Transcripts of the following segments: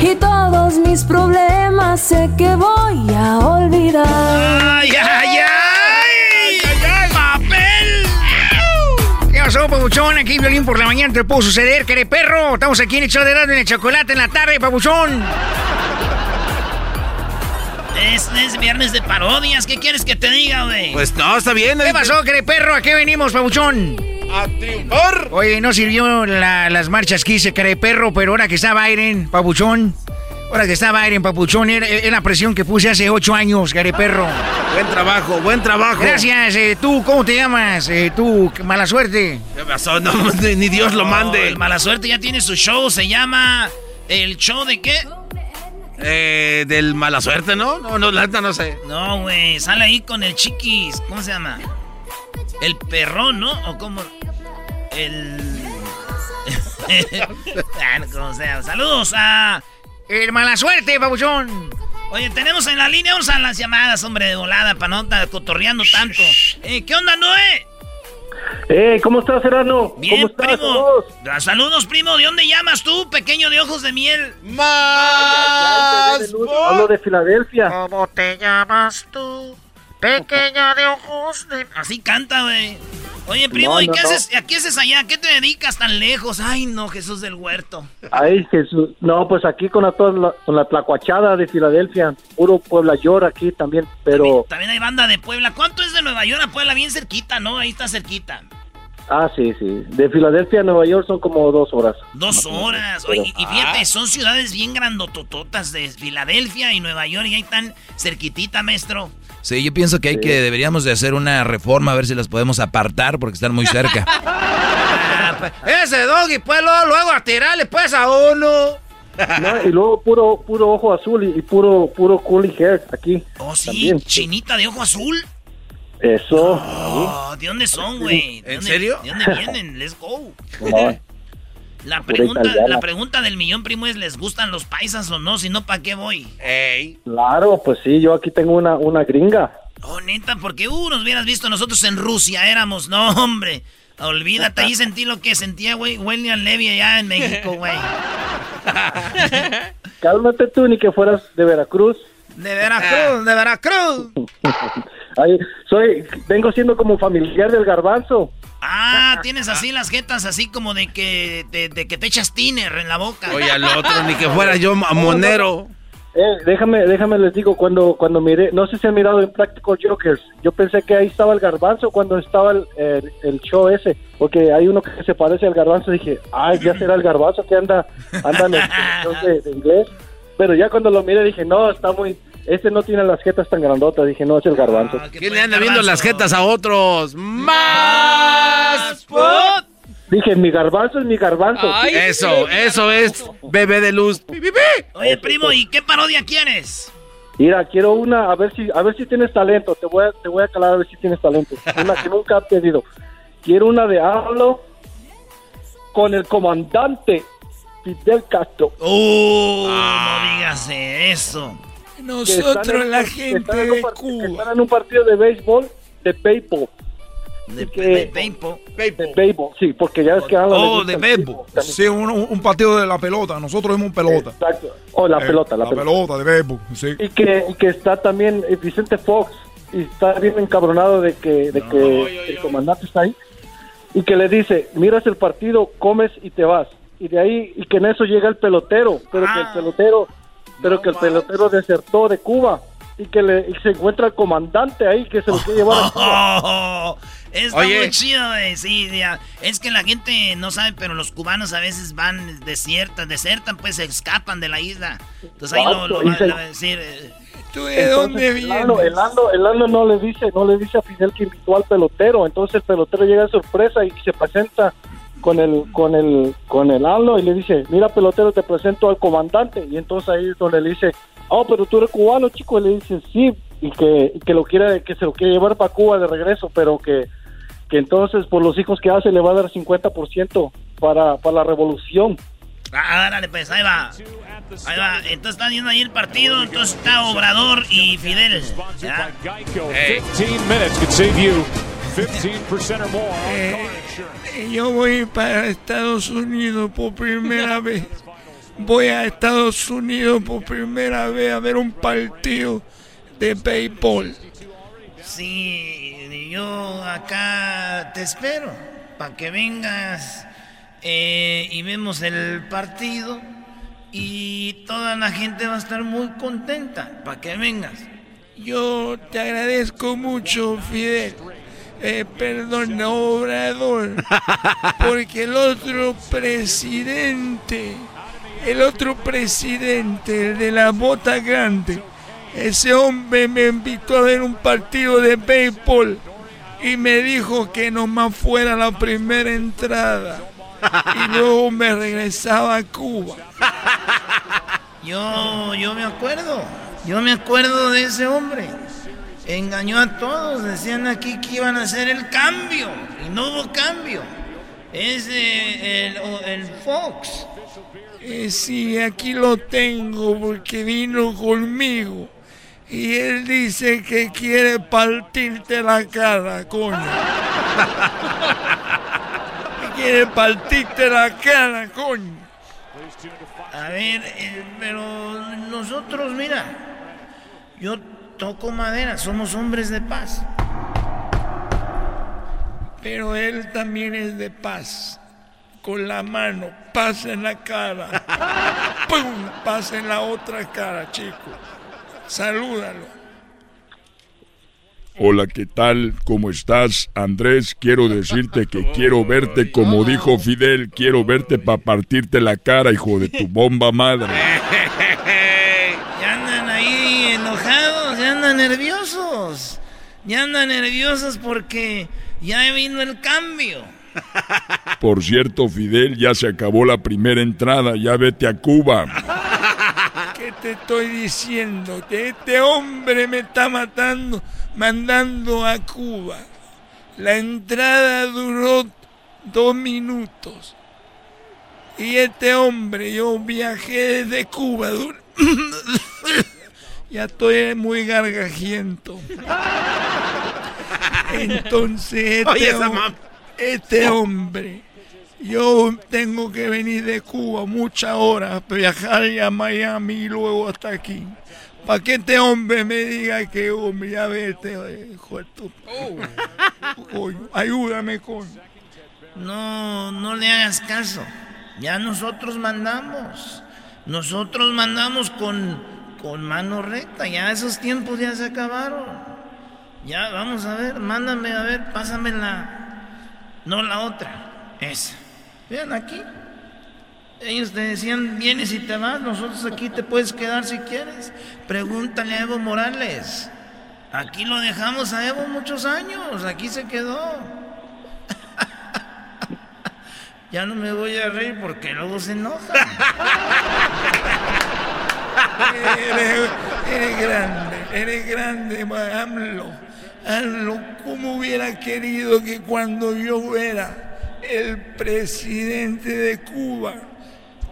Y todos mis problemas sé que voy a olvidar. ¡Ay, ay, ay! ¡Papel! ¿Qué pasó, pabuchón? Aquí violín por la mañana te pudo suceder, queré perro. Estamos aquí en el show de en el chocolate en la tarde, pabuchón. Es, es viernes de parodias. ¿Qué quieres que te diga, güey? Pues no, está bien. ¿Qué pasó, queré perro? ¿A qué venimos, pabuchón? A triunfar. Oye, no sirvió la- las marchas que hice, queré perro, pero ahora que está Biden, pabuchón. Ahora que está Biden, papuchón, era, era la presión que puse hace ocho años, queré perro. Buen trabajo, buen trabajo. Gracias, eh, tú, ¿cómo te llamas? Eh, tú, mala suerte. ¿Qué pasó? No, ni, Dios lo mande. el mala suerte ya tiene su show. Se llama. ¿El show de qué? Eh, del mala suerte, ¿no? No, no, la neta no sé. No, güey. Sale ahí con el chiquis. ¿Cómo se llama? El perrón, ¿no? ¿O cómo? El. Como sea. Saludos a. El mala suerte, papuchón. Oye, tenemos en la línea, vamos a las llamadas, hombre, de volada, para no estar cotorreando tanto. Eh, ¿Qué onda, Noé? Eh, ¿cómo estás, Serrano? Bien, ¿Cómo estás? primo. Saludos. Ah, Saludos, primo. ¿De dónde llamas tú, pequeño de ojos de miel? Más. Hablo de Filadelfia. ¿Cómo te llamas tú? Pequeña de ojos de... Así canta, güey. Oye, primo, No, ¿y no, qué no. haces? ¿A qué haces allá? ¿A qué te dedicas tan lejos? Ay, no, Jesús del huerto. Ay, Jesús. No, pues aquí con la, toda la- con la tlacuachada de Filadelfia. Puro Puebla York aquí también. Pero, También hay banda de Puebla. ¿Cuánto es de Nueva York a Puebla? Bien cerquita, ¿no? Ahí está cerquita. ah, sí, sí. De Filadelfia a Nueva York son como dos horas. Dos horas. Oye, y fíjate, son ciudades bien grandotototas de Filadelfia y Nueva York. Y ahí están cerquitita, maestro. Sí, yo pienso que hay que deberíamos de hacer una reforma a ver si las podemos apartar porque están muy cerca. Ese doggy, pues, luego, luego a tirarle, pues, a uno. No, y luego puro puro ojo azul y, y puro puro curly hair aquí. Oh, sí, También. chinita de ojo azul. Eso. Oh, ¿de dónde son, güey? ¿De ¿En dónde- serio? ¿De dónde vienen? Let's go. No, La pregunta, la pregunta del millón, primo, es ¿les gustan los paisas o no? Si no, ¿para qué voy? Ey. claro, pues sí, yo aquí tengo una, una gringa. Oh, neta, porque uh, nos hubieras visto nosotros en Rusia, éramos, no, hombre. Olvídate, ahí sentí lo que sentía, güey, William Levy allá en México, güey. Cálmate tú, ni que fueras de Veracruz. De Veracruz, de Veracruz. Ay, soy, vengo siendo como familiar del garbanzo. Ah, tienes así las jetas, así como de que, de, de que te echas tiner en la boca. Oye, al otro, ni que fuera yo monero. Eh, déjame, déjame les digo, cuando, cuando miré, no sé si han mirado en Practical Jokers, yo pensé que ahí estaba el garbanzo cuando estaba el, el- el show ese, porque hay uno que se parece al garbanzo, dije, ay, ya será el garbanzo que anda, anda en el show de, de inglés, pero ya cuando lo miré dije, no, está muy, este no tiene las jetas tan grandotas, dije, no, es el garbanzo. Ah, ¿qué ¿Quién le anda viendo las jetas a otros? ¡Más! Dije, mi garbanzo es mi garbanzo. eso, eso es bebé de luz. Oye, primo, ¿y qué parodia quieres? Mira, quiero una, a ver si, a ver si tienes talento. Te voy a, te voy a calar a ver si tienes talento. Una que nunca he pedido. Quiero una de hablo con el comandante Fidel Castro. ¡Oh! No digas eso. Nosotros, la gente de Cuba. están en un partido de béisbol, de béisbol. De, que- de béisbol, sí, porque ya es que Oh, de béisbol. Sí, un, un partido de la pelota. Nosotros vemos pelota. Exacto. Oh, la Eh, pelota, la, pelota. pelota de béisbol, sí. Y que, y que está también eh, Vicente Fox y está bien encabronado de que, de que el comandante está ahí y que le dice, miras el partido, comes y te vas. Y de ahí, y que en eso llega el pelotero, pero que el pelotero, pero que el pelotero desertó de Cuba y que le y se encuentra el comandante ahí que se lo quiere llevar a Cuba. Oh, está Oye. muy chido, güey. Sí, ya. Es que la gente no sabe, pero los cubanos a veces van desiertan, desertan, pues se escapan de la isla. Entonces ahí lo, lo, va- se- lo va a decir. eh, ¿Tú de dónde Entonces, el Lalo, vienes? el Lalo- el no le dice, no le dice a Fidel que invitó al pelotero, entonces el pelotero llega de sorpresa y se presenta con el con el con el Lalo y le dice, mira pelotero te presento al comandante y entonces ahí es donde le dice, oh pero tú eres cubano chico y le dice sí y que, y que lo quiere que se lo quiere llevar para Cuba de regreso pero que que entonces por los hijos que hace le va a dar 50% para para la revolución Ah, dale, pues, ahí va. Ahí va. Entonces están viendo ahí el partido. Entonces está Obrador y Fidel. ¿ya? Ey. 15 minutes could save you 15% or more on Eh, eh, yo voy para Estados Unidos por primera vez. Voy a Estados Unidos por primera vez a ver un partido de béisbol. Sí, yo acá te espero para que vengas eh, y vemos el partido y toda la gente va a estar muy contenta para que vengas. Yo te agradezco mucho, Fidel. Eh, perdón, Obrador. Porque el otro presidente, el otro presidente, el de la bota grande, ese hombre me invitó a ver un partido de béisbol y me dijo que nomás fuera la primera entrada y luego me regresaba a Cuba. Yo, yo me acuerdo, yo me acuerdo de ese hombre. Engañó a todos, decían aquí que iban a hacer el cambio y no hubo cambio. Es eh, el, el Fox. Eh, sí, aquí lo tengo porque vino conmigo. Y él dice que quiere partirte la cara, coño. Que quiere partirte la cara, coño. A ver, eh, pero nosotros, mira, yo toco madera, somos hombres de paz. Pero él también es de paz. Con la mano, paz en la cara. ¡Pum! Paz en la otra cara, chico. Salúdalo. Hola, ¿qué tal? ¿Cómo estás? Andrés, quiero decirte que quiero verte como dijo Fidel, quiero verte para partirte la cara, hijo de tu bomba madre. andan nerviosos. Ya andan nerviosos porque ya vino el cambio. Por cierto, Fidel, ya se acabó la primera entrada, ya vete a Cuba. ¿Qué te estoy diciendo? Que este hombre me está matando, mandando a Cuba. La entrada duró dos minutos. Y este hombre, yo viajé desde Cuba. ya estoy muy gargajiento. Entonces, este, hom- este hombre, yo tengo que venir de Cuba muchas horas, viajar a Miami y luego hasta aquí. Para que este hombre me diga que, hombre, ya vete, hijo de tu- Coño, ayúdame, coño. No, no le hagas caso. Ya nosotros mandamos. Nosotros mandamos con, con mano recta. Ya esos tiempos ya se acabaron. Ya, vamos a ver, mándame a ver, pásame la. No la otra. Esa. Vean aquí. Ellos te decían, vienes y te vas, nosotros aquí te puedes quedar si quieres. Pregúntale a Evo Morales. Aquí lo dejamos a Evo muchos años, aquí se quedó. Ya no me voy a reír porque luego se enoja. eres, grande, eres grande, AMLO. AMLO, ¿cómo hubiera querido que cuando yo era el presidente de Cuba,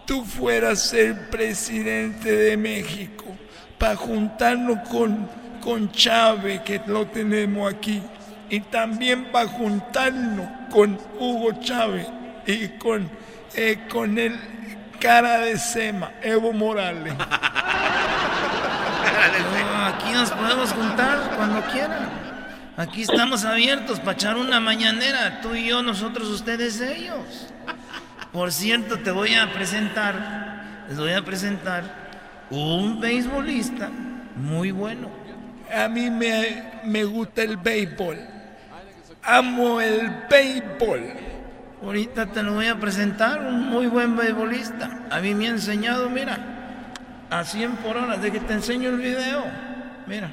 tú fueras el presidente de México? Para juntarnos con, con Chávez, que lo tenemos aquí. Y también para juntarnos con Hugo Chávez y con, eh, con el cara de Sema, Evo Morales. Aquí nos podemos juntar cuando quieran. Aquí estamos abiertos para echar una mañanera, tú y yo, nosotros, ustedes, ellos. Por cierto, te voy a presentar, les voy a presentar un beisbolista muy bueno. A mí me, me gusta el béisbol. Amo el béisbol. Ahorita te lo voy a presentar, un muy buen beisbolista. A mí me ha enseñado, mira, a 100 por hora, de que te enseño el video. Mira.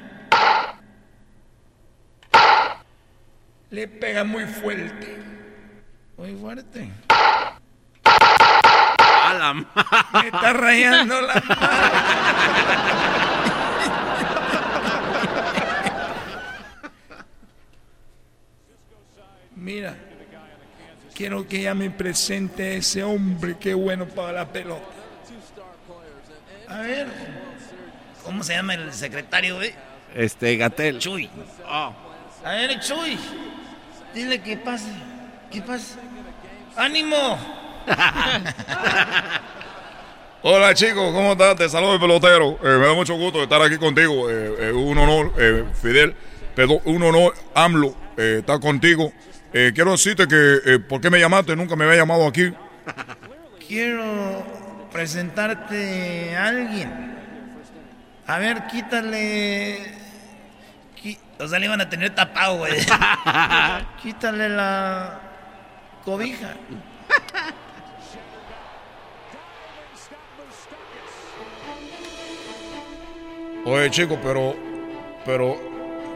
Le pega muy fuerte. Muy fuerte. A la Me está rayando la Mira. Quiero que ella me presente ese hombre que bueno para la pelota. A ver, ¿cómo se llama el secretario, güey? Este, Gatel. Chuy. A ver, Chuy, dile que pase. ¿Qué pasa? ¡Ánimo! Hola chicos, ¿cómo estás? Te saludo el pelotero. Eh, me da mucho gusto estar aquí contigo. Eh, un honor, eh, Fidel. Perdón, un honor, AMLO, estar contigo. Eh, quiero decirte que, eh, ¿por qué me llamaste? Nunca me había llamado aquí. Quiero presentarte a alguien. A ver, quítale. O sea, le iban a tener tapado, güey. quítale la cobija. Oye, chico, pero. Pero.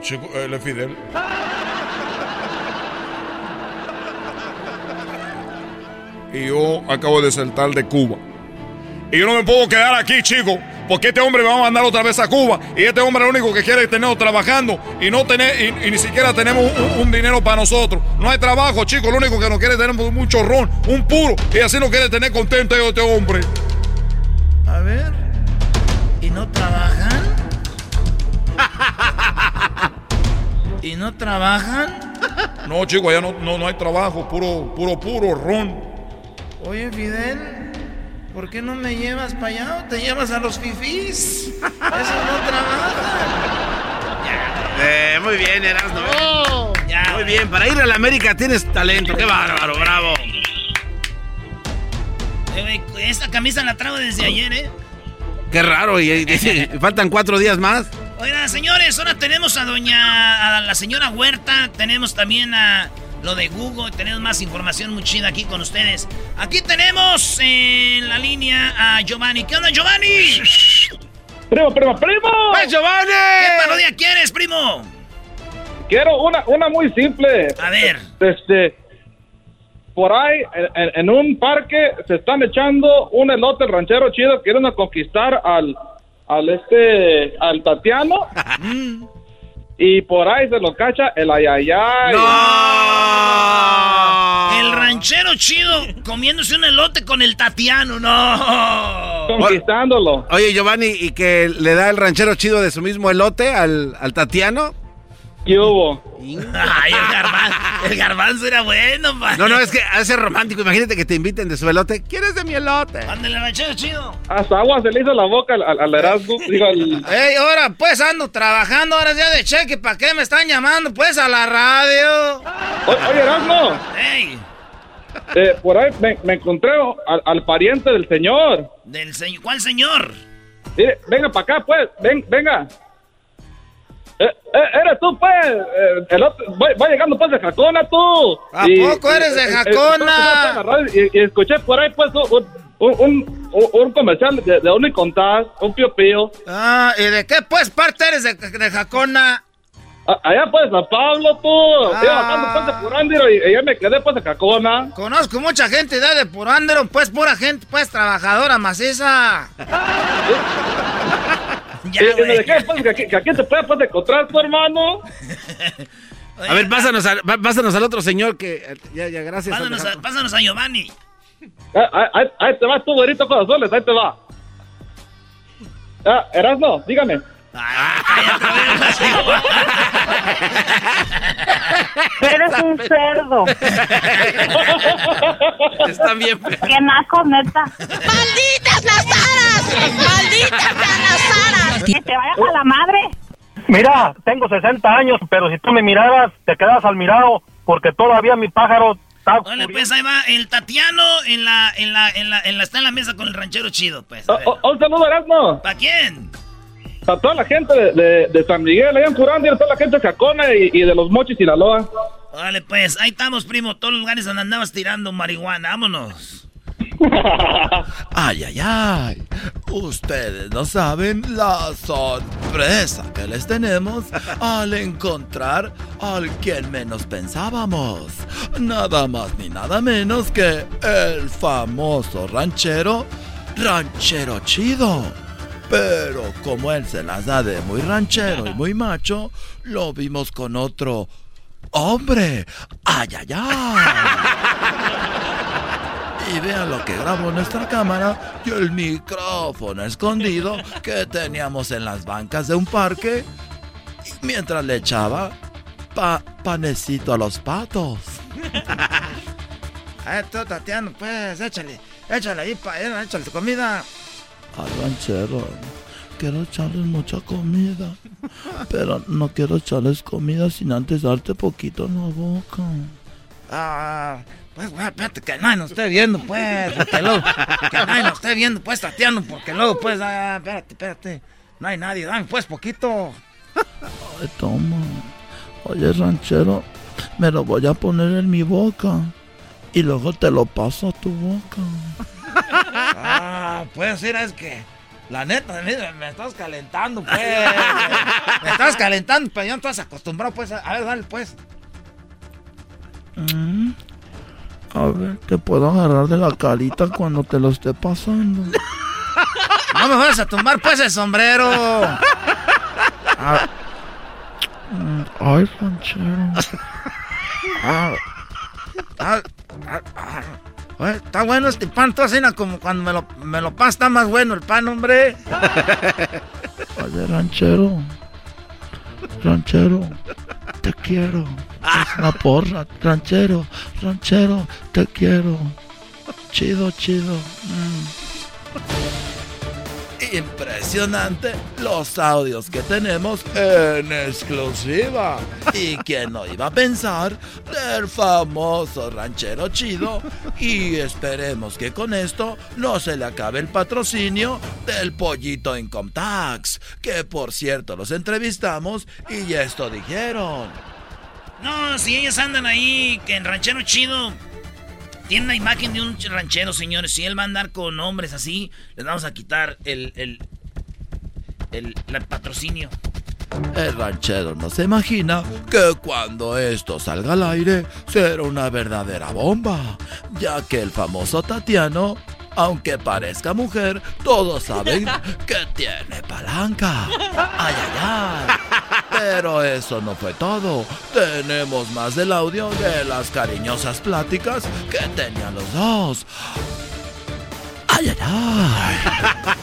Chico, él es Fidel. y yo acabo de saltar de Cuba. Y yo no me puedo quedar aquí, chico, porque este hombre me va a mandar otra vez a Cuba. Y este hombre es lo único que quiere es tenernos trabajando y no tener, y, ni siquiera tenemos un, dinero para nosotros. No hay trabajo, chico, lo único que nos quiere tener es un chorrón, un puro, y así nos quiere tener contento este hombre. A ver, ¿y no trabajan? ¿Y no trabajan? No, chico, allá no, no, no hay trabajo, puro, puro, puro ron. Oye, Fidel, ¿por qué no me llevas para allá o te llevas a los fifís? Eso no trabaja. Eh, muy bien, Erasmo. Oh. muy bien, para ir a la América tienes talento. Qué bárbaro, bravo. Eh, esta camisa la traigo desde ayer, ¿eh? Qué raro, y, faltan cuatro días más. Oigan, señores, ahora tenemos a doña, a la señora Huerta, tenemos también a lo de Google. Tenemos más información muy chida aquí con ustedes. Aquí tenemos en la línea a Giovanni. ¿Qué onda, Giovanni? Primo, primo, primo. ¡Hey, Giovanni! ¿Qué parodia quieres, primo? Quiero una, una muy simple. A ver. Este, por ahí, en, un parque, se están echando un elote ranchero chido. Quieren conquistar al, al este, al Tatiano. Y por ahí se lo cacha el ayayay. ¡No! El ranchero chido comiéndose un elote con el Tatiano, no. Conquistándolo. Oye, Giovanni, ¿y que le da el ranchero chido de su mismo elote al, al Tatiano? ¿Qué hubo? Ay, el garbanzo, el garbanzo era bueno, man. No, no, es que hace romántico. Imagínate que te inviten de su elote. ¿Quieres de mi elote? Ándale, ranchero chido. Hasta agua se le hizo la boca al, al. Digo, al... Ey, ahora pues ando trabajando, ahora ya de cheque. ¿Para qué me están llamando? Pues a la radio. oye, Erasmo. Ey. Eh, por ahí me, me encontré al, al, pariente del señor. ¿Del señor? ¿Cuál señor? Mire, venga para acá, pues. Ven, venga. Eh, eh, eres tú, pues. Eh, el otro, va, llegando, pues, de Jacona, tú. ¿A poco eres de Jacona? y, escuché por ahí, pues, un, un, un comercial de, de un y un pío pío. Ah, ¿y de qué, pues, parte eres de, de Jacona? allá pues a Pablo, tú. Ah. Iba bajando pues de Purándiro y, y ya me quedé pues de Cacona. Conozco mucha gente de, de Purándiro, pues pura gente, pues trabajadora maciza. Ya, y, me dejé pues que, que, aquí te puede pues encontrar tu hermano. a ver, pásanos, a, pásanos al otro señor que... Ya, ya, gracias. Pásanos, a, pásanos a Giovanni. Ahí, ahí, ahí, te vas tú, güerito corazones, ahí te va. Ah, Erasmo, dígame. Eres un cerdo. Están bien. Qué naco, neta. ¡Malditas las aras! ¡Malditas las aras! Que te vayas a la madre. Mira, tengo 60 años, pero si tú me miraras, te quedas al mirado, porque todavía mi pájaro está. Vale, pues ahí va el Tatiano en la, en la, en la, en la, está en la mesa con el ranchero chido, pues. Oh, oh, un saludo, Erasmo. ¿Para quién? A toda la gente de, de, de San Miguel, allá en Curandi, a toda la gente de Jacona y, y, de los Mochis y la Loa. Vale, pues, ahí estamos, primo, todos los lugares donde andabas tirando marihuana, vámonos. ay, ay, ay. Ustedes no saben la sorpresa que les tenemos al encontrar al quien menos pensábamos. Nada más ni nada menos que el famoso ranchero, Ranchero Chido. Pero como él se las da de muy ranchero y muy macho, lo vimos con otro hombre. ¡Ay, ay, ay! Y vean lo que grabó nuestra cámara y el micrófono escondido que teníamos en las bancas de un parque mientras le echaba pa panecito a los patos. A ver, tú, Tatiano, pues, échale, échale ahí, pa, échale tu comida al ranchero. Quiero echarles mucha comida, pero no quiero echarles comida sin antes darte poquito en la boca. Ah, pues, güey, espérate, que nadie nos esté viendo, pues, que, luego, que nadie nos esté viendo, pues, Tatiano, porque luego, pues, ah, espérate, espérate, no hay nadie, dame, pues, poquito. Ay, toma. Oye, ranchero, me lo voy a poner en mi boca y luego te lo paso a tu boca. Ah, pues ser es que. La neta, me estás calentando, pues. me estás calentando, pero ya no estás acostumbrado, pues. A ver, dale, pues. Mm. A ver, te puedo agarrar de la carita cuando te lo esté pasando. No me vas a tumbar, pues, el sombrero. Ah. Ay, ranchero. Ah. Ah, está bueno este pan, todo cena como cuando me lo, me lo está más bueno el pan, hombre. Oye, ranchero. Ranchero, te quiero. Es una porra. Ranchero, ranchero, te quiero. Chido, chido. Mm impresionante los audios que tenemos en exclusiva. ¿Y quién no iba a pensar del famoso ranchero chido? Y esperemos que con esto no se le acabe el patrocinio del pollito Income Tax, que por cierto los entrevistamos y esto dijeron. No, si ellos andan ahí, que en ranchero chido tiene una imagen de un ranchero, señores. Si él va a andar con hombres así, les vamos a quitar el, el, el, patrocinio. El ranchero no se imagina que cuando esto salga al aire será una verdadera bomba, ya que el famoso Tatiano aunque parezca mujer, todos saben que tiene palanca. Ay, ay, ay. Pero eso no fue todo. Tenemos más del audio de las cariñosas pláticas que tenían los dos. Ay, ay, ay.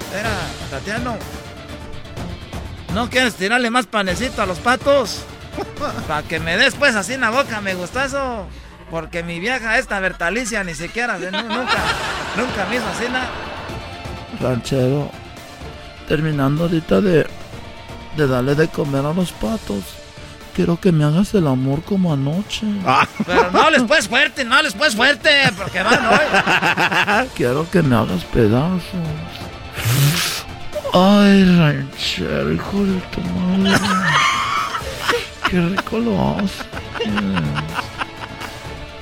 Espera, Tatiano. ¿No quieres tirarle más panecito a los patos? Para que me des pues así en la boca, me gusta eso. Porque mi vieja, esta Bertalicia, ni siquiera, nunca, nunca me hizo nada. Ranchero, terminando ahorita de, de darle de comer a los patos, quiero que me hagas el amor como anoche. Ah. Pero no les puedes fuerte, no les puedes fuerte, porque van hoy. quiero que me hagas pedazos. Ay, ranchero, hijo de tu madre. Qué rico lo haces.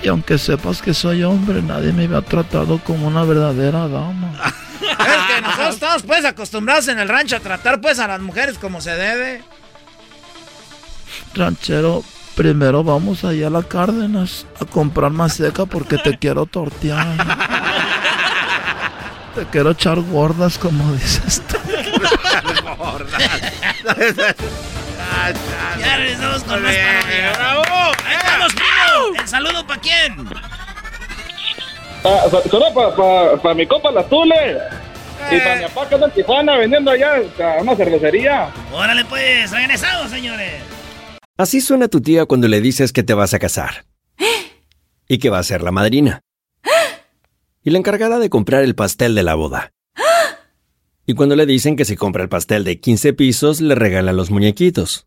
Y aunque sepas que soy hombre, nadie me había tratado como una verdadera dama. es que nosotros estamos pues acostumbrados en el rancho a tratar pues a las mujeres como se debe. ranchero, primero vamos allá a la Cárdenas a comprar más seca porque te quiero tortear. te quiero echar gordas, como dices tú. ya regresamos con más. ¡Bravo! ¡Ahí! ¿El saludo para quién? Ah, Solo para pa, mi compa Las Tules. Y para mi papá que anda en Tijuana vendiendo allá a una cervecería. Órale pues, regresamos, señores. Así suena tu tía cuando le dices que te vas a casar. Y que va a ser la madrina. Y la encargada de comprar el pastel de la boda. Y cuando le dicen que si compra el pastel de 15 pisos, le regalan los muñequitos.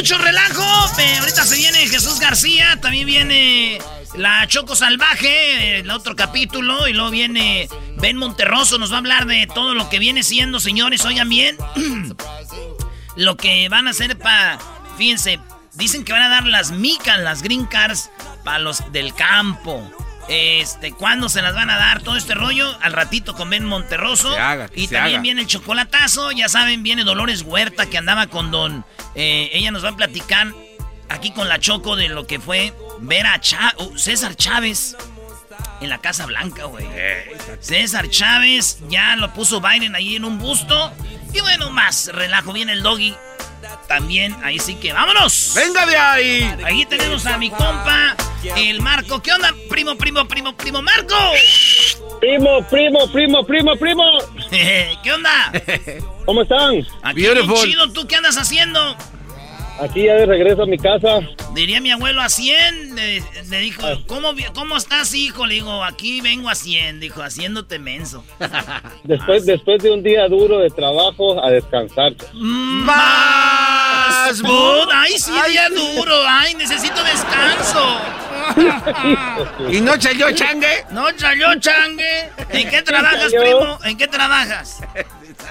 Mucho relajo. Eh, ahorita se viene Jesús García. También viene la Choco Salvaje, el otro capítulo. Y luego viene Ben Monterroso. Nos va a hablar de todo lo que viene siendo, señores. Oigan bien. lo que van a hacer para. Fíjense, dicen que van a dar las micas, las green cards, para los del campo. Este, ¿cuándo se las van a dar? Todo este rollo, al ratito con Ben Monterroso. Se haga, que y también haga. viene el chocolatazo, ya saben, viene Dolores Huerta que andaba con Don. eh, ella nos va a platicar aquí con la Choco de lo que fue ver a uh, César Chávez en la Casa Blanca, güey. César Chávez ya lo puso Biden ahí en un busto. Y bueno, más relajo, viene el doggy. También, ahí sí que vámonos. ¡Venga de ahí! Ahí tenemos a mi compa, el Marco. ¿Qué onda, primo, primo, primo, primo Marco? Primo, primo, primo, primo, primo. ¿Qué onda? ¿Cómo están? Aquí bien chido, ¿tú qué andas haciendo? Aquí ya de regreso a mi casa. Diría mi abuelo a 100. Le, le dijo, ¿cómo, vi- ¿cómo estás, hijo? Le digo, aquí vengo a 100. Dijo, haciéndote menso. Después, después de un día duro de trabajo, a descansar. Más bud. Ay, sí, día duro. Ay, necesito descanso. ¿Y no salió changue? No salió changue. ¿En qué trabajas, primo? ¿En qué trabajas?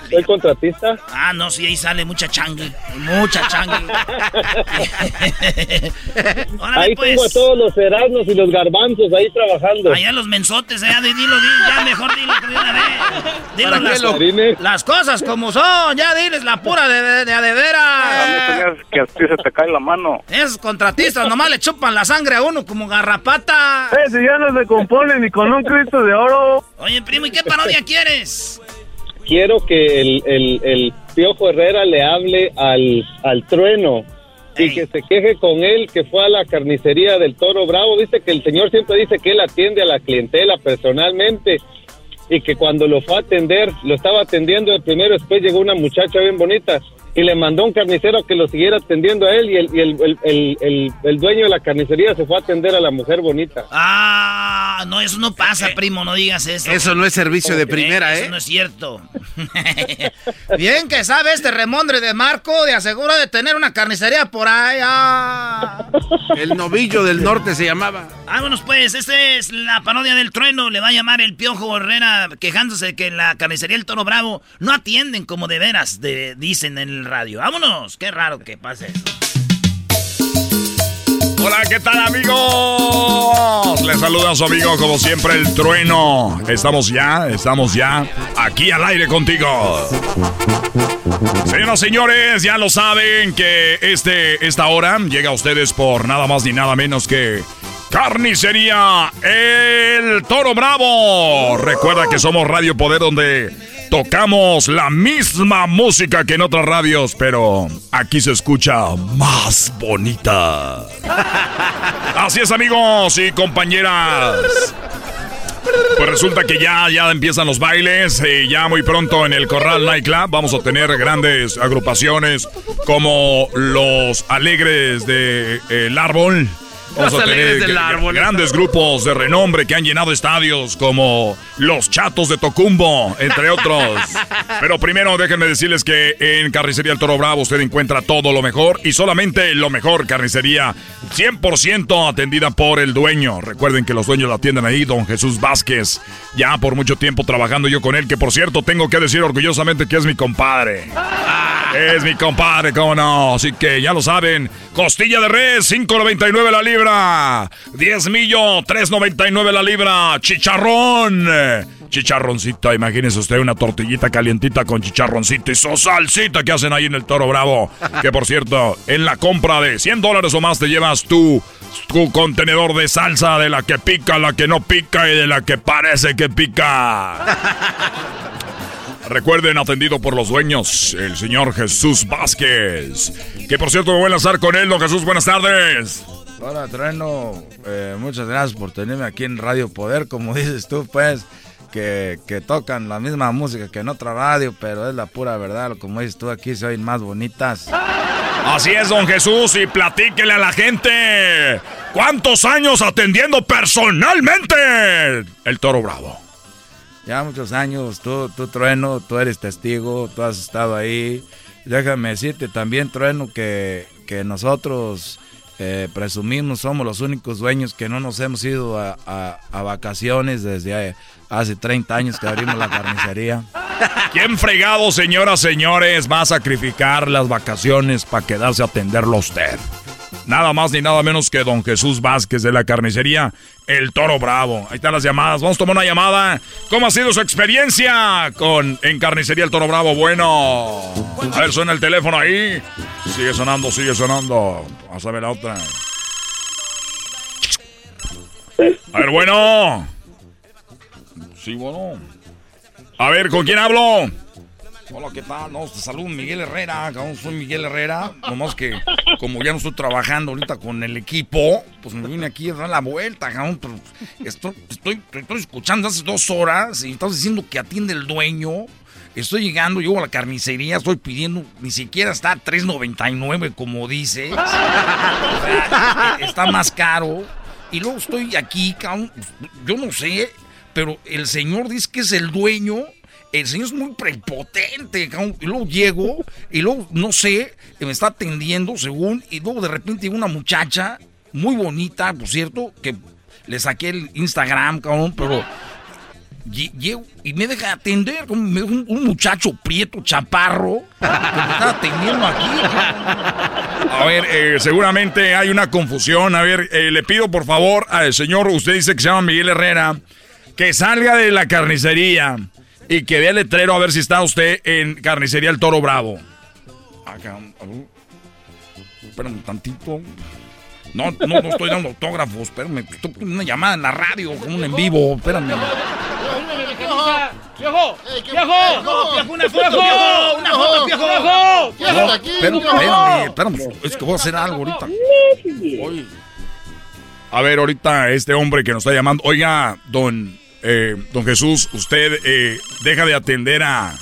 Soy contratista. Ah, no, sí, ahí sale mucha changue. Mucha changue. Órale, ahí pues. tengo a todos los erasnos y los garbanzos ahí trabajando. Allá los mensotes, ya dilo, dilo, ya mejor dilo de una vez. Dilo ¿Para qué las, lo- las cosas como son, ya diles la pura de, de, de, a de veras. que a ti se te cae la mano. Esos contratistas nomás le chupan la sangre a uno como garrapata. Eh, si ya no se compone ni con un Cristo de oro. Oye, primo, ¿y qué parodia quieres? Quiero que el, el, el Piojo Herrera le hable al, al trueno y que se queje con él que fue a la carnicería del Toro Bravo. Dice que el señor siempre dice que él atiende a la clientela personalmente y que cuando lo fue a atender, lo estaba atendiendo el primero, después llegó una muchacha bien bonita y le mandó un carnicero que lo siguiera atendiendo a él y el, y el, el, el, el- el dueño de la carnicería se fue a atender a la mujer bonita. Ah, Ah, no, eso no pasa, primo, no digas eso. Eso no es servicio de primera, ¿eh? Eso no es cierto. Bien que sabe este remondre de Marco de asegura de tener una carnicería por allá. El novillo del norte se llamaba. Vámonos pues, esta es la parodia del trueno. Le va a llamar el Piojo Herrera quejándose de que en la carnicería El Toro Bravo no atienden como de veras de, dicen en el radio. Vámonos, qué raro que pase. Hola, ¿qué tal amigos? Les saluda a su amigo como siempre el trueno. Estamos ya, estamos ya aquí al aire contigo. Señoras y señores, ya lo saben que este, esta hora llega a ustedes por nada más ni nada menos que Carnicería El Toro Bravo. Recuerda que somos Radio Poder donde tocamos la misma música que en otras radios, pero aquí se escucha más bonita. Así es amigos y compañeras. Pues resulta que ya, ya empiezan los bailes. y ya muy pronto en el Corral Nightclub vamos a tener grandes agrupaciones como los Alegres de El Árbol. Vamos Los a tener Alegres del Árbol. grandes grupos de renombre que han llenado estadios como los Chatos de Tocumbo, entre otros. Pero primero déjenme decirles que en Carnicería El Toro Bravo usted encuentra todo lo mejor y solamente lo mejor. Carnicería 100% atendida por el dueño. Recuerden que los dueños la atienden ahí, don Jesús Vázquez. Ya por mucho tiempo trabajando yo con él, que por cierto tengo que decir orgullosamente que es mi compadre. Es mi compadre, cómo no. Así que ya lo saben. Costilla de res, 5.99 la libra. 10 millo, 3.99 la libra. Chicharrón. Chicharroncito, imagínese usted una tortillita calientita con chicharroncito y su salsita que hacen ahí en el Toro Bravo. Que por cierto, en la compra de 100 dólares o más te llevas tu, tu contenedor de salsa de la que pica, la que no pica y de la que parece que pica. Recuerden, atendido por los dueños, el señor Jesús Vázquez. Que por cierto me voy a lanzar con él, don Jesús, buenas tardes. Hola, Trueno. Eh, muchas gracias por tenerme aquí en Radio Poder. Como dices tú, pues, que, que tocan la misma música que en otra radio, pero es la pura verdad. Como dices tú, aquí se oyen más bonitas. Así es, don Jesús, y platíquele a la gente. ¿Cuántos años atendiendo personalmente el Toro Bravo? Ya muchos años, tú, tú, Trueno, tú eres testigo, tú has estado ahí. Déjame decirte también, Trueno, que, que nosotros eh, presumimos, somos los únicos dueños que no nos hemos ido a, a- a vacaciones desde eh, hace 30 años que abrimos la carnicería. ¿Quién fregado, señoras, señores, va a sacrificar las vacaciones para quedarse a atenderlo usted? Nada más ni nada menos que don Jesús Vázquez de la carnicería El Toro Bravo. Ahí están las llamadas. Vamos a tomar una llamada. ¿Cómo ha sido su experiencia con en carnicería El Toro Bravo? Bueno. A ver, suena el teléfono ahí. Sigue sonando, sigue sonando. Vamos a ver la otra. A ver, bueno. Sí, bueno. A ver, ¿con quién hablo? Hola, ¿qué tal? No, te saludo Miguel Herrera, cabrón, soy Miguel Herrera. Nomás que como ya no estoy trabajando ahorita con el equipo, pues me vine aquí a dar la vuelta, cabrón. Estoy, estoy, estoy escuchando hace dos horas y estás diciendo que atiende el dueño. Estoy llegando, llego a la carnicería, estoy pidiendo, ni siquiera está a 3.99 como dice. O sea, está más caro. Y luego estoy aquí, cabrón, yo no sé, pero el señor dice que es el dueño. El señor es muy prepotente. Y luego llego, y luego, no sé, me está atendiendo, según, y luego de repente llega una muchacha, muy bonita, por cierto, que le saqué el Instagram, cabrón, pero lle- llego y me deja atender, como un muchacho prieto, chaparro, que me está atendiendo aquí. A ver, eh, seguramente hay una confusión. A ver, eh, le pido por favor al señor, usted dice que se llama Miguel Herrera, que salga de la carnicería y que vea el letrero a ver si está usted en carnicería El Toro Bravo. Acá, ver. espérame un tantito. No, no, no estoy dando autógrafos, espérame. Estoy poniendo una llamada en la radio, como un en vivo, espérame. ¡Viejo! ¡Viejo! ¡Viejo! ¡Una foto, ¡Viejo! viejo! ¡Una foto, ¡Viejo! viejo! ¿Qué haces No, aquí, espérame, viejo? espérame, espérame, es que voy a hacer algo ahorita. Oye. A ver, ahorita este hombre que nos está llamando. Oiga, don, eh, don Jesús, usted eh, deja de atender a,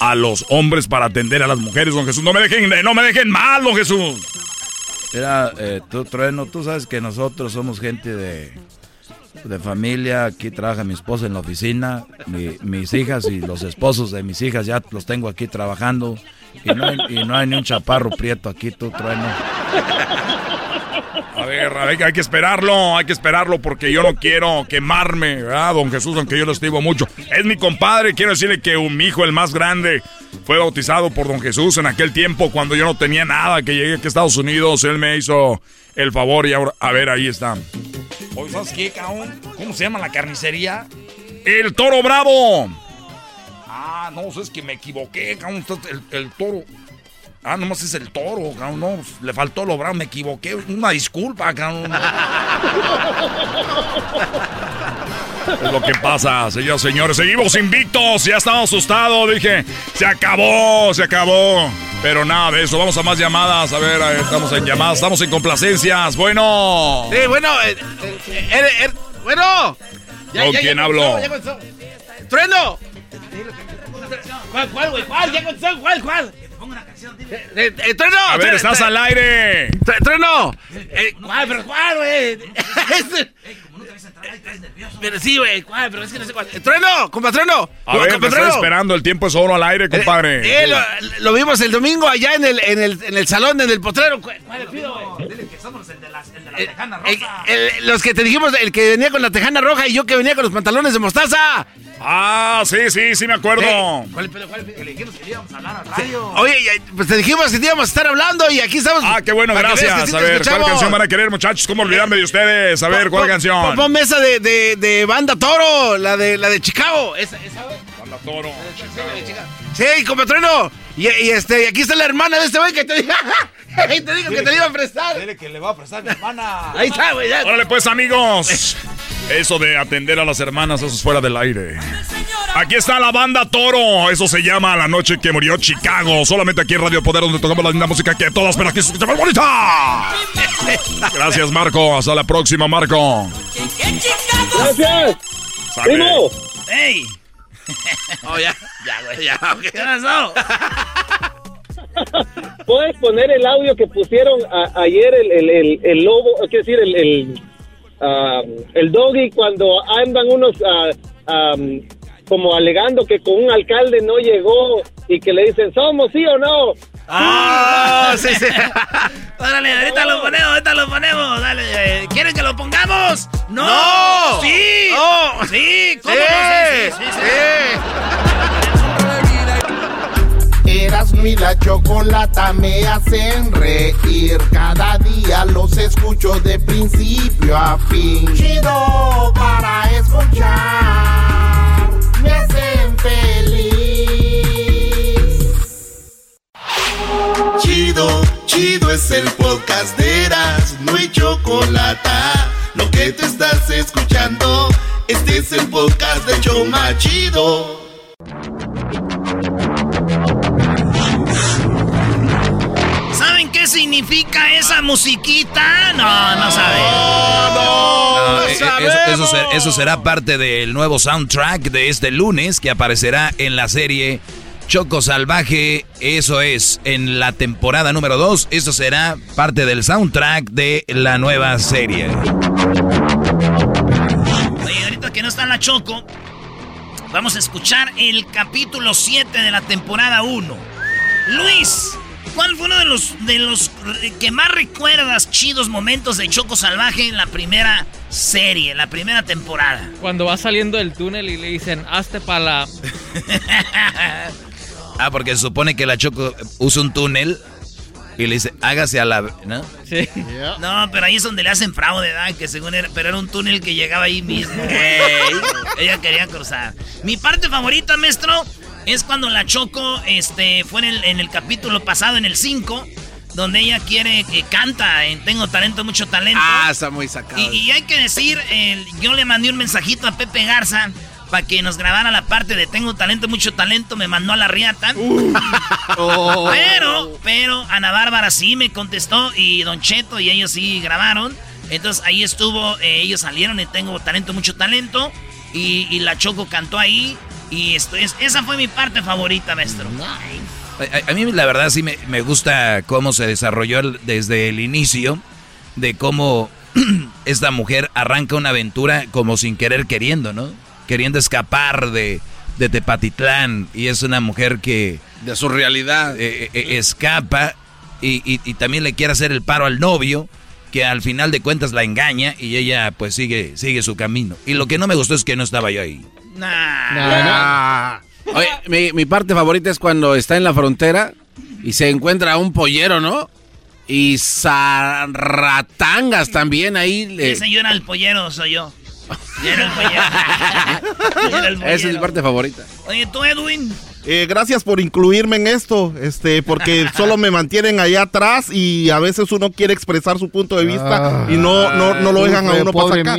a los hombres para atender a las mujeres, don Jesús. No me dejen, no me dejen mal, don Jesús. Mira, eh, tú, Trueno, tú sabes que nosotros somos gente de, de familia. Aquí trabaja mi esposa en la oficina. mis hijas y los esposos de mis hijas ya los tengo aquí trabajando. Y no hay, y no hay ni un chaparro prieto aquí, tú, trueno. A ver, hay, que esperarlo, hay que esperarlo porque yo no quiero quemarme, ¿verdad, don Jesús? Aunque yo lo estimo mucho. Es mi compadre, quiero decirle que un, hijo, el más grande, fue bautizado por don Jesús en aquel tiempo cuando yo no tenía nada, que llegué aquí a Estados Unidos, él me hizo el favor y ahora, a ver, ahí está. ¿sabes qué, cabrón? ¿Cómo se llama la carnicería? El Toro Bravo. Ah, no, es que me equivoqué, cabrón, el, el toro. Ah, nomás es el toro, cabrón. No, le faltó lo bravo, me equivoqué. Una disculpa, cabrón. Es lo que pasa, señores, señores. Seguimos invictos. Ya estaba asustado. Dije, se acabó, se acabó. Pero nada de eso. Vamos a más llamadas. A ver, estamos en llamadas. Estamos en complacencias. Bueno. Sí, bueno. Eh, eh, eh, bueno. ¿Con quién hablo? ¡Trueno! ¿Cuál, cuál, güey? ¿Cuál? ¿Ya ¿Cuál, cuál? Una canción, eh, eh, eh, ¡Trueno! A ver, estás al aire. ¡Trueno! ¿Cuál, pero cuál, güey? como nunca habías entrado ahí, estás nervioso. Pero sí, güey, ¿cuál? Pero es que no sé cuál. ¡Trueno! ¡Compa Trueno! A ver, me estoy esperando. El tiempo es oro al aire, compadre. Eh, lo, vimos el domingo allá en el, en el, en el salón, en el potrero. ¿Cuál le pido, güey? Dile que somos el de, las, el de la tejana roja. los que te dijimos, el que venía con la tejana roja y yo que venía con los pantalones de mostaza. Ah, sí, sí, sí me acuerdo. ¿Cuál, cuál, cuál, que le dijimos que íbamos a hablar a radio. Oye, pues te dijimos que íbamos a estar hablando y aquí estamos. Ah, qué bueno, gracias. a ver, ¿cuál canción van a querer, muchachos? ¿Cómo olvidarme de ustedes? A ver, ¿cuál canción? Pon mesa de, de, de, Banda Toro, la de, la de Chicago. Esa, esa, Banda Toro. Sí, compatrino. Y, y, este, y aquí está la hermana de este güey que te diga. Te digo que te le iba a prestar. Dile que le va a prestar mi hermana. Ahí está, güey. Órale, pues, amigos. Eso de atender a las hermanas, eso es fuera del aire. Aquí está la banda Toro. Eso se llama La Noche que Murió Chicago. Solamente aquí en Radio Poder, donde tocamos la linda música que todas, pero aquí se escucha más bonita. Gracias, Marco. Hasta la próxima, Marco. Gracias. ¡Primo! ¡Ey! Oh, ya, ya, güey, ya. ¿Qué pasó? ¿Puedes poner el audio que pusieron ayer el, el, el, el lobo, es decir, el, el, um, el doggy cuando andan unos uh, um, como alegando que con un alcalde no llegó y que le dicen, ¿somos sí o no? ¡Ah! sí, sí. Órale, ahorita lo ponemos, ahorita lo ponemos. Dale, eh, ¿quieren que lo pongamos? ¡No! ¡Sí! ¡Oh! ¡Sí! ¿Cómo sí, sí, sí, sí. Erasmo y la chocolata me hacen reír. Cada día los escucho de principio a fin. Chido para escuchar. Me hacen feliz. Chido, chido es el podcast de hay chocolate. Lo que te estás escuchando, este es el podcast de Choma Chido. Significa esa musiquita? No, no saben. No, no, eso, eso será parte del nuevo soundtrack de este lunes que aparecerá en la serie Choco Salvaje, eso es, en la temporada número 2, eso será parte del soundtrack de la nueva serie. Oye, ahorita que no está la Choco, vamos a escuchar el capítulo 7 de la temporada 1. Luis, ¿cuál fue uno de los, de los que más recuerdas chidos momentos de Choco Salvaje en la primera serie, en la primera temporada? Cuando va saliendo del túnel y le dicen, hazte para la... Ah, porque se supone que la Choco usa un túnel y le dice, hágase a la... ¿No? Sí. No, pero ahí es donde le hacen fraude, ¿verdad? Que según era... Pero era un túnel que llegaba ahí mismo. Ella quería cruzar. Mi parte favorita, maestro, es cuando la Choco este, fue en el, en el capítulo pasado, en el 5, donde ella quiere, que canta en Tengo Talento, Mucho Talento. Ah, está muy sacado. Y, y hay que decir, yo le mandé un mensajito a Pepe Garza para que nos grabara la parte de Tengo Talento, Mucho Talento, me mandó a la riata. Oh. Pero, pero Ana Bárbara sí me contestó y Don Cheto y ellos sí grabaron. Entonces ahí estuvo, eh, ellos salieron en Tengo Talento, Mucho Talento. Y, y la Choco cantó ahí. Y esto es, esa fue mi parte favorita, maestro. A, a mí la verdad sí me, me gusta cómo se desarrolló el- desde el inicio, de cómo esta mujer arranca una aventura como sin querer queriendo, ¿no? Queriendo escapar de, de Tepatitlán y es una mujer que... De su realidad. Eh, eh, escapa y, y, también le quiere hacer el paro al novio que al final de cuentas la engaña y ella pues sigue, sigue su camino. Y lo que no me gustó es que no estaba yo ahí. Nah. Oye, mi, mi parte favorita es cuando está en la frontera y se encuentra un pollero, ¿no? Y zarratangas también ahí. Ese yo era el pollero, soy yo. Yo era el pollero. Esa es mi parte favorita. Oye, tú, Edwin. Eh, gracias por incluirme en esto, este, porque solo me mantienen allá atrás y a veces uno quiere expresar su punto de vista y no, no, no lo dejan a uno pasar acá.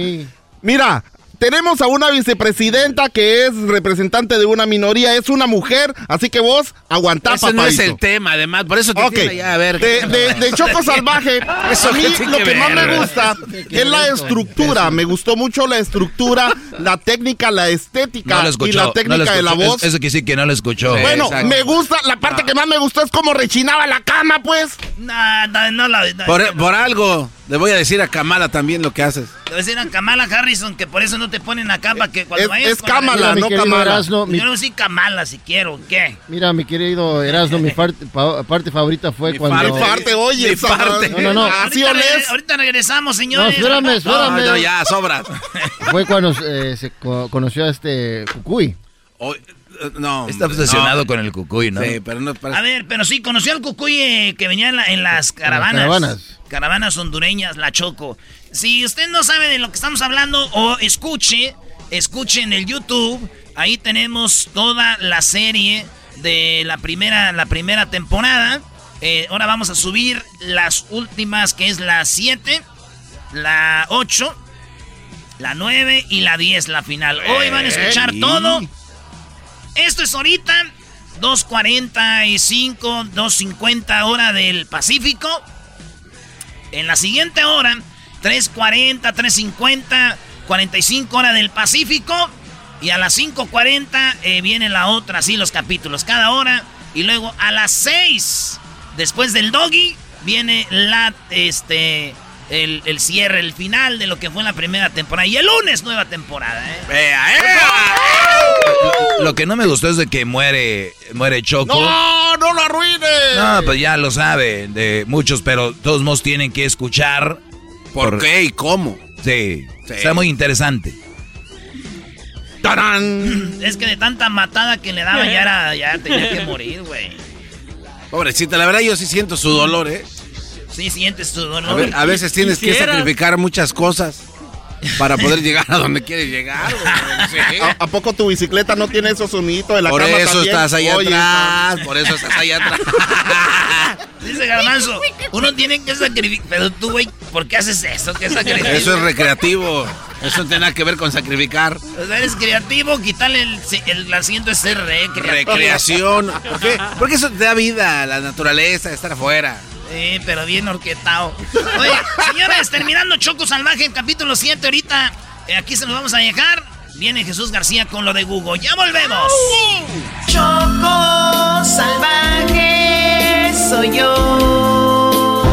Mira, tenemos a una vicepresidenta que es representante de una minoría, es una mujer, así que vos aguantá, Ese no es el tema, además, por eso te okay. a ver. De, Choco Salvaje, a mí lo que más me gusta es la estructura, me gustó mucho la estructura, la técnica, la estética y la técnica de la voz. Eso, que sí que no lo escuchó. bueno, me gusta, la parte que más me gustó es cómo rechinaba la cama, pues. No, no, no la... por, por algo, le voy a decir a Kamala también lo que haces. Le voy a decir a Kamala Harrison que por eso no te ponen acá para que cuando es, vayas... Es Kamala, no. Erasno, mi... Yo no soy Kamala si quiero, ¿qué? Mira, mi querido Erasno, mi parte, parte favorita fue mi cuando... Mi parte, oye, mi parte. No, no, no. Así ahorita, ahorita regresamos, señores. No, espérame, espérame. No, no, ya, sobra. fue cuando eh, se conoció a este Cucuy. Hoy... No. Está obsesionado con el cucuy, ¿no? Sí, pero no A ver, pero sí, conoció al cucuy eh, que venía en, la, en las caravanas. En las caravanas. Caravanas hondureñas, la Choco. Si usted no sabe de lo que estamos hablando, o escuche, escuche en el YouTube. Ahí tenemos toda la serie de la primera, la primera temporada. Eh, ahora vamos a subir las últimas, que es la 7, la 8, la 9 y la 10, la final. Hoy van a escuchar todo esto es ahorita 2.45, 2.50 hora del Pacífico. En la siguiente hora, 3.40, 3.50, 45 hora del Pacífico. Y a las 5.40 eh, viene la otra, así los capítulos, cada hora. Y luego a las 6, después del doggy, viene la, este, el, cierre, el final de lo que fue la primera temporada. Y el lunes, nueva temporada, ¿eh? ¡Vea, eh! Lo que no me gustó es de que muere, muere Choco. ¡No, no lo arruines! No, pues ya lo sabe, de muchos, pero todos modos tienen que escuchar. ¿Por, qué y cómo? Sí, está muy interesante. ¡Tarán! Es que de tanta matada que le daba ya, era, ya tenía que morir, güey. Pobrecita, la verdad yo sí siento su dolor, ¿eh? Sí, sientes tu dolor. A, veces tienes que sacrificar muchas cosas para poder llegar a donde quieres llegar. ¿A, poco tu bicicleta no tiene esos sonidos de la por cama eso estás ahí atrás, por eso estás ahí atrás. Dice Garbanzo, uno tiene que sacrificar. Pero tú, güey, ¿por qué haces eso? ¿Qué sacrificio? Eso es recreativo. Eso no tiene nada que ver con sacrificar. O sea, eres creativo, quitarle el, el, asiento es ser recreativo. Recreación. ¿Por qué? Porque eso te da vida, la naturaleza, estar afuera. Sí, pero bien orquetado. Oye, señores, terminando Choco Salvaje, capítulo 7, ahorita eh, aquí se nos vamos a dejar. Viene Jesús García con lo de Google. ¡Ya volvemos! Choco Salvaje soy yo.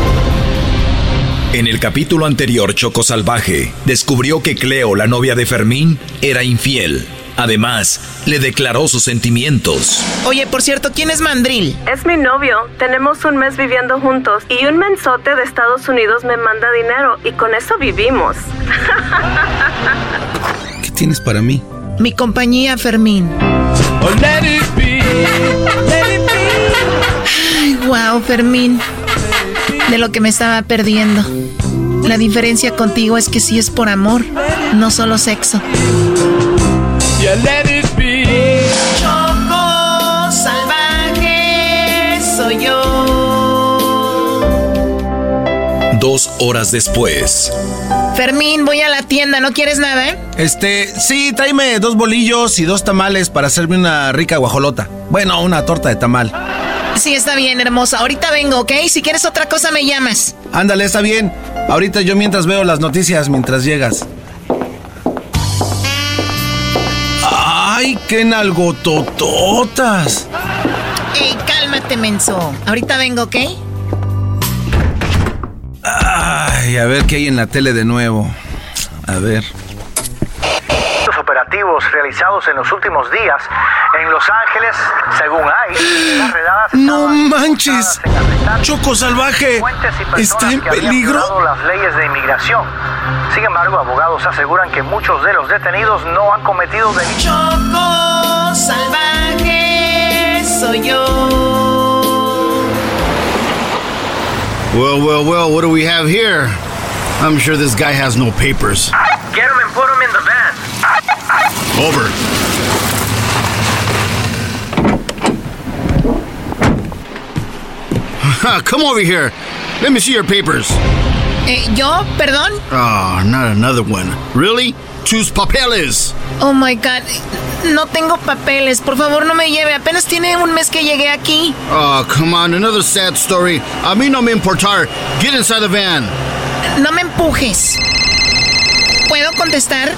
En el capítulo anterior, Choco Salvaje descubrió que Cleo, la novia de Fermín, era infiel. Además, le declaró sus sentimientos. Oye, por cierto, ¿quién es Mandril? Es mi novio. Tenemos un mes viviendo juntos y un mensote de Estados Unidos me manda dinero y con eso vivimos. ¿Qué tienes para mí? Mi compañía, Fermín. Oh, Ay, wow, Fermín. De lo que me estaba perdiendo. La diferencia contigo es que sí es por amor, no solo sexo let it be. Choco salvaje soy yo. Dos horas después. Fermín, voy a la tienda, ¿no quieres nada, eh? Este, sí, tráeme dos bolillos y dos tamales para hacerme una rica guajolota. Bueno, una torta de tamal. Sí, está bien, hermosa. Ahorita vengo, ¿ok? Si quieres otra cosa, me llamas. Ándale, está bien. Ahorita yo mientras veo las noticias mientras llegas. Qué nalgotototas! ¡Ey, cálmate, menso! Ahorita vengo, ¿ok? Ay, a ver qué hay en la tele de nuevo. A ver. Operativos realizados en los últimos días en Los Ángeles, según hay, no manches, Choco Salvaje está en peligro. Las leyes de inmigración. Sin embargo, abogados aseguran que muchos de los detenidos no han cometido delitos. Choco Salvaje soy yo. Well, well, well, what do we have here? I'm sure this guy has no papers. Get him and put him. Over. Come over here. Let me see your papers. Eh, ¿Yo? ¿Perdón? Oh, not another one. Really? Tus papeles. Oh my god. No tengo papeles. Por favor, no me lleve. Apenas tiene un mes que llegué aquí. Oh, come on. Another sad story. A mí no me importar. Get inside the van. No me empujes. ¿Puedo contestar?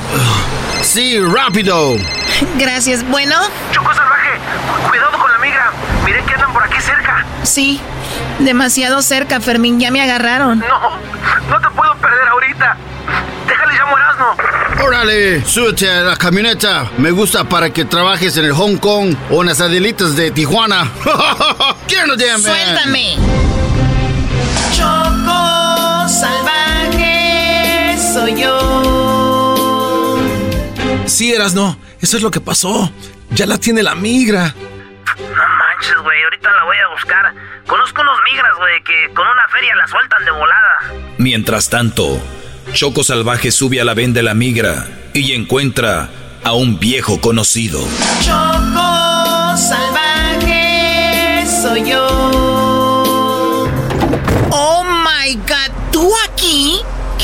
Sí, rápido. Gracias. Bueno. Choco salvaje. Cuidado con la migra. Miren que andan por aquí cerca. Sí. Demasiado cerca, Fermín. Ya me agarraron. No. No te puedo perder ahorita. Déjale llamo Erasmo. Órale, súbete a la camioneta. Me gusta para que trabajes en el Hong Kong o en las adelitas de Tijuana. Quiero damn Suéltame. Choco salvaje soy yo. Sí, Erasno. Eso es lo que pasó. Ya la tiene la migra. No manches, güey. Ahorita la voy a buscar. Conozco unos migras, güey, que con una feria la sueltan de volada. Mientras tanto, Choco Salvaje sube a la venda de la migra y encuentra a un viejo conocido. Choco salvaje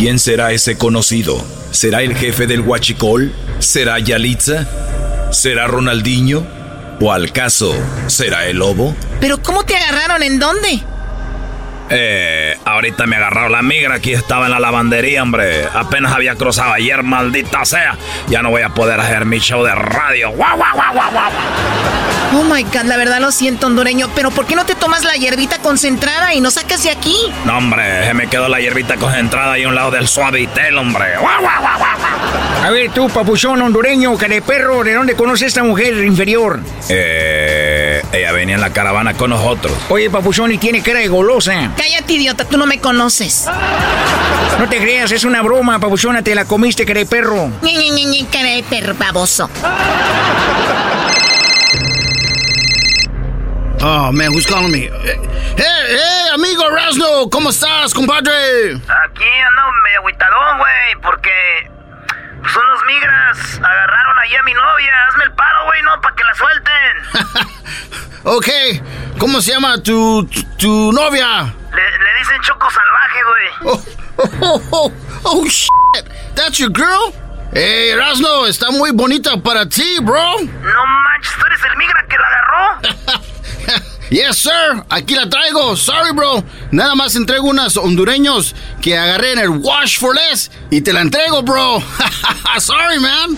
¿Quién será ese conocido? ¿Será el jefe del Huachicol? ¿Será Yalitza? ¿Será Ronaldinho? ¿O al caso será el lobo? ¿Pero cómo te agarraron? ¿En dónde? Eh, ahorita me agarraron la migra, aquí estaba en la lavandería, hombre. Apenas había cruzado ayer, maldita sea. Ya no voy a poder hacer mi show de radio. ¡Guau, guau, guau, guau, guau! Oh my god, la verdad lo siento, hondureño, pero ¿por qué no te tomas la hierbita concentrada y no sacas de aquí? No, hombre, se me quedó la hierbita concentrada ahí a un lado del suavitel, hombre. ¡Guau, guau, guau, guau! A ver, tú, papuchón hondureño, de perro, ¿de dónde conoces a esta mujer inferior? Eh, ella venía en la caravana con nosotros. Oye, papuchón, y tiene cara de golosa. Cállate, idiota, tú no me conoces. No te creas, es una broma, papuchona, te la comiste, cara de perro. Ñe, Ñe, Ñe, Ñe, cara de perro, baboso. Oh, man, who's calling me? Hey, hey, amigo Rasno, ¿cómo estás, compadre? Aquí ando medio agüitadón, güey, porque pues, unos migras agarraron ahí a mi novia. Hazme el paro, güey, no, para que la suelten. ok, ¿cómo se llama tu, tu, tu novia? Le, le, dicen Choco Salvaje, güey. Oh, oh, oh, oh, shit. That's your girl? Hey, Rasno, está muy bonita para ti, bro. No manches, tú eres el migra que la agarró. Yes, sir. Aquí la traigo. Sorry, bro. Nada más entrego unas hondureños que agarré en el Wash for Less y te la entrego, bro. Sorry, man.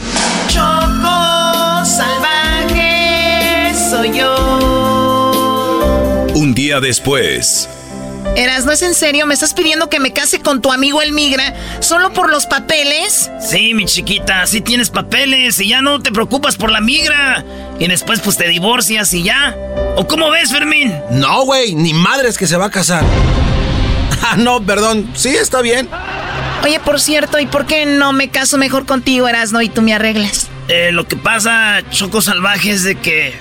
Choco salvaje soy yo. Un día después. Eras, ¿no es en serio? ¿Me estás pidiendo que me case con tu amigo el migra solo por los papeles? Sí, mi chiquita, sí tienes papeles y ya no te preocupas por la migra. Y después pues te divorcias y ya. ¿O cómo ves, Fermín? No, güey, ni madres que se va a casar. Ah, no, perdón. Sí, está bien. Oye, por cierto, ¿y por qué no me caso mejor contigo, Erasno, y tú me arreglas? Eh, lo que pasa, Choco Salvaje, es de que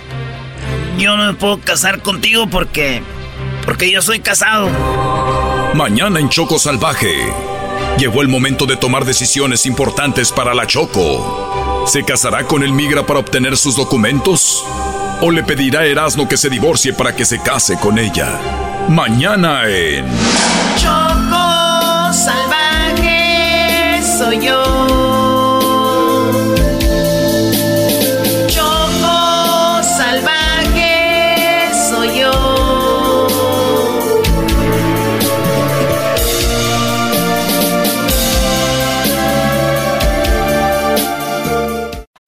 yo no me puedo casar contigo porque... Porque yo soy casado. Mañana en Choco Salvaje. Llegó el momento de tomar decisiones importantes para la Choco. ¿Se casará con el migra para obtener sus documentos? ¿O le pedirá a Erasmo que se divorcie para que se case con ella? Mañana en... Choco salvaje soy yo.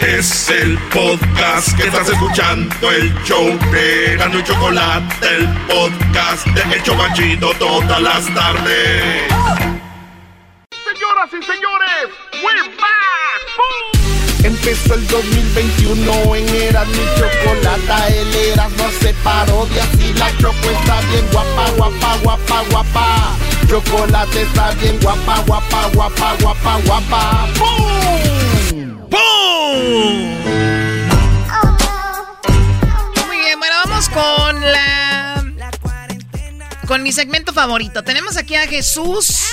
Es el podcast que estás escuchando, el show de Gano y Chocolate, el podcast de El Chocachito todas las tardes. Señoras y señores, we're back. Empezó el 2021 en Eras mi chocolata, el Eras no se parodia y la choco está bien guapa, guapa, guapa, guapa. Chocolate está bien guapa, guapa, guapa, guapa, guapa. ¡Bum! ¡Bum! Muy bien, bueno, vamos con la. Con mi segmento favorito. Tenemos aquí a Jesús.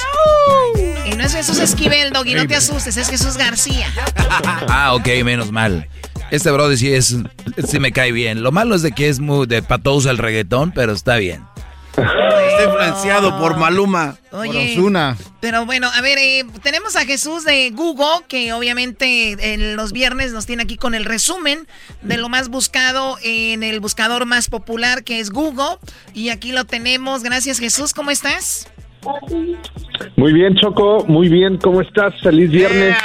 Y no es Jesús Esquivel, Doggy, no te asustes, es Jesús García. Ah, ok, menos mal. Este brother sí es, sí me cae bien. Lo malo es de que es muy de patosa el reggaetón, pero está bien. Está influenciado por Maluma. Oye, por Ozuna. Pero bueno, a ver, eh, tenemos a Jesús de Google, que obviamente en los viernes nos tiene aquí con el resumen de lo más buscado en el buscador más popular, que es Google. Y aquí lo tenemos. Gracias, Jesús. ¿Cómo estás? Muy bien, Choco, muy bien, ¿cómo estás? Feliz viernes.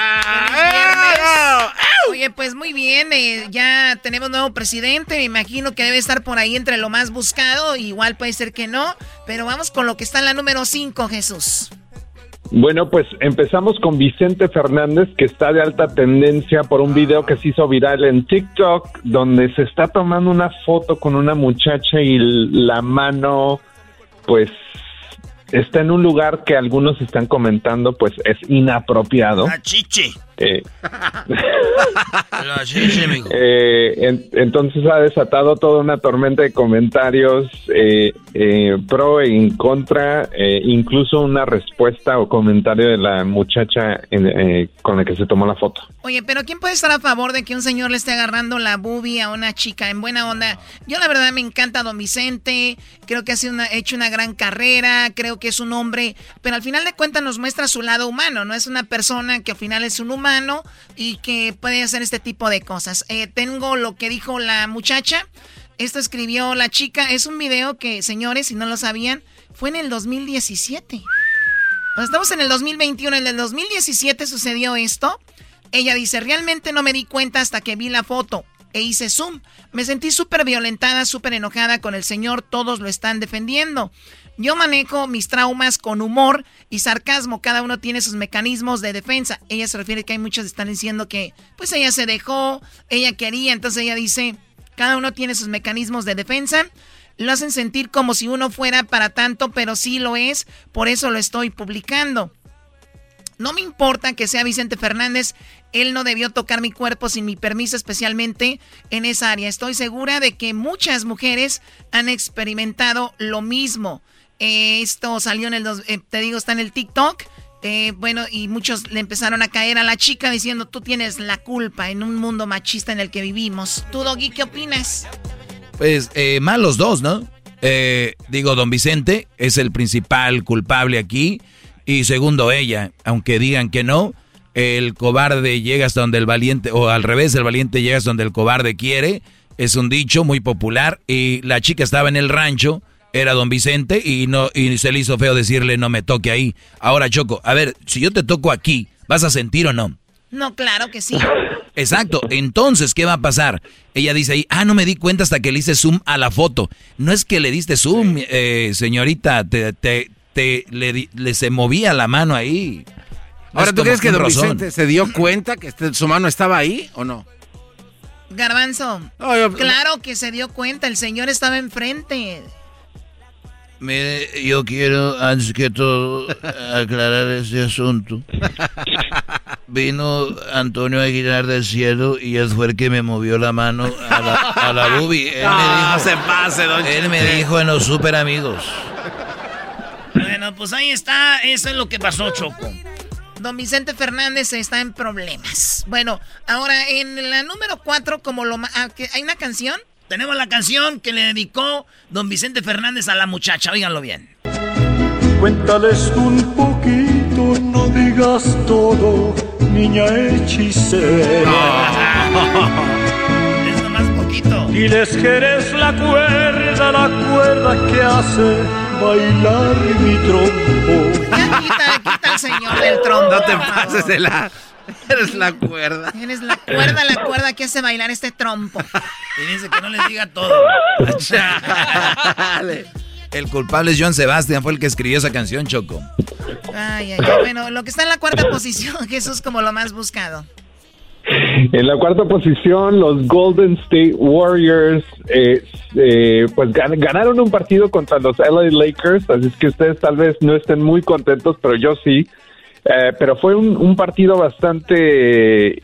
Oye, pues muy bien, eh, ya tenemos nuevo presidente, me imagino que debe estar por ahí entre lo más buscado, igual puede ser que no, pero vamos con lo que está en la número 5, Jesús. Bueno, pues empezamos con Vicente Fernández, que está de alta tendencia por un video que se hizo viral en TikTok, donde se está tomando una foto con una muchacha y la mano, pues, está en un lugar que algunos están comentando, pues, es inapropiado. La chiche. Eh. Eh, en- entonces ha desatado toda una tormenta de comentarios eh, eh, pro e en contra, eh, incluso una respuesta o comentario de la muchacha en- eh, con la que se tomó la foto. Oye, pero ¿quién puede estar a favor de que un señor le esté agarrando la boobie a una chica en buena onda? Yo la verdad me encanta Don Vicente, creo que ha sido una- hecho una gran carrera, creo que es un hombre, pero al final de cuentas nos muestra su lado humano, no es una persona que al final es un humano y que puede hacer este tipo de cosas. Eh, tengo lo que dijo la muchacha, esto escribió la chica, es un video que, señores, si no lo sabían, fue en el 2017. O sea, estamos en el 2021, en el 2017 sucedió esto. Ella dice, realmente no me di cuenta hasta que vi la foto e hice zoom. Me sentí súper violentada, súper enojada con el señor, todos lo están defendiendo. Yo manejo mis traumas con humor y sarcasmo, cada uno tiene sus mecanismos de defensa. Ella se refiere que hay muchos que están diciendo que pues ella se dejó, ella quería, entonces ella dice, cada uno tiene sus mecanismos de defensa. Lo hacen sentir como si uno fuera para tanto, pero sí lo es, por eso lo estoy publicando. No me importa que sea Vicente Fernández, él no debió tocar mi cuerpo sin mi permiso, especialmente en esa área. Estoy segura de que muchas mujeres han experimentado lo mismo. Esto salió en el, dos- eh, te digo, está en el TikTok. Eh, bueno, y muchos le empezaron a caer a la chica diciendo, tú tienes la culpa en un mundo machista en el que vivimos. ¿Tú, Doggy, qué opinas? Pues eh, mal los dos, ¿no? Eh, digo, don Vicente es el principal culpable aquí. Y segundo, ella, aunque digan que no, el cobarde llega hasta donde el valiente, o al revés, el valiente llega hasta donde el cobarde quiere. Es un dicho muy popular. Y la chica estaba en el rancho, era don Vicente, y, no, y se le hizo feo decirle no me toque ahí. Ahora, Choco, a ver, si yo te toco aquí, ¿vas a sentir o no? No, claro que sí. Exacto. Entonces, ¿qué va a pasar? Ella dice ahí, ah, no me di cuenta hasta que le hice zoom a la foto. No es que le diste zoom, eh, señorita, te, te, te- le, di- le se movía la mano ahí. Ahora, ¿tú crees que Don Vicente se dio cuenta que este, su mano estaba ahí o no? Garbanzo. claro que se dio cuenta, el señor estaba enfrente. Mire, yo quiero, antes que todo, aclarar este asunto. Vino Antonio Aguilar del cielo y él fue el que me movió la mano a la, a la bubi. Él me dijo, se pase, don Él me dijo en los super amigos. Bueno, pues ahí está, eso es lo que pasó, Choco. Don Vicente Fernández está en problemas. Bueno, ahora en la número 4, como lo ah, ¿hay una canción? Tenemos la canción que le dedicó don Vicente Fernández a la muchacha. Óiganlo bien. Cuéntales un poquito, no digas todo, niña hechicera. es nomás poquito. Diles que eres la cuerda, la cuerda que hace bailar mi trompo. Ya quita, quita el señor del trompo. No te pases de la... Eres la cuerda. Eres la cuerda, la cuerda que hace bailar este trompo. Y dice que no les diga todo. el culpable es John Sebastian, fue el que escribió esa canción, Choco. Ay, ay, ay. Bueno, lo que está en la cuarta posición, Jesús, como lo más buscado. En la cuarta posición, los Golden State Warriors eh, eh, pues ganaron un partido contra los LA Lakers, así es que ustedes tal vez no estén muy contentos, pero yo sí. Eh, pero fue un, partido bastante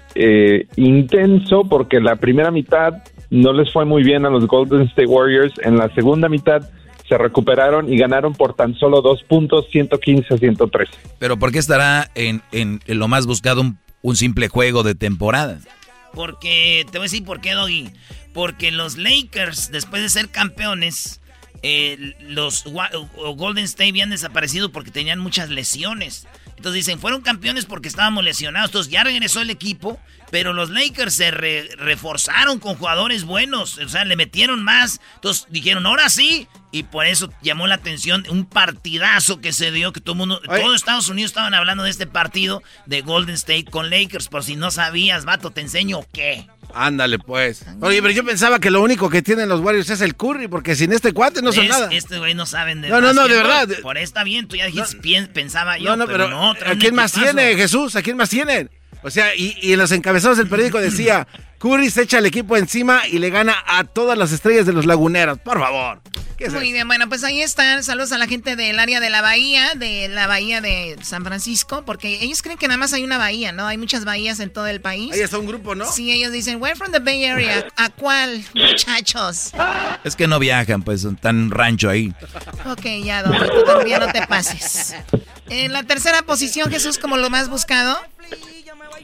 intenso porque la primera mitad no les fue muy bien a los Golden State Warriors. En la segunda mitad se recuperaron y ganaron por tan solo dos puntos, 115 a 113. Pero ¿por qué estará en, en, en lo más buscado un un simple juego de temporada. Porque, te voy a decir por qué, Doggy. Porque los Lakers, después de ser campeones, eh, los Golden State habían desaparecido porque tenían muchas lesiones. Entonces dicen, fueron campeones porque estábamos lesionados. Entonces ya regresó el equipo, pero los Lakers se reforzaron con jugadores buenos. O sea, le metieron más. Entonces dijeron, ahora sí. Y por eso llamó la atención un partidazo que se dio, que todo mundo, todo Estados Unidos estaban hablando de este partido de Golden State con Lakers. Por si no sabías, vato, ¿te enseño qué? Ándale, pues. Oye, pero yo pensaba que lo único que tienen los Warriors es el curry, porque sin este cuate no son nada. Este güey no saben de No, no, no, de verdad. Por esta bien, tú ya dijiste, pensaba yo. No, no, pero, no, ¿a quién más tiene, Jesús? ¿A quién más tienen? O sea, y, y en los encabezados del periódico decía, Curry se echa el equipo encima y le gana a todas las estrellas de los laguneros. Por favor. Muy bien, bueno, pues ahí están. Saludos a la gente del área de la bahía, de la bahía de San Francisco, porque ellos creen que nada más hay una bahía, ¿no? Hay muchas bahías en todo el país. Ahí está un grupo, ¿no? Sí, ellos dicen, we're from the Bay Area. ¿A cuál, muchachos? Es que no viajan, pues, están rancho ahí. Ok, ya, don, tú todavía no te pases. En la tercera posición, Jesús, como lo más buscado.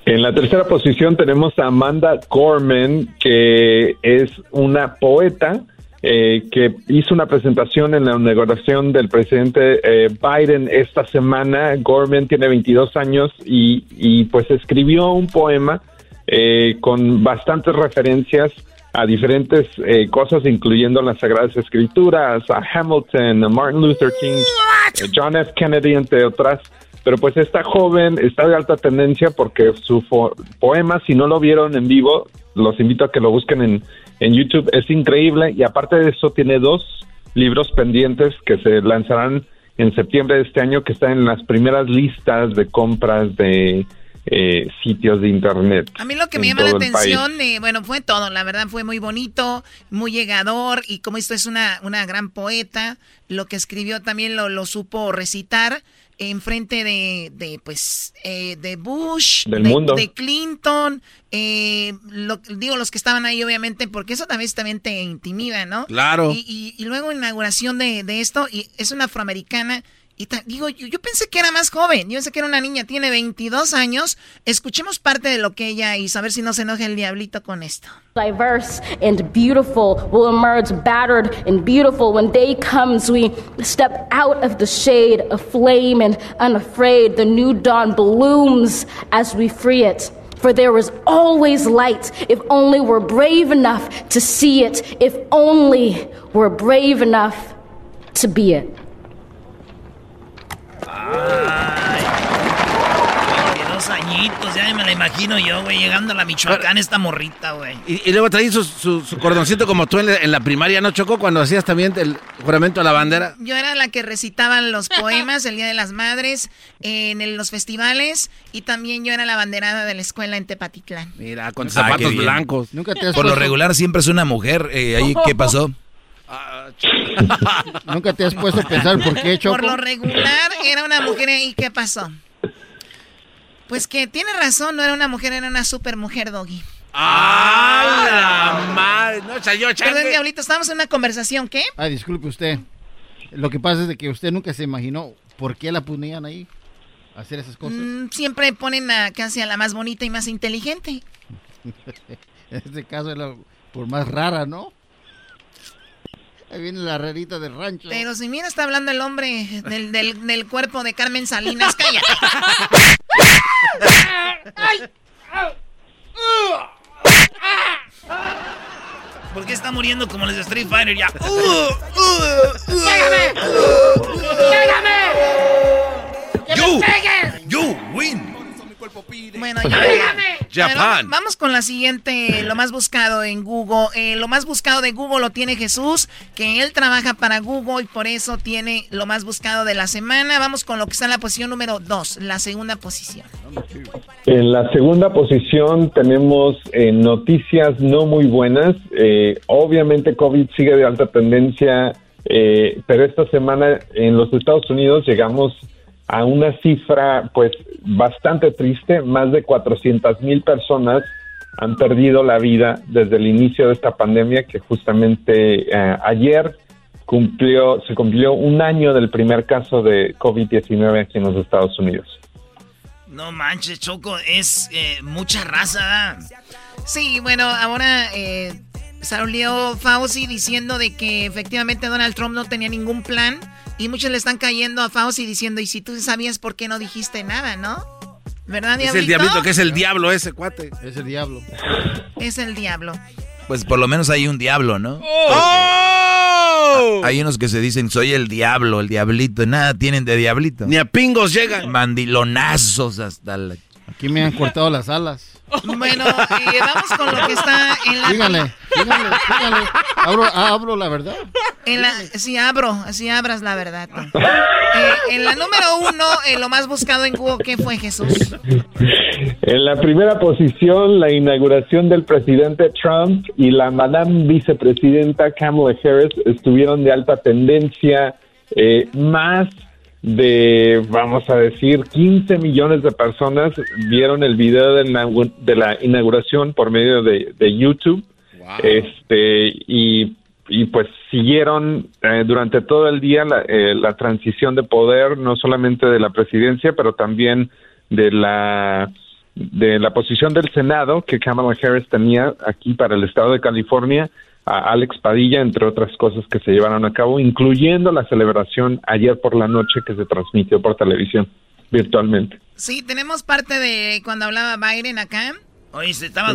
En la tercera posición tenemos a Amanda Gorman, que es una poeta eh, que hizo una presentación en la inauguración del presidente eh, Biden esta semana. Gorman tiene 22 años y, pues escribió un poema eh, con bastantes referencias a diferentes cosas, incluyendo las Sagradas Escrituras, a Hamilton, a Martin Luther King, John F. Kennedy, entre otras. Pero pues esta joven está de alta tendencia porque su poema, si no lo vieron en vivo, los invito a que lo busquen en, en YouTube, es increíble y aparte de eso tiene dos libros pendientes que se lanzarán en septiembre de este año que están en las primeras listas de compras de eh, sitios de internet. A mí lo que me llama la atención, eh, bueno, fue todo, la verdad fue muy bonito, muy llegador y como esto es una, una gran poeta, lo que escribió también lo, lo supo recitar enfrente de, de pues, eh, de Bush, de, Clinton, eh, digo los que estaban ahí obviamente, porque eso también, también te intimida, ¿no? Claro. Y, y, luego inauguración de, de, esto, y es una afroamericana y digo, yo, pensé que era más joven. Yo pensé que era una niña. Tiene 22 años. Escuchemos parte de lo que ella hizo. A ver si no se enoja el diablito con esto. Diverse and beautiful will emerge battered and beautiful. When day comes, we step out of the shade, aflame and unafraid. The new dawn blooms as we free it. For there is always light if only we're brave enough to see it, if only we're brave enough to be it. Ay, 22 añitos, ya me la imagino yo, güey, llegando a la Michoacán, esta morrita, güey. Y, luego traí su, su, cordoncito como tú en la, primaria, ¿no, Chocó? Cuando hacías también el juramento a la bandera. Yo era la que recitaba los poemas el Día de las Madres en los festivales y también yo era la banderada de la escuela en Tepatitlán. Mira, con zapatos blancos. ¿Nunca Por lo regular siempre es una mujer. Eh, ¿Ahí qué pasó? ¿Nunca te has puesto a pensar por qué, Choco? Por lo regular era una mujer y ¿qué pasó? Pues que tiene razón, no era una mujer, era una super mujer, Doggy. ¡Ah, la madre! No, salió Perdón, Diablito, estamos en una conversación, ¿qué? Ay, disculpe usted. Lo que pasa es de que usted nunca se imaginó por qué la ponían ahí a hacer esas cosas. Mm, siempre ponen a casi a la más bonita y más inteligente. en este caso es la, por más rara, ¿no? Ahí viene la rarita del rancho. Pero si mira, está hablando el hombre del, del, cuerpo de Carmen Salinas. ¡Calla! ¿Por qué está muriendo como los de Street Fighter ya? ¡Pégame! ¡Pégame! ¡You! ¡You win! Bueno, ya. vamos con la siguiente, lo más buscado en Google. Eh, lo más buscado de Google lo tiene Jesús, que él trabaja para Google y por eso tiene lo más buscado de la semana. Vamos con lo que está en la posición número 2, la segunda posición. En la segunda posición tenemos eh, noticias no muy buenas. Eh, obviamente COVID sigue de alta tendencia, pero esta semana en los Estados Unidos llegamos a una cifra pues bastante triste, más de 400 mil personas han perdido la vida desde el inicio de esta pandemia que justamente eh, ayer cumplió, se cumplió un año del primer caso de COVID-19 aquí en los Estados Unidos. No manches, Choco, es eh, mucha raza. Sí, bueno, ahora eh, salió Fauci diciendo de que efectivamente Donald Trump no tenía ningún plan y muchos le están cayendo a Fauci diciendo, y si tú sabías por qué no dijiste nada, ¿no? ¿Verdad, Diablito? Es el diablito, que es el diablo ese cuate. Es el diablo. Es el diablo. Pues por lo menos hay un diablo, ¿no? ¡Oh! Hay unos que se dicen, soy el diablo, el diablito. Nada tienen de diablito. Ni a pingos llegan. Mandilonazos hasta la... Aquí me han cortado las alas. Bueno, y vamos con lo que está en la... Dígale, dígale, dígale. Abro, abro la verdad. En la, sí, abro, así abras la verdad. Eh, en la número uno, eh, lo más buscado en Google, ¿qué fue Jesús? En la primera posición, la inauguración del presidente Trump y la madame vicepresidenta Kamala Harris estuvieron de alta tendencia. Eh, más de, vamos a decir, 15 millones de personas vieron el video de la, de la inauguración por medio de, de YouTube. Este, y, y, pues siguieron eh, durante todo el día la, eh, la transición de poder, no solamente de la presidencia, pero también de la de la posición del Senado que Kamala Harris tenía aquí para el estado de California a Alex Padilla, entre otras cosas que se llevaron a cabo, incluyendo la celebración ayer por la noche que se transmitió por televisión virtualmente. Sí, tenemos parte de cuando hablaba Biden acá. Oye, se estaba,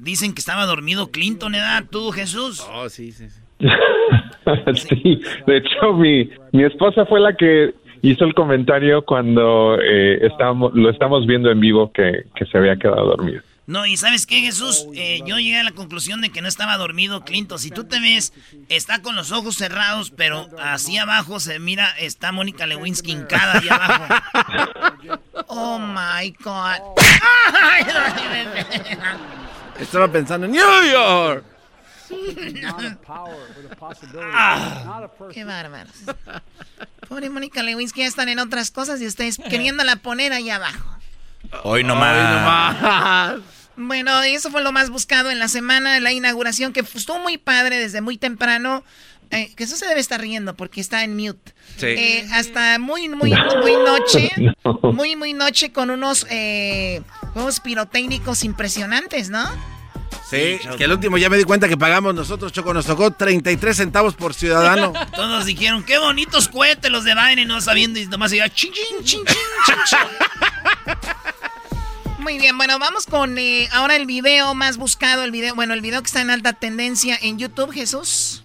dicen que estaba dormido Clinton, ¿edad? ¿Tú, Jesús? Oh, sí, sí, sí. sí, de hecho mi, mi esposa fue la que hizo el comentario cuando eh, estábamos, lo estamos viendo en vivo que, que se había quedado dormido. No, y ¿sabes qué, Jesús? Eh, yo llegué a la conclusión de que no estaba dormido Clinton. Si tú te ves, está con los ojos cerrados, pero así abajo se mira, está Mónica Lewinsky hincada ahí abajo. Oh my God. Estaba pensando en New York. qué bárbaros. Pobre Mónica Lewinsky ya están en otras cosas y ustedes queriéndola poner ahí abajo. Hoy nomás. Bueno, eso fue lo más buscado en la semana, la inauguración, que estuvo muy padre desde muy temprano. Eh, que eso se debe estar riendo porque está en mute. Eh, hasta muy, muy, muy noche. Muy, muy noche con unos eh, juegos pirotécnicos impresionantes, ¿no? Sí, que el último ya me di cuenta que pagamos nosotros, Choco, nos tocó 33 centavos por ciudadano. Todos dijeron, qué bonitos cohetes los de Biden, no sabiendo, y nomás iba ching, ching, ching, ching, ching. Muy bien, bueno, vamos con eh, ahora el video más buscado, el video, bueno, el video que está en alta tendencia en YouTube, Jesús.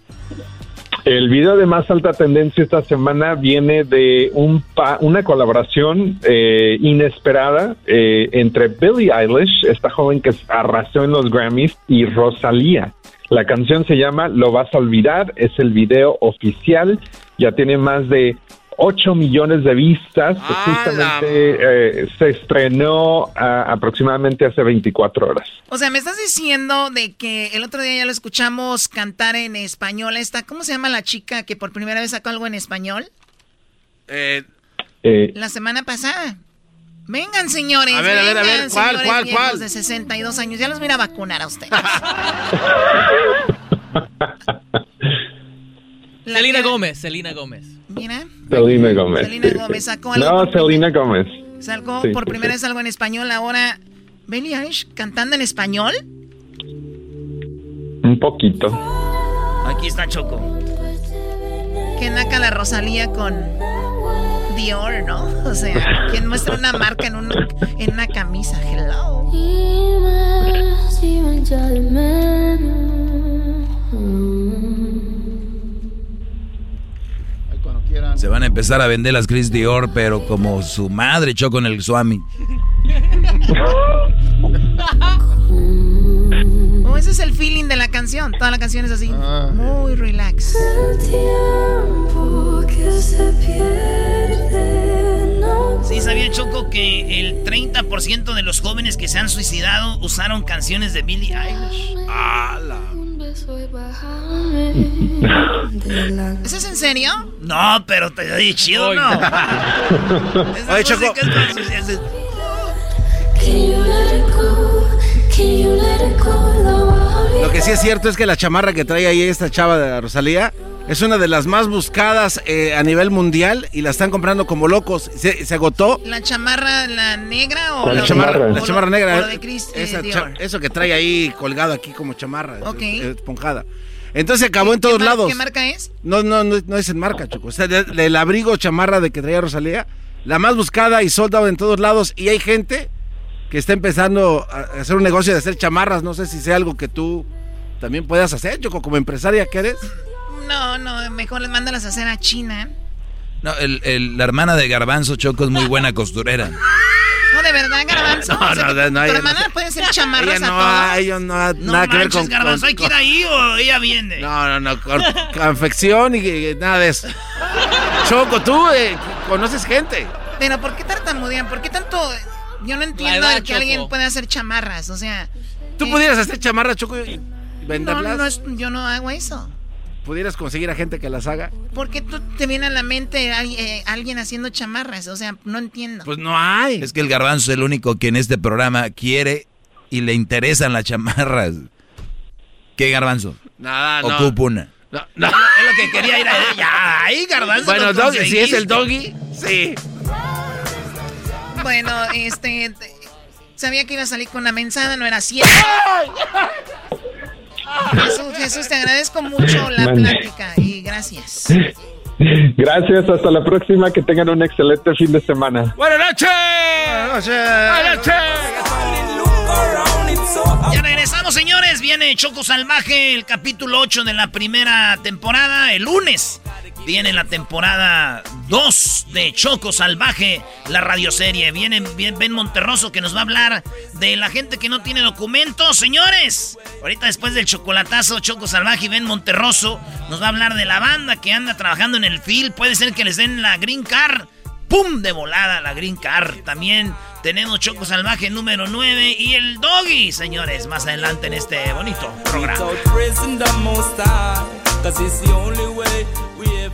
El video de más alta tendencia esta semana viene de un una colaboración eh, inesperada eh, entre Billie Eilish, esta joven que arrasó en los Grammys, y Rosalía. La canción se llama Lo vas a olvidar, es el video oficial, ya tiene más de 8 millones de vistas. Justamente eh, se estrenó aproximadamente hace 24 horas. O sea, me estás diciendo de que el otro día ya lo escuchamos cantar en español. Esta, ¿Cómo se llama la chica que por primera vez sacó algo en español? Eh, eh. la semana pasada. Vengan, señores. A ver, a ver, a ver. ¿Cuál, cuál, cuál? de 62 años. Ya los voy a vacunar a ustedes. Selena Gómez, Selena Gómez. Mira. Selena Gómez. Selena Gómez sacó algo. No, Selena Gómez. Sacó por primera vez algo en español. Ahora, Billie Eilish cantando en español. Un poquito. Aquí está Choco. Que naca la Rosalía con Dior, ¿no? O sea, quien muestra una marca en una, en una camisa. Hello. Se van a empezar a vender las Chris Dior, pero como su madre echó con el Swami. Oh, ese es el feeling de la canción. Toda la canción es así. Ah. Muy relax. Sí, sabía Choco que el 30% de los jóvenes que se han suicidado usaron canciones de Billie Eilish. ¡Hala! ¿Eso es en serio? No, pero te doy chido, ¿no? Oye, Choco. Lo que sí es cierto es que la chamarra que trae ahí esta chava de la Rosalía es una de las más buscadas eh, a nivel mundial y la están comprando como locos. Se, agotó. ¿La chamarra, la negra o la, chamarra? La chamarra negra. de Chris, eh, eso que trae ahí colgado aquí como chamarra. Ok. esponjada. Entonces se acabó en todos lados. ¿Qué marca es? No, no, no, es en marca, Choco. O sea, el abrigo chamarra de que traía Rosalía, la más buscada y soldado en todos lados. Y hay gente que está empezando a hacer un negocio de hacer chamarras. No sé si sea algo que tú también puedas hacer, Choco, como empresaria que eres. No, no, mejor les mándalas a hacer a China. No, el, la hermana de Garbanzo Choco es muy buena costurera. No, de verdad, Garbanzo. No, no, no, no. ¿Tu hermana puede hacer chamarras no, a todos? Ella no, no nada que ver con... Garbanzo, ¿hay que ir ahí o ella viene? No, no, no, con confección y, nada de eso. Choco, tú eh, conoces gente. Pero, ¿por qué tartamudean? ¿Por qué tanto...? Yo no entiendo que alguien pueda hacer chamarras, o sea... ¿Tú pudieras hacer chamarras, Choco, y venderlas? No, no, yo no hago eso pudieras conseguir a gente que las haga. ¿Por qué tú te viene a la mente eh, alguien haciendo chamarras? O sea, no entiendo. Pues no hay. Es que el garbanzo es el único que en este programa quiere y le interesan las chamarras. ¿Qué garbanzo? Nada, no. Ocupo una. No, no. Es lo que quería ir a ella. Ahí, garbanzo. Bueno, doggy, si es el doggy, sí. Bueno, este... Sabía que iba a salir con una mensada, no era cierto. Jesús, Jesús, te agradezco mucho la plática y gracias. Gracias, hasta la próxima, que tengan un excelente fin de semana. Buenas noches. Buenas noches. Buenas noches. Ya regresamos, señores. Viene Choco Salvaje, el capítulo 8 de la primera temporada, el lunes. Viene la temporada 2 de Choco Salvaje, la radioserie. Viene Ben Monterroso que nos va a hablar de la gente que no tiene documentos. Señores, ahorita después del chocolatazo Choco Salvaje y Ben Monterroso nos va a hablar de la banda que anda trabajando en el film. Puede ser que les den la Green Card. ¡Pum! De volada la Green Card. También tenemos Choco Salvaje número 9 y el Doggy, señores, más adelante en este bonito programa.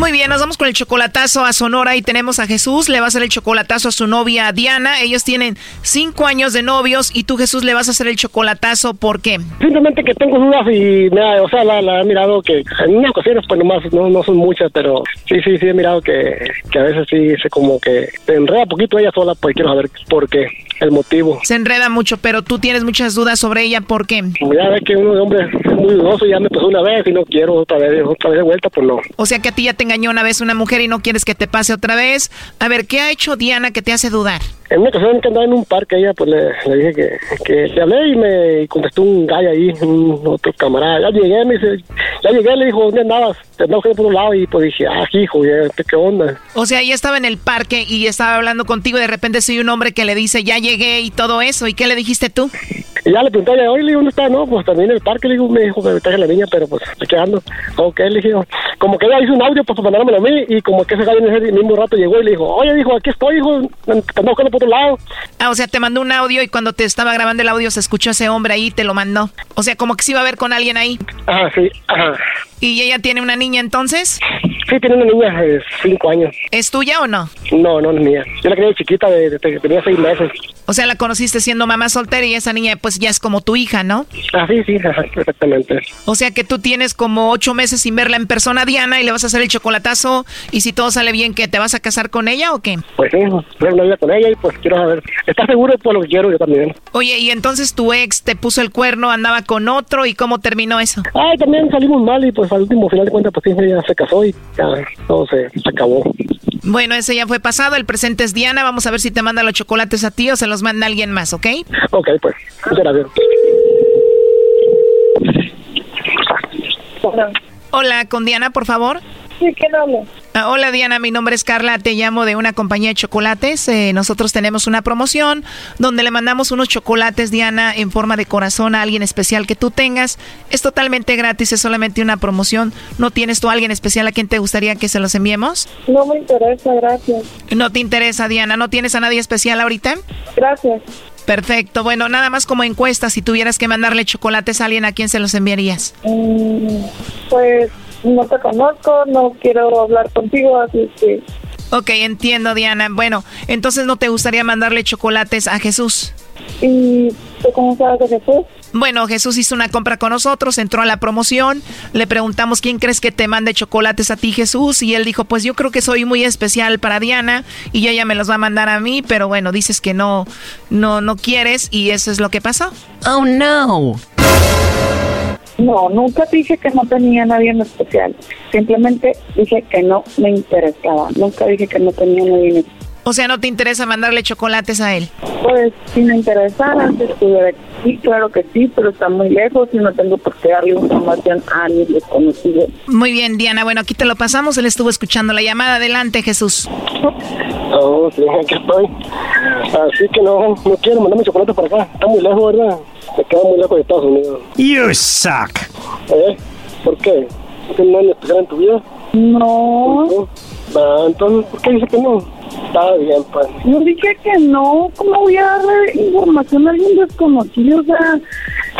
Muy bien, nos vamos con el chocolatazo a Sonora y tenemos a Jesús. Le va a hacer el chocolatazo a su novia Diana. Ellos tienen cinco años de novios y tú, Jesús, le vas a hacer el chocolatazo. ¿Por qué? Simplemente que tengo dudas y, ha- o sea, la, la he mirado que en unas ocasiones, pues nomás no, no son muchas, pero sí, sí, sí he mirado que, que a veces sí se como que se enreda poquito ella sola, pues quiero saber por qué, el motivo. Se enreda mucho, pero tú tienes muchas dudas sobre ella. ¿Por qué? Ya ves que uno de hombre es muy dudoso, ya me pasó una vez y no quiero otra vez, otra vez de vuelta, pues no. O sea que a ti ya te engañó una vez una mujer y no quieres que te pase otra vez. A ver, ¿qué ha hecho Diana que te hace dudar? En una ocasión que andaba en un parque, ella pues le, le dije que, que le hablé y me contestó un gallo ahí, un otro camarada. Ya llegué, me dice, ya llegué, le dijo, ¿dónde andabas? Te andaba por un lado y pues dije, ah, hijo, ¿qué onda? O sea, ella estaba en el parque y estaba hablando contigo y de repente soy un hombre que le dice, ya llegué y todo eso. ¿Y qué le dijiste tú? Y ya le pregunté, oye, le digo, ¿dónde está? No, pues también en el parque, le digo, me dijo que me traje la niña, pero pues aquí ando. Ok, le dije, como que ella hizo un audio pues, para mandármelo a mí y como que ese gallo en ese mismo rato llegó y le dijo, oye, dijo, aquí estoy, hijo, te ando buscando por otro lado. Ah, o sea, te mandó un audio y cuando te estaba grabando el audio se escuchó ese hombre ahí y te lo mandó. O sea, como que se iba a ver con alguien ahí. Ajá, sí, ajá. ¿Y ella tiene una niña entonces? Sí, tiene una niña de cinco años. ¿Es tuya o no? No, no es mía. Yo la quería de chiquita, de, de- tenía seis meses. O sea, la conociste siendo mamá soltera y esa niña pues ya es como tu hija, ¿no? Ah, sí, sí, exactamente. O sea que tú tienes como ocho meses sin verla en persona, Diana, y le vas a hacer el chocolatazo. Y si todo sale bien, ¿qué? ¿Te vas a casar con ella o qué? Pues sí, ver una vida con ella y pues quiero saber. ¿Estás seguro de lo que quiero yo también? Oye, y entonces tu ex te puso el cuerno, andaba con otro, ¿y cómo terminó eso? Ay, también salimos mal y pues al último final de cuentas pues sí, ella se casó y ya todo se, se acabó. Bueno, ese ya fue pasado, el presente es Diana, vamos a ver si te manda los chocolates a ti o se los manda alguien más, ¿ok? Ok, pues, gracias. Hola, con Diana, por favor. Sí, ¿quién habla? Ah, hola Diana, mi nombre es Carla, te llamo de una compañía de chocolates. Eh, nosotros tenemos una promoción donde le mandamos unos chocolates, Diana, en forma de corazón a alguien especial que tú tengas. Es totalmente gratis, es solamente una promoción. ¿No tienes tú a alguien especial a quien te gustaría que se los enviemos? No me interesa, gracias. No te interesa, Diana, ¿no tienes a nadie especial ahorita? Gracias. Perfecto, bueno, nada más como encuesta, si tuvieras que mandarle chocolates a alguien, ¿a quién se los enviarías? Mm, pues no te conozco, no quiero hablar contigo, así que Ok, entiendo, Diana. Bueno, entonces no te gustaría mandarle chocolates a Jesús. ¿Y tú cómo sabes de Jesús? Bueno, Jesús hizo una compra con nosotros, entró a la promoción, le preguntamos quién crees que te mande chocolates a ti, Jesús, y él dijo, pues yo creo que soy muy especial para Diana y ella me los va a mandar a mí, pero bueno, dices que no, no, no quieres y eso es lo que pasó. Oh, no. No, nunca dije que no tenía nadie en especial. Simplemente dije que no me interesaba. Nunca dije que no tenía nadie en especial. O sea, ¿no te interesa mandarle chocolates a él? Pues si me interesara, si estuviera aquí, claro que sí, pero está muy lejos y no tengo por qué darle información a alguien desconocido. Muy bien, Diana, bueno, aquí te lo pasamos, él estuvo escuchando la llamada, adelante, Jesús. Oh, sí, aquí estoy. Así que no, no quiero mandarme chocolate para acá. Está muy lejos, ¿verdad? Me queda muy lejos de Estados Unidos. You suck. ¿Eh? ¿Por qué? ¿No tienes nadie especial en tu vida? No. Ah, entonces, ¿por qué dice que no? Está bien, pues. Yo dije que no, ¿cómo voy a darle información a alguien desconocido? O sea,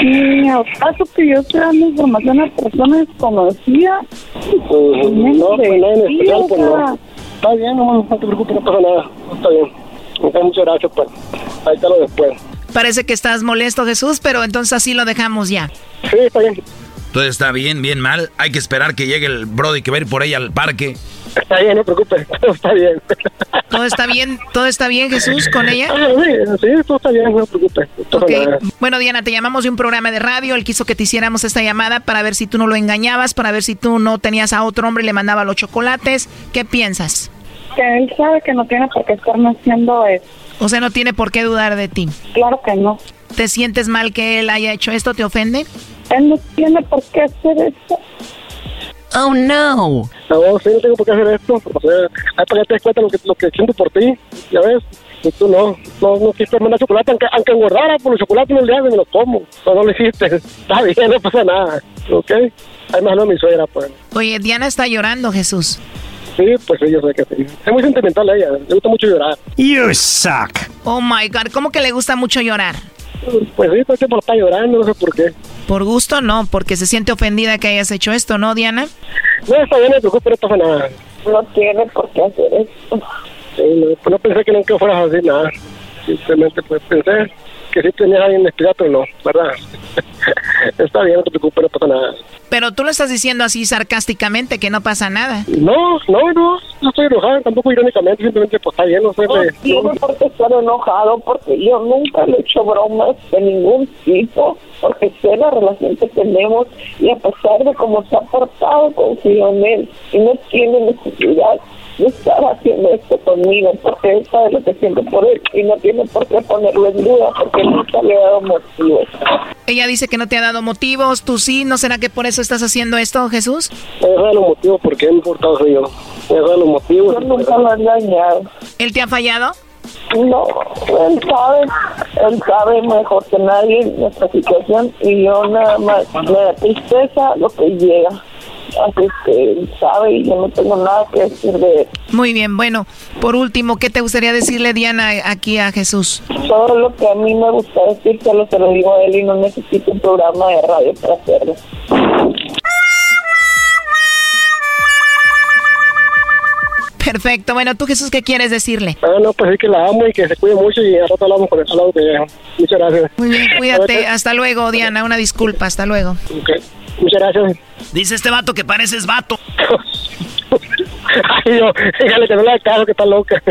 ni al caso que yo esté dando información a personas desconocidas. Ujú, No, pues nadie en especial, pues no. Está bien, no, no te preocupes, no pasa nada. Está bien. Ok, muchas gracias, pues. Ahí te lo después. Parece que estás molesto, Jesús, pero entonces así lo dejamos ya. Sí, está bien. Todo está bien, bien mal. Hay que esperar que llegue el Brody que va a ir por ahí al parque. Está bien, no te preocupes. Todo está bien. ¿Todo está bien? ¿Todo está bien, Jesús, con ella? Ah, sí, sí, todo está bien, no te preocupes. Bueno Diana, te llamamos de un programa de radio, él quiso que te hiciéramos esta llamada para ver si tú no lo engañabas, para ver si tú no tenías a otro hombre y le mandaba los chocolates. ¿Qué piensas? Que él sabe que no tiene por qué estarme haciendo eso. O sea, no tiene por qué dudar de ti. Claro que no. ¿Te sientes mal que él haya hecho esto? ¿Te ofende? Él no tiene por qué hacer eso. Oh, no. No, sí, no tengo por qué hacer esto. O sea, hay para que te des cuenta lo que, lo que siento por ti, ya ves. Y tú no, no, no quisiste mandar chocolate, aunque, aunque engordara por los chocolates no le haces, me los como. No, no lo hiciste. Está bien, no pasa nada. ¿Ok? Hay más a mi suegra, pues. Oye, Diana está llorando, Jesús. Sí, pues sí, yo sé que sí. Es muy sentimental ella, le gusta mucho llorar. You suck. Oh my God, ¿cómo que le gusta mucho llorar? Pues sí, todo el tiempo está llorando, no sé por qué. Por gusto, no, porque se siente ofendida que hayas hecho esto, ¿no, Diana? No, está bien, no te preocupes, no pasa nada. no tiene por qué hacer esto. Sí, no, pues no pensé que nunca fueras a decir nada. Simplemente pues pensé que sí tenías a alguien especial, pero no, ¿verdad? Está bien, no te preocupes, no pasa nada. Pero tú lo estás diciendo así sarcásticamente, que no pasa nada. No, no, no, no estoy enojado, tampoco irónicamente, simplemente pues está bien, no sé. No de- tiene por qué estar enojado porque yo nunca le he hecho bromas de ningún tipo porque sé la relación que tenemos y a pesar de cómo se ha portado confío en él y no tiene necesidad de estar haciendo esto conmigo porque él sabe lo que siento por él y no tiene por qué ponerlo en duda porque nunca le he dado motivos. Ella dice que no te ha dado motivos, tú sí, ¿no será que por eso estás haciendo esto, Jesús? Me deja los motivos porque he importado soy yo. Me deja los motivos. Yo nunca lo he engañado. ¿Él te ha fallado? No, él sabe, él sabe mejor que nadie nuestra situación y yo nada más me da tristeza lo que llega. Así es que él sabe y yo no tengo nada que decir de él. Muy bien, bueno, por último, ¿qué te gustaría decirle, Diana, aquí a Jesús? Todo lo que a mí me gusta decir solo se lo digo a él y no necesito un programa de radio para hacerlo. Perfecto, bueno, tú Jesús, ¿qué quieres decirle? Ah, no, pues es que la amo y que se cuide mucho y al rato hablamos con el lado que llega. Muchas gracias. Muy bien, cuídate, hasta luego, Diana, una disculpa, hasta luego. Ok, Muchas gracias. Dice este vato que pareces vato. Ay, yo, dígale que no le haga caso, que está loca.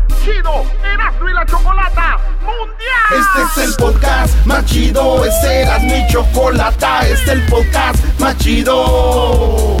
chido Erasmo y la Chocolata Mundial. Este es el podcast más chido, este era mi chocolata, este es el podcast más chido.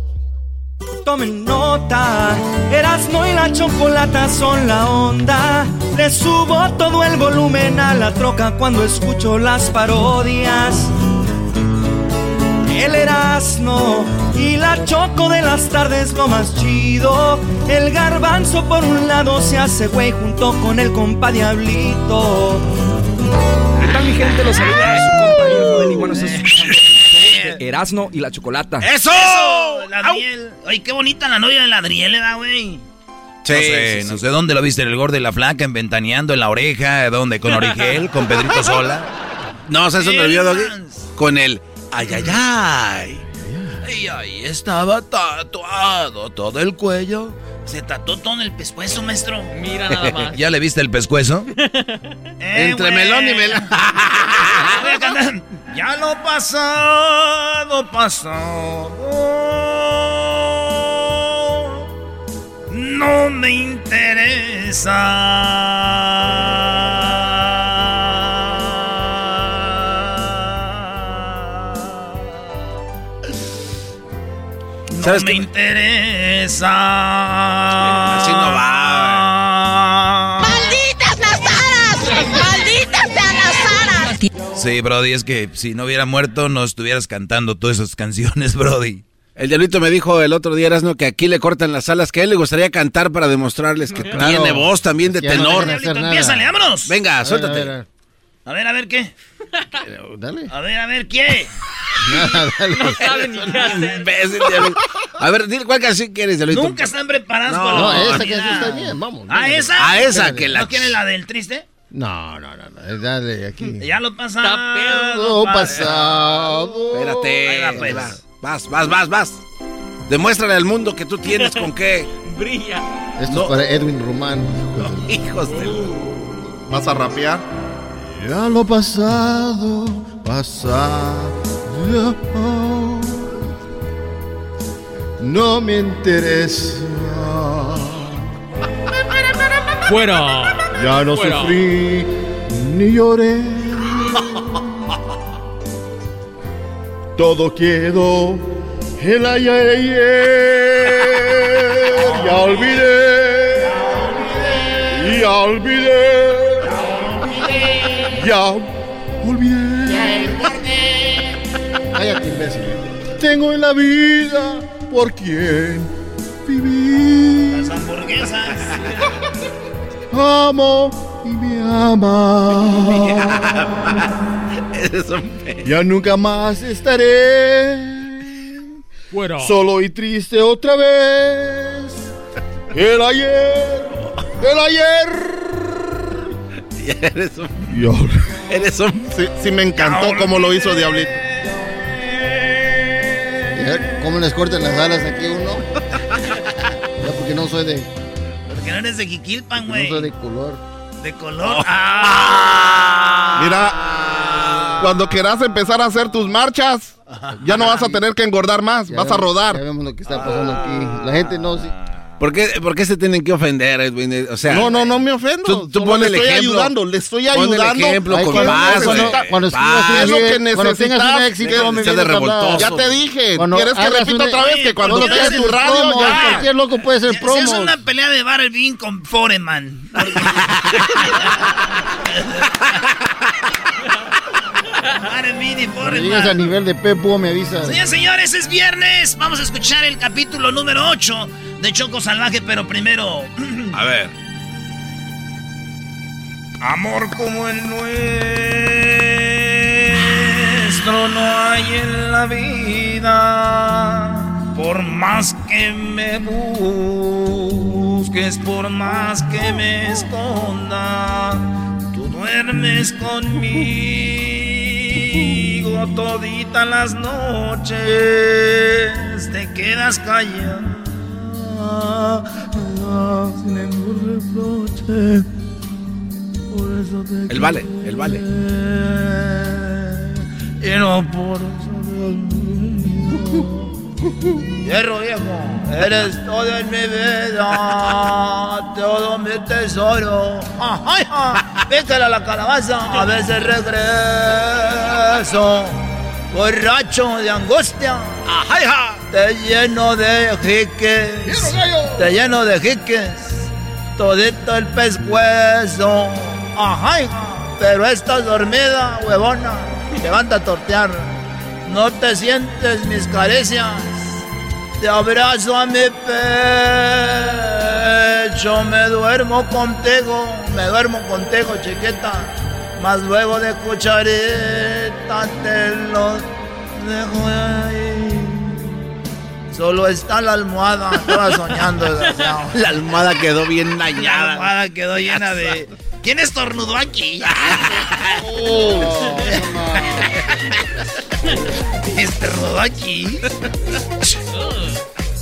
Tomen nota, Erasmo y la chocolata son la onda. Le subo todo el volumen a la troca cuando escucho las parodias. El Erasmo y la choco de las tardes lo más chido. El garbanzo por un lado se hace güey junto con el compa Diablito. ¿Qué mi gente? Los saluda su compañero Erasmo y la Chocolata. ¡Eso! La Adriel. Oye, qué bonita la novia de la Adriel, ¿verdad, güey? no sé, no sé dónde lo viste, en el gordo y la flaca, en Ventaneando, en la oreja, ¿dónde? ¿Con Origel? ¿Con Pedrito Sola? No, ¿sabes dónde lo vio, Doggy? Con el ay, ay, ay. Y ahí estaba tatuado todo el cuello. Se tatuó todo en el pescuezo, maestro. Mira nada más. ¿Ya le viste el pescuezo? Entre melón y melón. Ya lo pasado, pasado. No me interesa. No ¿Sabes me qué? interesa. Así no va. ¡Malditas las aras! ¡Malditas sean las aras! Sí, Brody, es que si no hubiera muerto no estuvieras cantando todas esas canciones, Brody. El diablito me dijo el otro día, Erasno, que aquí le cortan las alas, que a él le gustaría cantar para demostrarles que Claro. tiene voz también de Ya no tenor. Empiézale, vámonos. Venga, A ver, suéltate. a ver, A ver, a ver qué. Dale. A ver, a ver qué. Nada, dale. No saben ni qué hacer. Imbécil. A ver, dile cuál canción quieres. Nunca están preparados No, para la No, esa canción está bien, vamos. ¿Ah, dale. esa? A esa que la... ¿No quieres la del triste? No, no, no, no. Dale, aquí. Ya lo pasado. Todo pasado. Espérate. Ahí va, pues. va. Vas, vas, vas, vas. Demuéstrale al mundo que tú tienes con qué. Brilla. Esto No. es para Edwin Román. Hijos de... ¿Vas a rapear? Ya lo pasado, pasado. No me interesa. Fuera. Ya no sufrí ni lloré. Todo quedó el ayer. Ya olvidé. Ya olvidé. Ya olvidé. Cállate, imbécil. Tengo en la vida por quien vivir. Las hamburguesas. Amo y me ama. Ya nunca más estaré Fuera. solo y triste otra vez. El ayer, el ayer. Eres un. Yo. Eres un. Sí, sí me encantó cómo lo hizo Diablito. Mira ¿Cómo les cortan las alas aquí uno? Ya porque no soy de, Porque no eres de Jiquilpan, no güey. soy de color. De color. Ah. Mira, cuando quieras empezar a hacer tus marchas, ya no vas a tener que engordar más, Ya vas a rodar. Ya vemos lo que está pasando aquí. La gente no... ¿Por qué, por qué se tienen que ofender, Edwin? O sea, no, no, no me ofendo. Tú, tú pon le el estoy ejemplo. ayudando, le estoy Pon el ayudando. ejemplo Ay, con cuando paz, necesita- cuando Paz. Es lo que necesitas, que éxito, a hablar. Ya te dije, Cuando ¿quieres que repita otra vez que cuando cuando tu radio promos, ya? Cualquier loco puede ser Si promo. es una pelea de Barbie con Foreman. Llegues a Foreman. nivel de Pepo, me avisas. Señores, señores, es viernes. Vamos a escuchar el capítulo número 8 de Choco Salvaje, pero primero. A ver. Amor como el nuestro no hay en la vida. Por más que me busques, por más que me esconda, tú duermes conmigo toditas las noches, te quedas callada. Sin ningún reproche. Por eso te El vale, el vale. y no por eso Hierro viejo, eres todo en mi vida, todo mi tesoro. Ay, a la calabaza, a veces regreso, borracho de angustia. Ay, ay, te lleno de jiques, te lleno de jiques, todito el pescuezo. Ay, pero estás dormida, huevona, levanta a tortear. No te sientes mis caricias. Te abrazo a mi pecho. Me duermo contigo. Me duermo contigo, chiquita. Más luego de cucharita te lo dejo ahí. Solo está la almohada. Estaba soñando, desgraciado. La almohada quedó bien La dañada. almohada quedó llena de. ¿Quién estornudó aquí? estornudó aquí.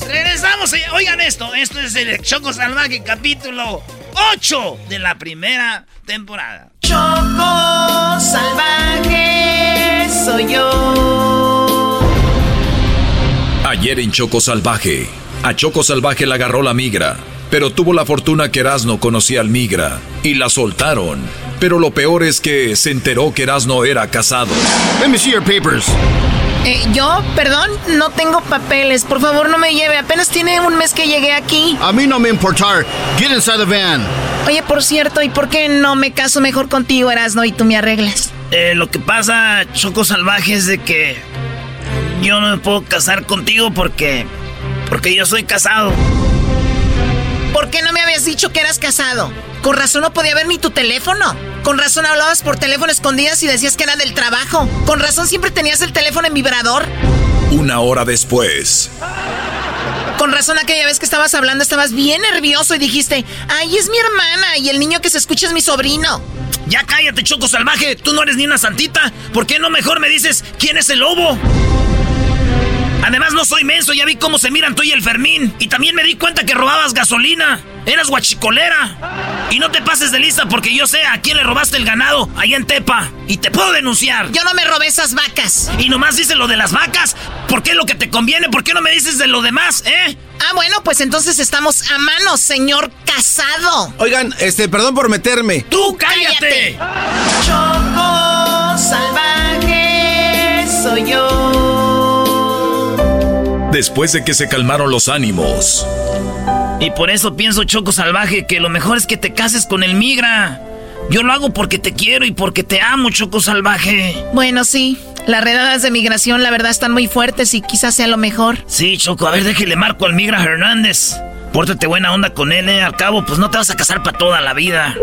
Regresamos. eh, Oigan esto. Esto es el Choco Salvaje, capítulo 8 de la primera temporada. Choco salvaje soy yo. Ayer en Choco Salvaje, a Choco Salvaje la agarró la migra, pero tuvo la fortuna que Erasno conocía al migra y la soltaron. Pero lo peor es que se enteró que Erasno era casado. Let me see your papers. Eh, yo, perdón, no tengo papeles. Por favor, no me lleve. Apenas tiene un mes que llegué aquí. A mí no me importar. Get inside the van. Oye, por cierto, ¿y por qué no me caso mejor contigo, Erasno, y tú me arreglas? Eh, lo que pasa, Choco Salvaje, es de que yo no me puedo casar contigo porque. porque yo soy casado. ¿Por qué no me habías dicho que eras casado? Con razón no podía ver ni tu teléfono. Con razón hablabas por teléfono escondidas y decías que era del trabajo. Con razón siempre tenías el teléfono en vibrador. Una hora después, Con razón aquella vez que estabas hablando estabas bien nervioso y dijiste, ay, es mi hermana y el niño que se escucha es mi sobrino. Ya cállate, Choco Salvaje. Tú no eres ni una santita. ¿Por qué no mejor me dices quién es el lobo? Además, no soy menso, ya vi cómo se miran tú y el Fermín. Y también me di cuenta que robabas gasolina. Eras guachicolera. Y no te pases de lista porque yo sé a quién le robaste el ganado allá en Tepa. Y te puedo denunciar. Yo no me robé esas vacas. Y nomás dices lo de las vacas. ¿Por qué es lo que te conviene? ¿Por qué no me dices de lo demás, eh? Ah, bueno, pues entonces estamos a mano, señor casado. Oigan, este, perdón por meterme. ¡Tú cállate! Choco Después de que se calmaron los ánimos, Y por eso pienso, Choco Salvaje, que lo mejor es que te cases con el migra. Yo lo hago porque te quiero y porque te amo, Choco Salvaje. Bueno, sí. Las redadas de migración, la verdad, están muy fuertes y quizás sea lo mejor. Sí, Choco, a ver, déjale marco al migra Hernández. Pórtate buena onda con él, ¿eh? Al cabo, pues no te vas a casar para toda la vida.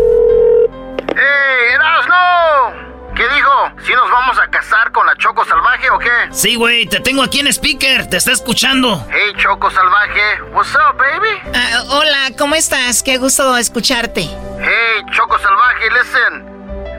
¡Ey, Erasno! ¿Qué dijo? ¿Si nos vamos a casar con la Choco Salvaje o qué? Sí, güey, te tengo aquí en speaker, te está escuchando. Hey, Choco Salvaje, what's up, baby? Ah, hola, ¿cómo estás? Qué gusto escucharte. Hey, Choco Salvaje, listen.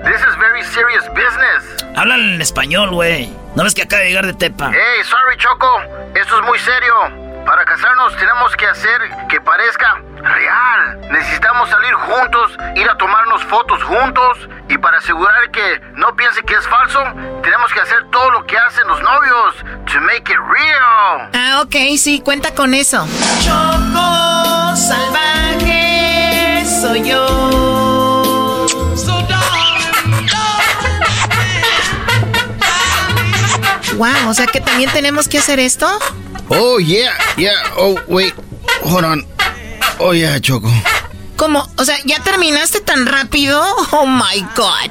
This is very serious business. Háblale en español, güey. ¿No ves que acaba de llegar de Tepa? Hey, sorry, Choco. Esto es muy serio. Para casarnos tenemos que hacer que parezca real. Necesitamos salir juntos, ir a tomarnos fotos juntos y para asegurar que no piense que es falso, tenemos que hacer todo lo que hacen los novios to make it real. Ah, ok, sí, cuenta con eso. Choco salvaje soy yo. Wow, o sea que también tenemos que hacer esto. Oh, yeah, yeah. Oh, wait. Hold on. Oh, yeah, Choco. ¿Cómo? O sea, ¿ya terminaste tan rápido? Oh my god.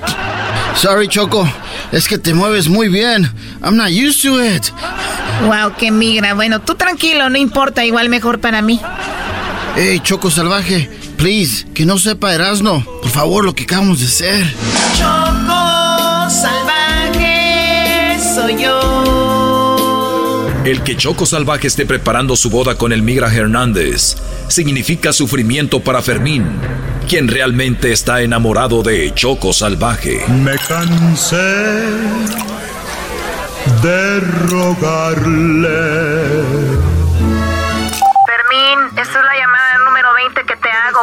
Sorry, Choco. Es que te mueves muy bien. I'm not used to it. Wow, qué migra. Bueno, tú tranquilo, no importa, igual mejor para mí. Hey, Choco Salvaje, please, que no sepa Erasno. Por favor, lo que acabamos de hacer. El que Choco Salvaje esté preparando su boda con el Migra Hernández significa sufrimiento para Fermín, quien realmente está enamorado de Choco Salvaje. Me cansé de rogarle.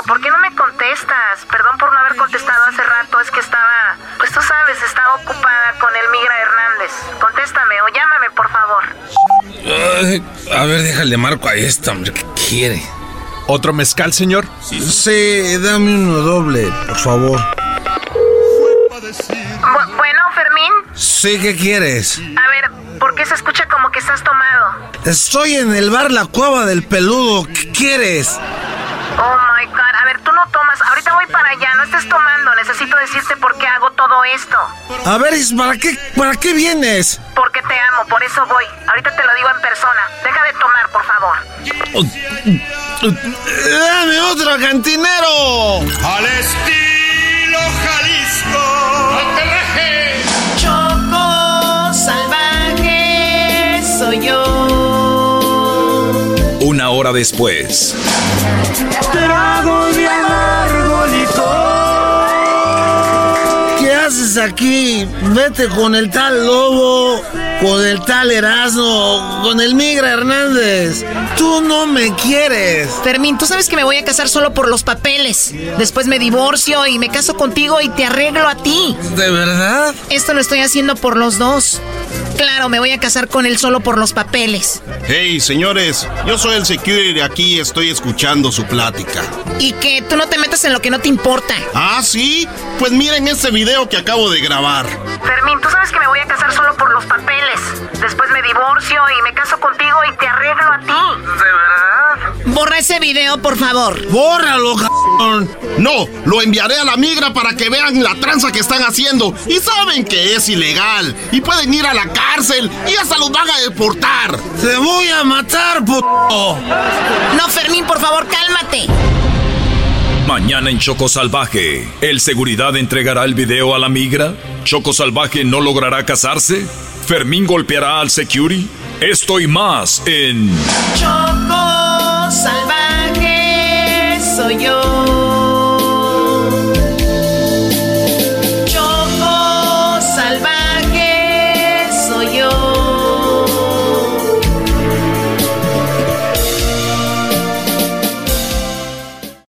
¿Por qué no me contestas? Perdón por no haber contestado hace rato, es que estaba, pues tú sabes, estaba ocupada con el Migra Hernández. Contéstame o llámame, por favor. Ay, a ver, déjale marco a esta, hombre, ¿qué quiere? ¿Otro mezcal, señor? Sí, dame uno doble, por favor. Bu- bueno, Fermín, Sí, ¿qué quieres? a ver, ¿por qué se escucha como que estás tomado? Estoy en el bar La Cueva del Peludo. ¿Qué quieres? Oh voy para allá, no estés tomando. Necesito decirte por qué hago todo esto. A ver, ¿para qué, ¿para qué vienes? Porque te amo, por eso voy. Ahorita te lo digo en persona. Deja de tomar, por favor. ¡Dame otro cantinero! Al estilo Jalisco. Choco salvaje soy yo. Una hora después, Trago de amargo aquí? Vete con el tal Lobo, con el tal Erasmo, con el Migra Hernández. Tú no me quieres. Fermín, tú sabes que me voy a casar solo por los papeles. Después me divorcio y me caso contigo y te arreglo a ti. ¿De verdad? Esto lo estoy haciendo por los dos. Claro, me voy a casar con él solo por los papeles. Hey, señores, yo soy el security aquí y estoy escuchando su plática. Y que tú no te metas en lo que no te importa. ¿Ah, sí? Pues miren este video que acabo de grabar. Fermín, tú sabes que me voy a casar solo los papeles. Después me divorcio y me caso contigo y te arreglo a ti. ¿De verdad? Borra ese video, por favor. ¡Bórralo, cabrón! No, lo enviaré a la migra para que vean la tranza que están haciendo. Y saben que es ilegal. Y pueden ir a la cárcel y hasta los van a deportar. ¡Te voy a matar, puto! No, Fermín, por favor, cálmate. Mañana en Choco Salvaje, ¿el seguridad entregará el video a la migra? ¿Choco Salvaje no logrará casarse? ¿Fermín golpeará al security? Esto y más en Choco salvaje soy yo.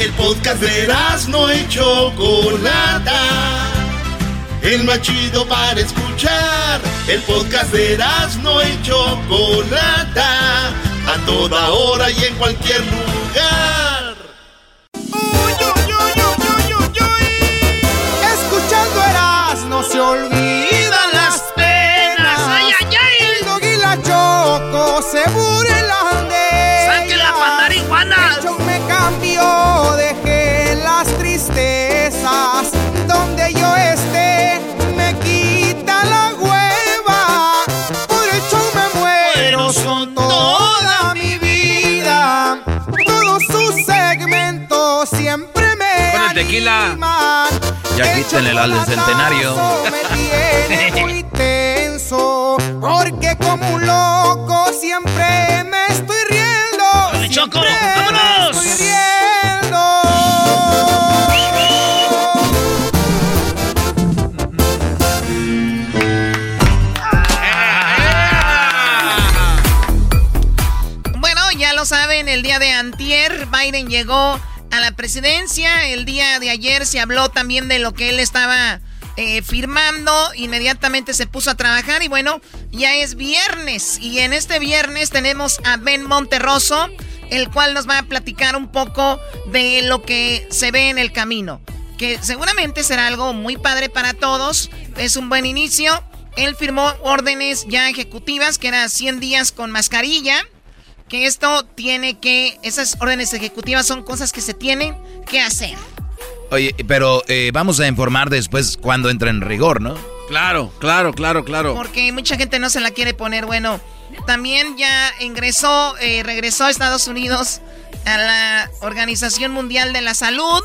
El podcast de no y Chocolata. El más chido para escuchar. El podcast de no y Chocolata. A toda hora y en cualquier lugar. Uy, uy, uy. Escuchando Erasmo se olvidan siempre me Con el tequila. animan. Ya quítenle al del centenario. me tiene muy tenso porque como un loco siempre me estoy riendo. Choco! siempre me ¡Vámonos! estoy riendo. Bueno, ya lo saben, el día de antier Biden llegó la presidencia. El día de ayer se habló también de lo que él estaba eh, firmando. Inmediatamente se puso a trabajar y bueno, ya es viernes. Y en este viernes tenemos a Ben Monterroso, el cual nos va a platicar un poco de lo que se ve en el camino. Que seguramente será algo muy padre para todos. Es un buen inicio. Él firmó órdenes ya ejecutivas, que era 100 días con mascarilla que esto tiene que, esas órdenes ejecutivas son cosas que se tienen que hacer. Oye, pero eh, vamos a informar después cuando entra en rigor, ¿no? Claro, claro, claro, claro. Porque mucha gente no se la quiere poner. Bueno, también ya ingresó, eh, regresó a Estados Unidos a la Organización Mundial de la Salud.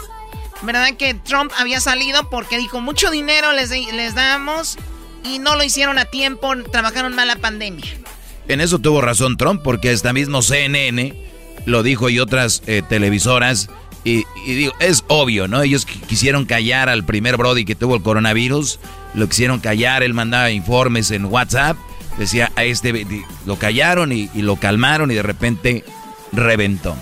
¿Verdad que Trump había salido porque dijo mucho dinero les, les damos y no lo hicieron a tiempo, trabajaron mal la pandemia? En eso tuvo razón Trump, porque hasta mismo CNN lo dijo y otras eh, televisoras. Y, digo, es obvio, ¿no? Ellos qu- quisieron callar al primer Brody que tuvo el coronavirus. Lo quisieron callar, él mandaba informes en WhatsApp. Decía, a este lo callaron y, y lo calmaron y de repente reventó.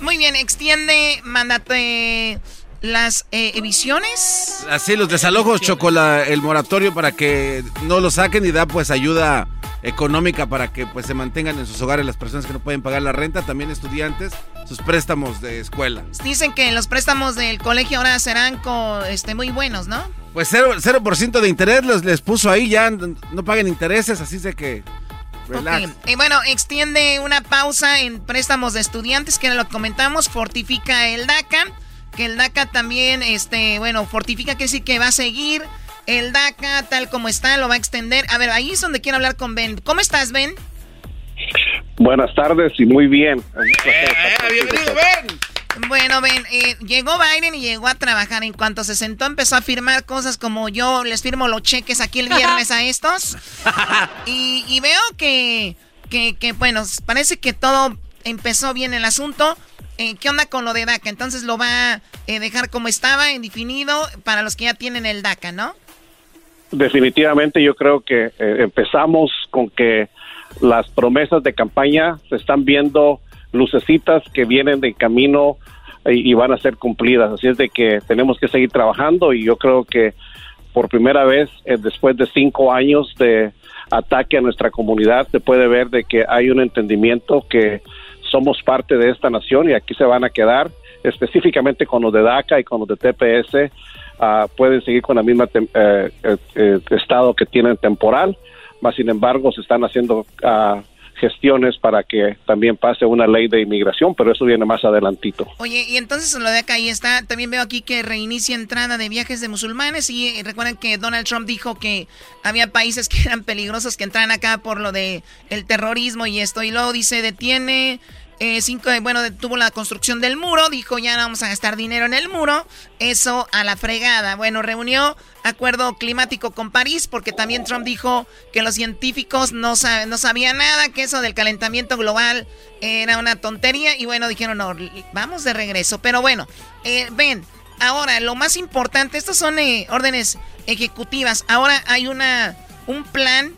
Muy bien, extiende, mándate las eh, emisiones. Así, los desalojos, Chocola, el moratorio para que no lo saquen y da pues ayuda económica para que pues se mantengan en sus hogares las personas que no pueden pagar la renta, también estudiantes, sus préstamos de escuela. Dicen que los préstamos del colegio ahora serán co- este, muy buenos, ¿no? Pues 0%, 0 de interés les, les puso ahí, ya no paguen intereses, así de que... Relax. Ok, Y bueno, extiende una pausa en préstamos de estudiantes, que lo comentamos, fortifica el DACA, que el DACA también, este, bueno, fortifica quiere decir que va a seguir el DACA tal como está, lo va a extender. A ver, ahí es donde quiero hablar con Ben. ¿Cómo estás, Ben? Buenas tardes y muy bien. bienvenido, Ben. Bueno, Ben, eh, llegó Biden y llegó a trabajar. En cuanto se sentó, empezó a firmar cosas como yo les firmo los cheques aquí el viernes a estos. Y, y veo que, que, que, bueno, parece que todo empezó bien el asunto. Eh, ¿Qué onda con lo de DACA? Entonces lo va a eh, dejar como estaba, indefinido, para los que ya tienen el DACA, ¿no? Definitivamente yo creo que eh, empezamos con que las promesas de campaña se están viendo lucecitas que vienen de camino y, y van a ser cumplidas. Así es de que tenemos que seguir trabajando y yo creo que por primera vez después de cinco años de ataque a nuestra comunidad se puede ver de que hay un entendimiento que somos parte de esta nación y aquí se van a quedar específicamente con los de DACA y con los de TPS ah, pueden seguir con la misma tem- eh, eh, eh, estado que tienen temporal, más sin embargo se están haciendo ah, gestiones para que también pase una ley de inmigración, pero eso viene más adelantito. Oye, y entonces lo de acá ahí está. También veo aquí que reinicia entrada de viajes de musulmanes. Y eh, recuerden que Donald Trump dijo que había países que eran peligrosos que entran acá por lo de el terrorismo y esto. Y luego dice, detiene eh, cinco, bueno, tuvo la construcción del muro, dijo ya no vamos a gastar dinero en el muro, eso a la fregada. Bueno, reunió acuerdo climático con París porque también Trump dijo que los científicos no, no sabían nada, que eso del calentamiento global era una tontería y bueno, dijeron no, vamos de regreso. Pero bueno, eh, ven, ahora lo más importante, estas son eh, órdenes ejecutivas, ahora hay una, un plan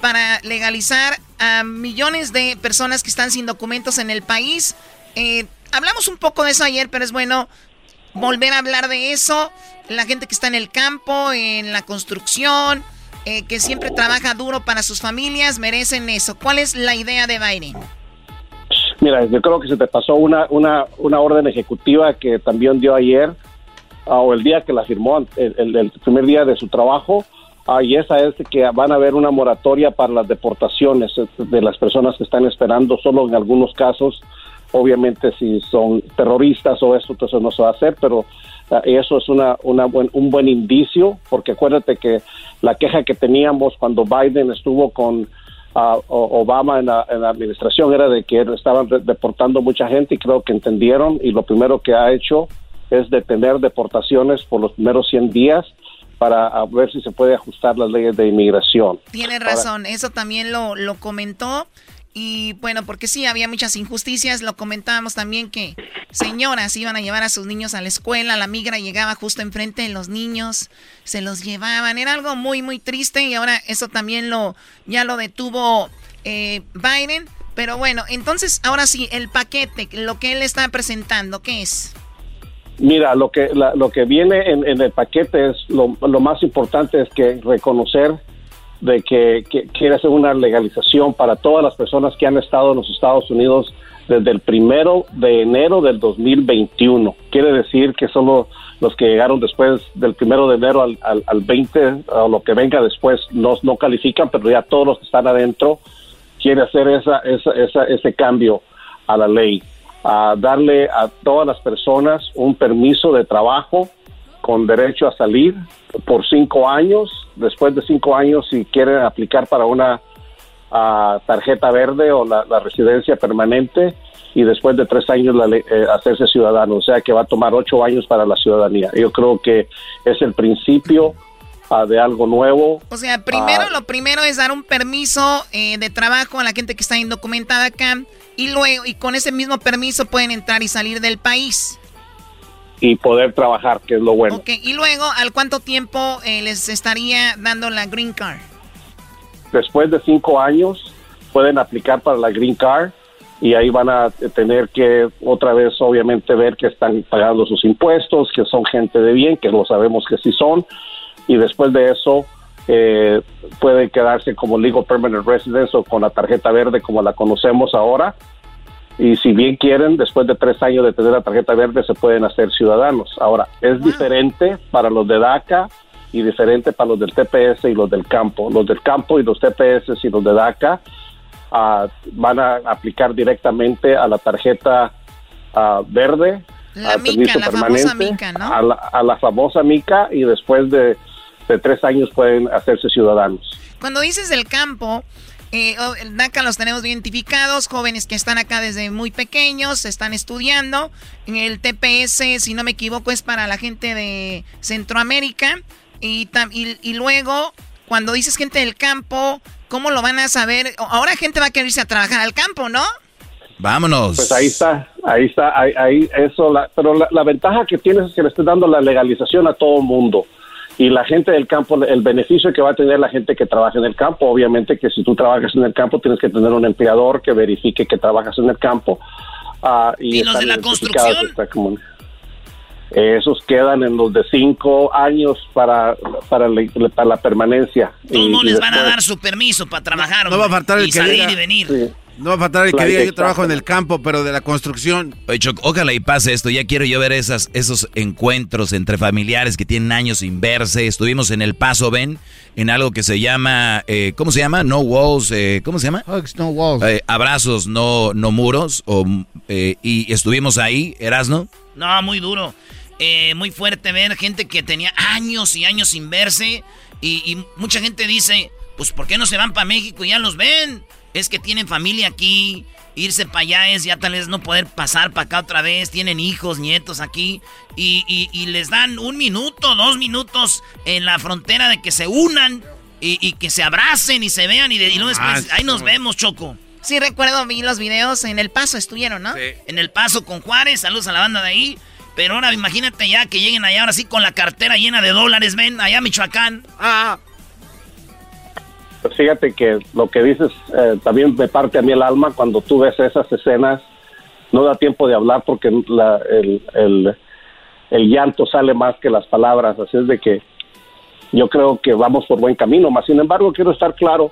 para legalizar a millones de personas que están sin documentos en el país. Eh, hablamos un poco de eso ayer, pero es bueno volver a hablar de eso. La gente que está en el campo, en la construcción, eh, que siempre trabaja duro para sus familias, merecen eso. ¿Cuál es la idea de Biden? Mira, yo creo que se te pasó una, una, una orden ejecutiva que también dio ayer, ah, o el día que la firmó, el primer día de su trabajo, Ah, y esa es que van a haber una moratoria para las deportaciones de las personas que están esperando, solo en algunos casos, obviamente si son terroristas o eso, entonces no se va a hacer, pero ah, eso es una, una un buen indicio, porque acuérdate que la queja que teníamos cuando Biden estuvo con ah, Obama en la, en la, administración era de que estaban deportando mucha gente y creo que entendieron y lo primero que ha hecho es detener deportaciones por los primeros 100 días para ver si se puede ajustar las leyes de inmigración. Tiene razón, eso también lo, lo comentó. Y bueno, porque sí, había muchas injusticias. Lo comentábamos también que señoras iban a llevar a sus niños a la escuela, la migra llegaba justo enfrente de los niños, se los llevaban. Era algo muy, muy triste y ahora eso también lo ya lo detuvo eh, Biden. Pero bueno, entonces ahora sí, el paquete, lo que él está presentando, ¿qué es? Mira, lo que, lo que viene en, el paquete es lo, más importante es que reconocer de que, quiere hacer una legalización para todas las personas que han estado en los Estados Unidos desde el primero de enero del 2021. Quiere decir que solo los que llegaron después del primero de enero al, al, 20 o lo que venga después no, no califican, pero ya todos los que están adentro quiere hacer esa, esa, esa, ese cambio a la ley a darle a todas las personas un permiso de trabajo con derecho a salir por cinco años. Después de cinco años, si quieren aplicar para una tarjeta verde o la, residencia permanente, y después de tres años la, eh, hacerse ciudadano. O sea que va a tomar ocho años para la ciudadanía. Yo creo que es el principio de algo nuevo. O sea, primero ah, lo primero es dar un permiso eh, de trabajo a la gente que está indocumentada acá y luego, y con ese mismo permiso pueden entrar y salir del país. Y poder trabajar, que es lo bueno. Ok, y luego, ¿al cuánto tiempo eh, les estaría dando la Green Card? Después de cinco años pueden aplicar para la Green Card y ahí van a tener que otra vez obviamente ver que están pagando sus impuestos, que son gente de bien, que lo sabemos que sí son, y después de eso eh, pueden quedarse como legal permanent residence o con la tarjeta verde como la conocemos ahora. Y si bien quieren, después de tres años de tener la tarjeta verde, se pueden hacer ciudadanos. Ahora, es diferente para los de DACA y diferente para los del TPS y los del campo. Los del campo y los TPS y los de DACA ah, van a aplicar directamente a la tarjeta ah, verde, la mica, la famosa mica, ¿no? a, la, a la famosa mica y después de de tres años pueden hacerse ciudadanos. Cuando dices del campo, eh, oh, el DACA los tenemos identificados, jóvenes que están acá desde muy pequeños, están estudiando. El TPS, si no me equivoco, es para la gente de Centroamérica. Y, y, luego, cuando dices gente del campo, ¿cómo lo van a saber? Ahora gente va a querer irse a trabajar al campo, ¿no? Vámonos. Pues ahí está, ahí está, ahí, eso. pero la, la, ventaja que tienes es que le estoy dando la legalización a todo el mundo y la gente del campo, el beneficio que va a tener la gente que trabaja en el campo, obviamente que si tú trabajas en el campo tienes que tener un empleador que verifique que trabajas en el campo. Uh, y, los de la construcción? Esos quedan en los de cinco años para, para, la permanencia. ¿Cómo les van a dar su permiso para trabajar? No va a faltar el que salir y venir. No va a faltar el que diga yo trabajo en el campo, pero de la construcción. Oye, ojalá y pase esto. Ya quiero yo ver esas, esos encuentros entre familiares que tienen años sin verse. Estuvimos en El Paso, ven, en algo que se llama, eh, ¿cómo se llama? No walls, eh, ¿cómo se llama? Hugs, no walls. Eh, abrazos, no, no muros. O, y estuvimos ahí, ¿Erasno? No, muy duro. muy fuerte ver gente que tenía años y años sin verse. Y, y mucha gente dice, pues, ¿por qué no se van para México y ya los ven? Es que tienen familia aquí, irse para allá es ya tal vez no poder pasar para acá otra vez, tienen hijos, nietos aquí, y, y, les dan un minuto, dos minutos en la frontera de que se unan y, que se abracen y se vean y, de, luego después, ahí nos vemos, Choco. Sí, recuerdo, vi los videos en El Paso, estuvieron, ¿no? Sí. En El Paso con Juárez, saludos a la banda de ahí. Pero ahora imagínate ya que lleguen allá ahora sí con la cartera llena de dólares, ven, allá a Michoacán. Ah. Fíjate que lo que dices eh, también me parte a mí el alma cuando tú ves esas escenas. No da tiempo de hablar porque el, el, llanto sale más que las palabras. Así es de que yo creo que vamos por buen camino. Más sin embargo, quiero estar claro,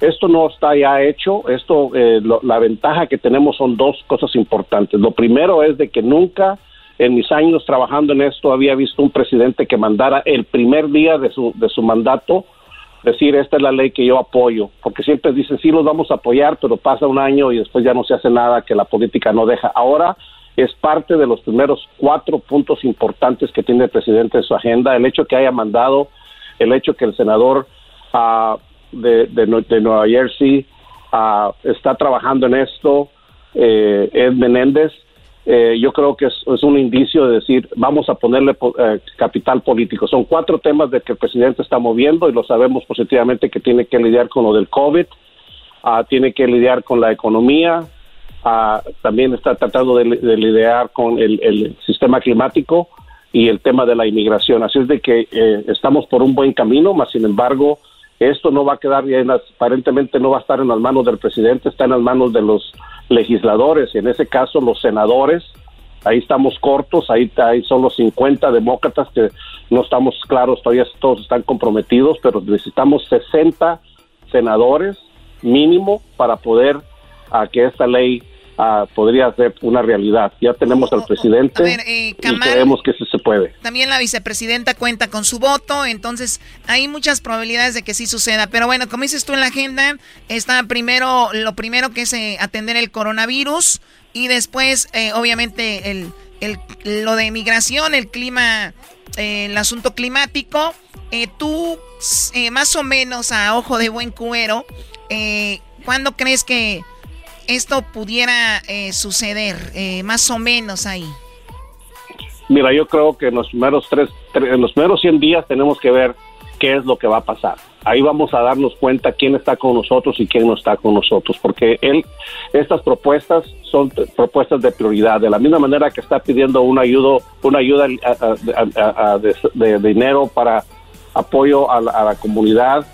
esto no está ya hecho. Esto, eh, la ventaja que tenemos son dos cosas importantes. Lo primero es de que nunca en mis años trabajando en esto había visto un presidente que mandara el primer día de su, de su mandato decir esta es la ley que yo apoyo, porque siempre dicen sí los vamos a apoyar, pero pasa un año y después ya no se hace nada, que la política no deja. Ahora es parte de los primeros cuatro puntos importantes que tiene el presidente en su agenda, el hecho que haya mandado, el hecho que el senador uh, de, de, Nueva Jersey uh, está trabajando en esto, eh, Ed Menéndez, eh, yo creo que es, un indicio de decir, vamos a ponerle eh, capital político. Son cuatro temas de que el presidente está moviendo y lo sabemos positivamente que tiene que lidiar con lo del COVID, ah, tiene que lidiar con la economía, ah, también está tratando de, lidiar con el, sistema climático y el tema de la inmigración. Así es de que eh, estamos por un buen camino, más sin embargo, esto no va a quedar bien, aparentemente no va a estar en las manos del presidente, está en las manos de los legisladores, en ese caso los senadores, ahí estamos cortos, ahí, ahí son los 50 demócratas que no estamos claros, todavía todos están comprometidos, pero necesitamos 60 senadores mínimo para poder a que esta ley Ah, podría ser una realidad. Ya tenemos al presidente eh, y creemos que sí se puede. También la vicepresidenta cuenta con su voto, entonces hay muchas probabilidades de que sí suceda. Pero bueno, como dices tú en la agenda, está primero, lo primero que es eh, atender el coronavirus y después, eh, obviamente, el, el, lo de migración, el clima, el asunto climático. tú, más o menos a ojo de buen cuero, ¿cuándo crees que esto pudiera eh, suceder, eh, más o menos ahí? Mira, yo creo que en los primeros tres, en los primeros 100 días tenemos que ver qué es lo que va a pasar. Ahí vamos a darnos cuenta quién está con nosotros y quién no está con nosotros, porque él, estas propuestas son propuestas de prioridad. De la misma manera que está pidiendo una ayuda, una ayuda de, dinero para apoyo a la, comunidad,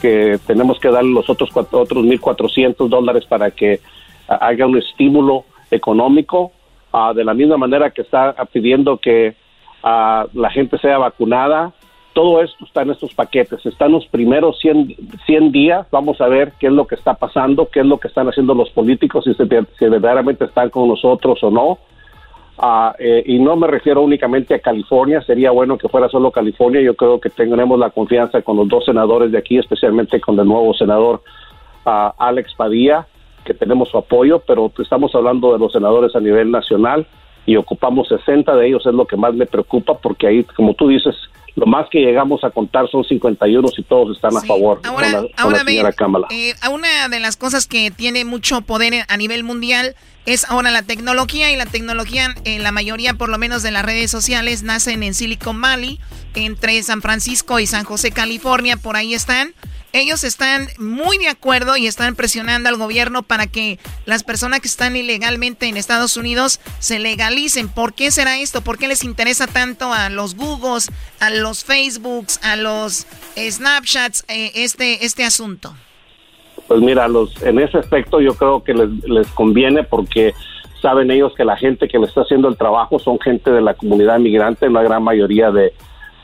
que tenemos que darle los otros otros 1.400 dólares para que haga un estímulo económico, ah, de la misma manera que está pidiendo que ah, la gente sea vacunada. Todo esto está en estos paquetes. Están los primeros 100, 100 días. Vamos a ver qué es lo que está pasando, qué es lo que están haciendo los políticos, si, si verdaderamente están con nosotros o no. Ah, eh, y no me refiero únicamente a California, sería bueno que fuera solo California. Yo creo que tendremos la confianza con los dos senadores de aquí, especialmente con el nuevo senador Alex Padilla, que tenemos su apoyo, pero estamos hablando de los senadores a nivel nacional y ocupamos 60 de ellos, es lo que más me preocupa, porque ahí, como tú dices, lo más que llegamos a contar son 51 si todos están a favor ahora, con la, Kamala. Eh, una de las cosas que tiene mucho poder a nivel mundial es ahora la tecnología y la tecnología, en la mayoría por lo menos de las redes sociales, nacen en Silicon Valley, entre San Francisco y San José, California, por ahí están ellos están muy de acuerdo y están presionando al gobierno para que las personas que están ilegalmente en Estados Unidos se legalicen. ¿Por qué será esto? ¿Por qué les interesa tanto a los Googles, a los Facebooks, a los Snapchats eh, este, este asunto? Pues mira, los, en ese aspecto yo creo que les, les conviene porque saben ellos que la gente que le está haciendo el trabajo son gente de la comunidad migrante, la gran mayoría de,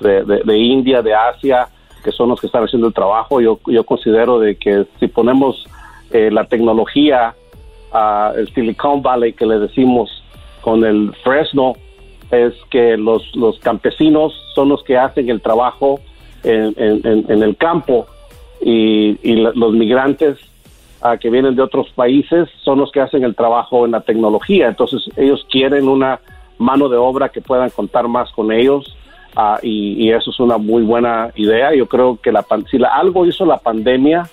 de India, de Asia, que son los que están haciendo el trabajo. Yo, yo considero de que si ponemos eh, la tecnología, a el Silicon Valley que le decimos con el Fresno, es que los, los campesinos son los que hacen el trabajo en, en, el campo y, y los migrantes uh, que vienen de otros países son los que hacen el trabajo en la tecnología. Entonces ellos quieren una mano de obra que puedan contar más con ellos Ah, y, eso es una muy buena idea. Yo creo que la, si algo hizo la pandemia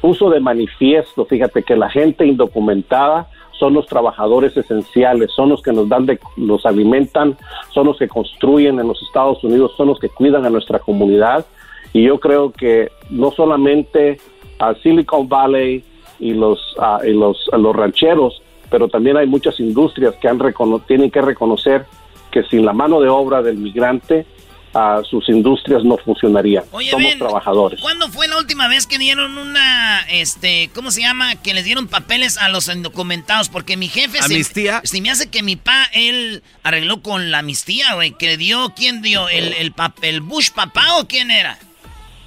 puso de manifiesto, fíjate, que la gente indocumentada son los trabajadores esenciales, son los que nos dan, de, nos alimentan, son los que construyen en los Estados Unidos, son los que cuidan a nuestra comunidad. Y yo creo que no solamente a Silicon Valley y los, y los, los rancheros, pero también hay muchas industrias que han tienen que reconocer que sin la mano de obra del migrante sus industrias no funcionarían. Somos trabajadores. ¿Cuándo fue la última vez que dieron una, este, ¿cómo se llama? Que les dieron papeles a los indocumentados? Porque mi jefe... ¿Amnistía? Se, me hace que mi pa, él arregló con la amnistía, güey. Que dio, ¿quién dio? ¿El, el, el Bush papá o quién era?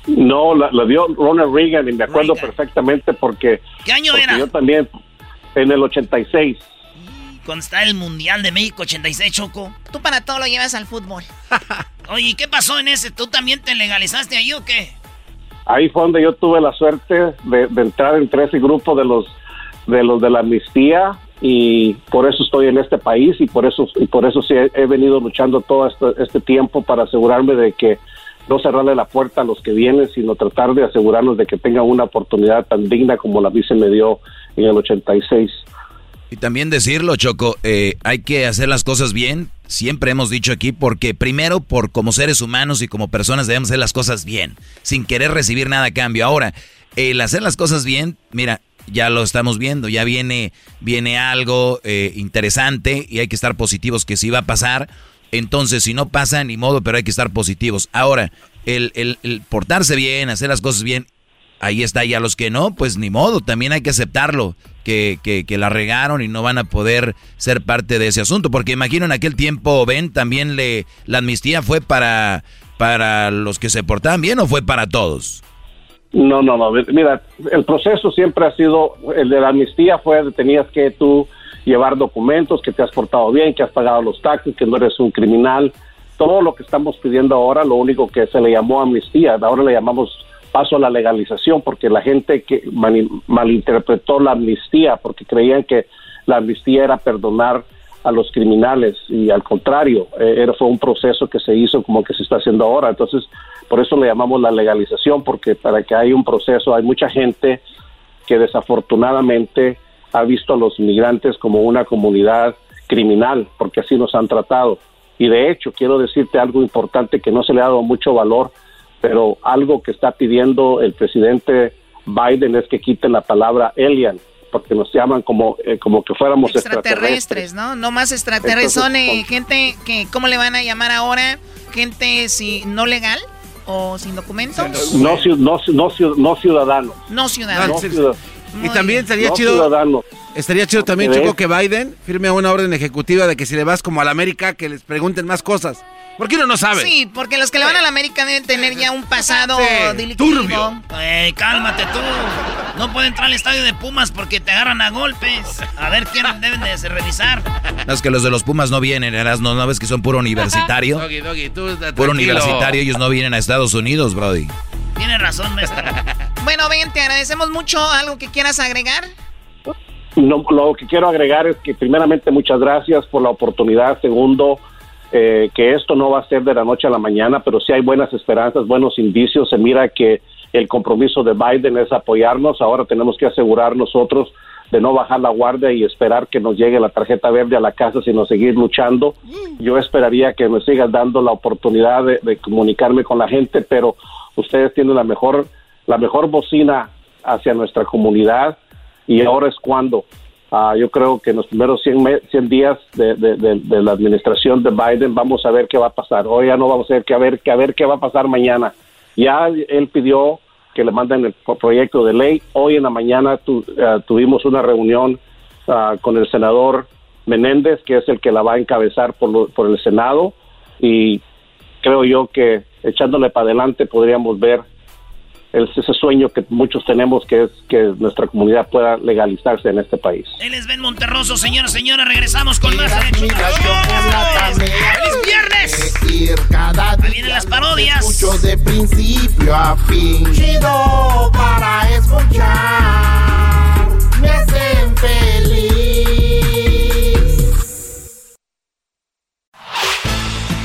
No, la, dio Ronald Reagan y me acuerdo perfectamente porque... ¿Qué año era? Yo también, en el 86 cuando está el Mundial de México 86, Choco. Tú para todo lo llevas al fútbol. Oye, ¿qué pasó en ese? ¿Tú también te legalizaste ahí o qué? Ahí fue donde yo tuve la suerte de, entrar entre ese grupo de los de los de la amnistía y por eso estoy en este país y por eso y por eso sí he, venido luchando todo este, este, tiempo para asegurarme de que no cerrarle la puerta a los que vienen, sino tratar de asegurarnos de que tengan una oportunidad tan digna como la vice me dio en el 86. Y también decirlo, Choco, eh, hay que hacer las cosas bien. Siempre hemos dicho aquí, porque primero, por como seres humanos y como personas debemos hacer las cosas bien, sin querer recibir nada a cambio. Ahora, el hacer las cosas bien, mira, ya lo estamos viendo, ya viene, viene algo eh, interesante y hay que estar positivos que sí va a pasar. Entonces, si no pasa, ni modo, pero hay que estar positivos. Ahora, el, el, el portarse bien, hacer las cosas bien ahí está. Y a los que no, pues ni modo, también hay que aceptarlo, que, que, la regaron y no van a poder ser parte de ese asunto. Porque imagino en aquel tiempo, Ben, también le, la amnistía fue para, para los que se portaban bien o fue para todos. No, no, no. Mira, el proceso siempre ha sido, el de la amnistía fue, tenías que tú llevar documentos, que te has portado bien, que has pagado los taxes, que no eres un criminal. Todo lo que estamos pidiendo ahora, lo único que se le llamó amnistía, ahora le llamamos paso a la legalización, porque la gente que malinterpretó la amnistía, porque creían que la amnistía era perdonar a los criminales y al contrario, eh, era, fue un proceso que se hizo como que se está haciendo ahora. Entonces, por eso le llamamos la legalización, porque para que haya un proceso hay mucha gente que desafortunadamente ha visto a los migrantes como una comunidad criminal, porque así nos han tratado. Y de hecho, quiero decirte algo importante que no se le ha dado mucho valor pero algo que está pidiendo el presidente Biden es que quiten la palabra alien porque nos llaman como eh, como que fuéramos extraterrestres, ¿no? No más extraterrestres, son eh, gente que ¿cómo le van a llamar ahora? Gente si no legal o sin documentos? No no no, no ciudadanos. No ciudadanos. Y también estaría chido Estaría chido también, Choco, que Biden firme una orden ejecutiva de que si le vas como a la América, que les pregunten más cosas. Porque uno no sabe. Sí, porque los que le van a la América deben tener ya un pasado Turbio. cálmate tú. No puede entrar al estadio de Pumas porque te agarran a golpes. A ver quién deben de revisar. No, es que los de los Pumas no vienen, ¿no? ¿No ves que son puro universitario? Doggy, doggy, tú Puro universitario, ellos no vienen a Estados Unidos, Brody. Tienes razón, maestro. bueno, Ben, te agradecemos mucho. ¿Algo que quieras agregar? No, lo que quiero agregar es que primeramente muchas gracias por la oportunidad. Segundo, eh, que esto no va a ser de la noche a la mañana, pero sí hay buenas esperanzas, buenos indicios. Se mira que el compromiso de Biden es apoyarnos. Ahora tenemos que asegurar nosotros de no bajar la guardia y esperar que nos llegue la tarjeta verde a la casa, sino seguir luchando. Yo esperaría que me sigan dando la oportunidad de, de comunicarme con la gente, pero ustedes tienen la mejor, la mejor bocina hacia nuestra comunidad y ahora es cuando. Ah, yo creo que en los primeros 100, 100 días de, la administración de Biden vamos a ver qué va a pasar. Hoy ya no vamos a ver qué, a ver, qué, a ver qué va a pasar mañana. Ya él pidió que le manden el proyecto de ley. Hoy en la mañana ah, tuvimos una reunión ah, con el senador Menéndez, que es el que la va a encabezar por, por el Senado. Y creo yo que echándole para adelante podríamos ver ese sueño que muchos tenemos que es que nuestra comunidad pueda legalizarse en este país. Él es Ben Monterroso, señoras, señoras, regresamos con más ¡Feliz viernes! Ahí vienen las parodias. Escucho de principio a fin. Chido para escuchar. Me hacen feliz.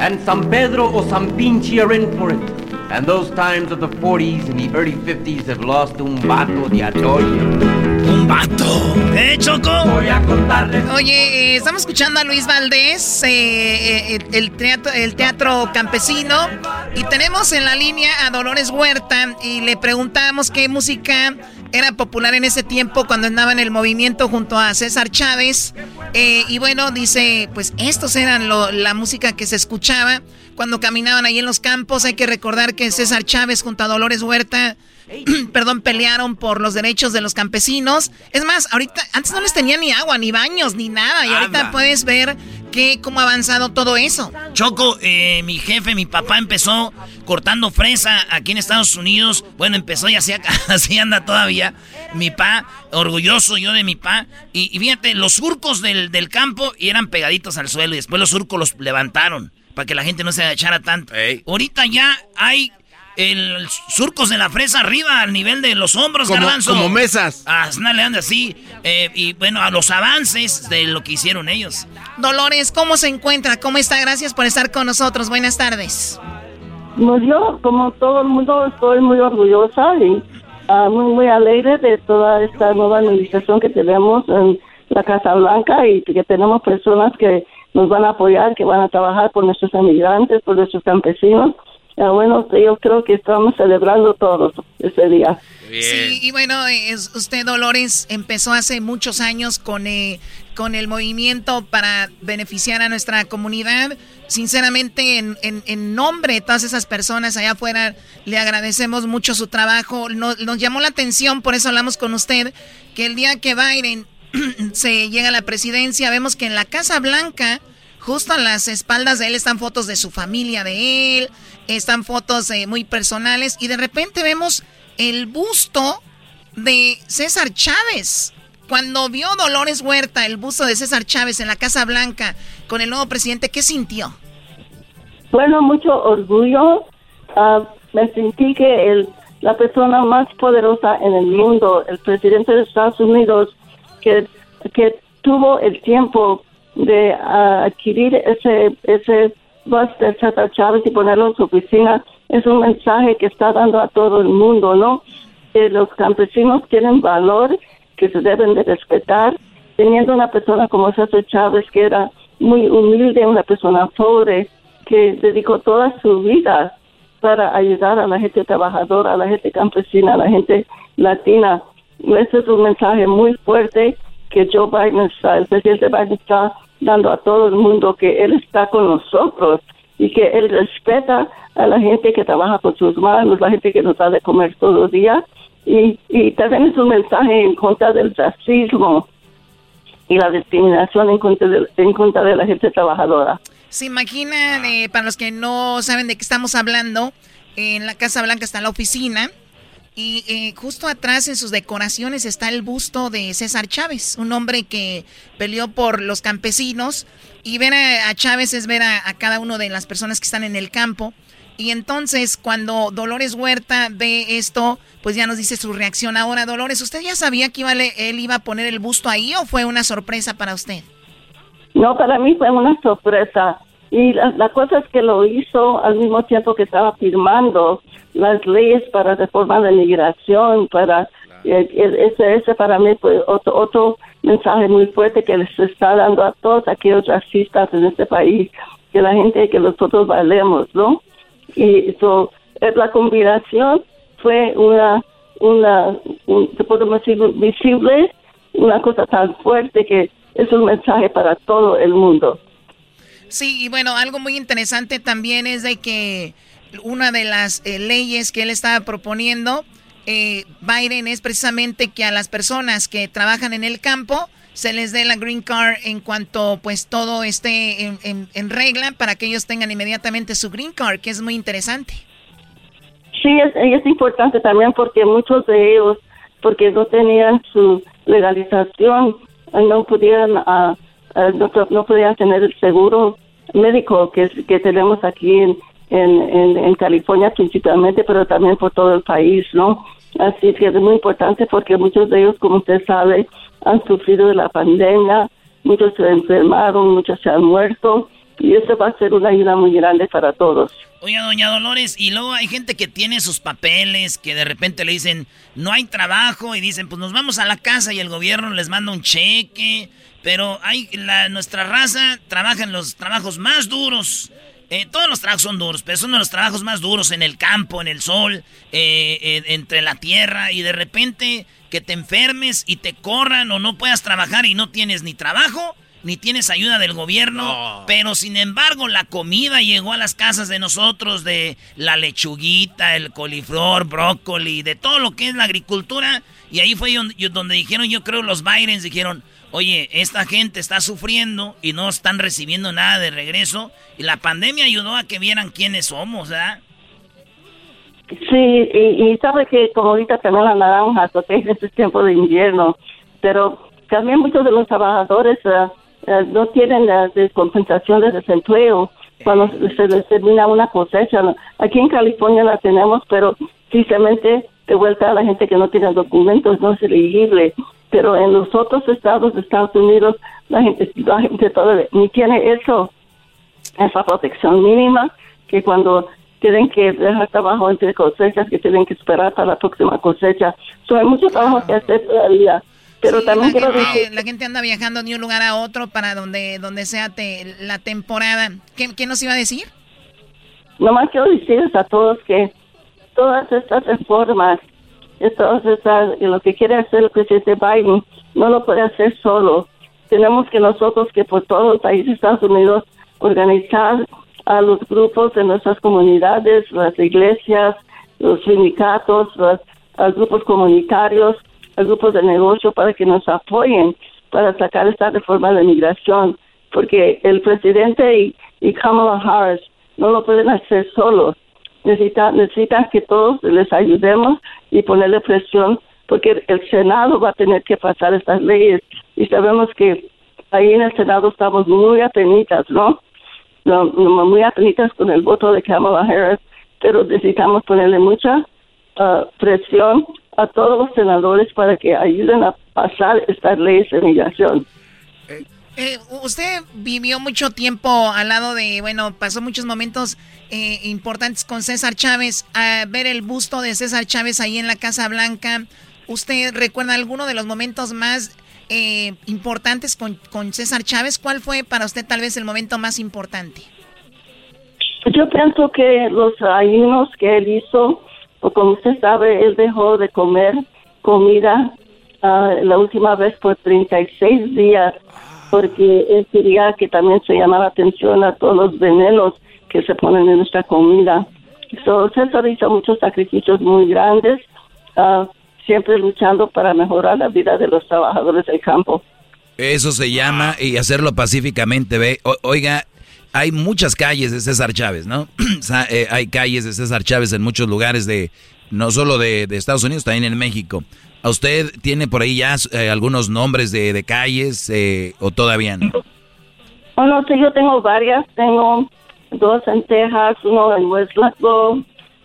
And San Pedro o San Pinchi are in for it. And those times of the 40s and the early 50s have lost un vato de atoya. Un vato. ¿Eh, Choco? Voy a contarles. Oye, eh, estamos escuchando a Luis Valdés, eh, eh, el, teatro, el teatro campesino, y tenemos en la línea a Dolores Huerta y le preguntamos qué música era popular en ese tiempo cuando andaba en el movimiento junto a César Chávez. y bueno, dice, pues estos eran la música que se escuchaba cuando caminaban ahí en los campos. Hay que recordar que César Chávez junto a Dolores Huerta, perdón, pelearon por los derechos de los campesinos. Es más, ahorita, antes no les tenía ni agua, ni baños, ni nada. Y ahorita puedes ver que, cómo ha avanzado todo eso. Choco, eh, mi jefe, mi papá empezó cortando fresa aquí en Estados Unidos. Bueno, empezó y así, así anda todavía. Mi pa, orgulloso yo de mi pa. Y, fíjate, los surcos del, del campo y eran pegaditos al suelo y después los surcos los levantaron para que la gente no se agachara tanto. Ahorita ya hay el surcos de la fresa arriba al nivel de los hombros, como, Como mesas. Ah, le anda así. Eh, y bueno, a los avances de lo que hicieron ellos. Dolores, ¿cómo se encuentra? ¿Cómo está? Gracias por estar con nosotros. Buenas tardes. Pues yo, como todo el mundo, estoy muy orgullosa y ah, muy, muy alegre de toda esta nueva administración que tenemos en la Casa Blanca y que tenemos personas que nos van a apoyar, que van a trabajar por nuestros emigrantes, por nuestros campesinos. Bueno, yo creo que estamos celebrando todos ese día. Sí, y bueno, es, usted, Dolores, empezó hace muchos años con, eh, con el movimiento para beneficiar a nuestra comunidad. Sinceramente, en, en, nombre de todas esas personas allá afuera, le agradecemos mucho su trabajo. Nos, nos llamó la atención, por eso hablamos con usted, que el día que Biden se llega a la presidencia, vemos que en la Casa Blanca, justo a las espaldas de él están fotos de su familia, de él, están fotos eh, muy personales y de repente vemos el busto de César Chávez. Cuando vio Dolores Huerta el busto de César Chávez en la Casa Blanca con el nuevo presidente, ¿qué sintió? Bueno, mucho orgullo. Ah, me sentí que el, la persona más poderosa en el mundo, el presidente de Estados Unidos, que tuvo el tiempo de ah, adquirir ese, ese bus de Chávez y ponerlo en su oficina, es un mensaje que está dando a todo el mundo, ¿no? Que los campesinos tienen valor, que se deben de respetar, teniendo una persona como César Chávez, que era muy humilde, una persona pobre, que dedicó toda su vida para ayudar a la gente trabajadora, a la gente campesina, a la gente latina. Ese es un mensaje muy fuerte que Joe Biden está, el presidente Biden está dando a todo el mundo que él está con nosotros y que él respeta a la gente que trabaja con sus manos, la gente que nos da de comer todos los días. Y, y también es un mensaje en contra del racismo y la discriminación en contra de, en contra de la gente trabajadora. Se imaginan, eh, para los que no saben de qué estamos hablando, en la Casa Blanca está la oficina y eh, justo atrás en sus decoraciones está el busto de César Chávez, un hombre que peleó por los campesinos. Y ver a, Chávez es ver a, cada una de las personas que están en el campo. Y entonces cuando Dolores Huerta ve esto, pues ya nos dice su reacción. Ahora, Dolores, ¿usted ya sabía que iba, él iba a poner el busto ahí o fue una sorpresa para usted? No, para mí fue una sorpresa. Y la, cosa es que lo hizo al mismo tiempo que estaba firmando las leyes para reformar la inmigración, para eh, ese, ese para mí fue otro, otro mensaje muy fuerte que les está dando a todos aquellos racistas en este país, que la gente, que nosotros valemos, ¿no? Y eso, la combinación fue una, una, se podemos decir, visible, una cosa tan fuerte que es un mensaje para todo el mundo. Sí, y bueno, algo muy interesante también es de que una de las eh, leyes que él estaba proponiendo, eh, Biden, es precisamente que a las personas que trabajan en el campo se les dé la green card en cuanto pues todo esté en, regla para que ellos tengan inmediatamente su green card, que es muy interesante. Sí, es, importante también porque muchos de ellos, porque no tenían su legalización, no pudieran, uh, no, no, podían tener el seguro médico que, que tenemos aquí en, en, en, California principalmente, pero también por todo el país, ¿no? Así que es muy importante porque muchos de ellos, como usted sabe, han sufrido de la pandemia, muchos se enfermaron, muchos se han muerto y eso va a ser una ayuda muy grande para todos. Oiga, doña Dolores, y luego hay gente que tiene sus papeles, que de repente le dicen, no hay trabajo, y dicen, pues nos vamos a la casa y el gobierno les manda un cheque, pero hay la, nuestra raza trabaja en los trabajos más duros. Eh, todos los trabajos son duros, pero son de los trabajos más duros en el campo, en el sol, eh, entre la tierra, y de repente que te enfermes y te corran o no puedas trabajar y no tienes ni trabajo, ni tienes ayuda del gobierno, pero sin embargo la comida llegó a las casas de nosotros, de la lechuguita, el coliflor, brócoli, de todo lo que es la agricultura, y ahí fue donde, dijeron, yo creo los Bidens dijeron, oye, esta gente está sufriendo y no están recibiendo nada de regreso, y la pandemia ayudó a que vieran quiénes somos, ¿verdad? Sí, y, sabe que como ahorita también la naranja, porque es este tiempo de invierno, pero también muchos de los trabajadores uh, no tienen la descompensación de desempleo cuando se les termina una cosecha. Aquí en California la tenemos, pero simplemente de vuelta a la gente que no tiene documentos no es elegible. Pero en los otros estados de Estados Unidos la gente, la gente todavía ni tiene eso, esa protección mínima que cuando tienen que dejar trabajo entre cosechas, que tienen que esperar para la próxima cosecha. So, hay mucho trabajo que hacer todavía. Pero también la quiero gente, decir... La gente anda viajando de un lugar a otro para donde, donde sea la temporada. ¿Qué, ¿Qué, nos iba a decir? Nomás quiero decirles a todos que todas estas reformas, todas estas, lo que quiere hacer el presidente Biden, no lo puede hacer solo. Tenemos que nosotros, que por todo el país de Estados Unidos, organizar a los grupos de nuestras comunidades, las iglesias, los sindicatos, los, los grupos comunitarios, grupos de negocio para que nos apoyen para sacar esta reforma de migración, porque el presidente y, Kamala Harris no lo pueden hacer solos. Necesitan, necesitan que todos les ayudemos y ponerle presión, porque el Senado va a tener que pasar estas leyes y sabemos que ahí en el Senado estamos muy atenitas, ¿no? muy atenitas con el voto de Kamala Harris, pero necesitamos ponerle mucha uh, presión a todos los senadores para que ayuden a pasar estas leyes de migración. Eh, usted vivió mucho tiempo al lado de, bueno, pasó muchos momentos eh, importantes con César Chávez. A ver el busto de César Chávez ahí en la Casa Blanca. ¿Usted recuerda alguno de los momentos más eh, importantes con, con César Chávez? ¿Cuál fue para usted tal vez el momento más importante? Yo pienso que los ayunos que él hizo o como usted sabe, él dejó de comer comida ah, la última vez por 36 días porque él quería que también se llamara atención a todos los venenos que se ponen en nuestra comida. So, César hizo muchos sacrificios muy grandes, ah, siempre luchando para mejorar la vida de los trabajadores del campo. Eso se llama y hacerlo pacíficamente, ve. oiga, hay muchas calles de César Chávez, ¿no? Eh, hay calles de César Chávez en muchos lugares de, no solo de, Estados Unidos, también en México. ¿A usted tiene por ahí ya eh, algunos nombres de, calles eh, o todavía no? Bueno, sí, yo tengo varias. Tengo dos en Texas, uno en West Lago.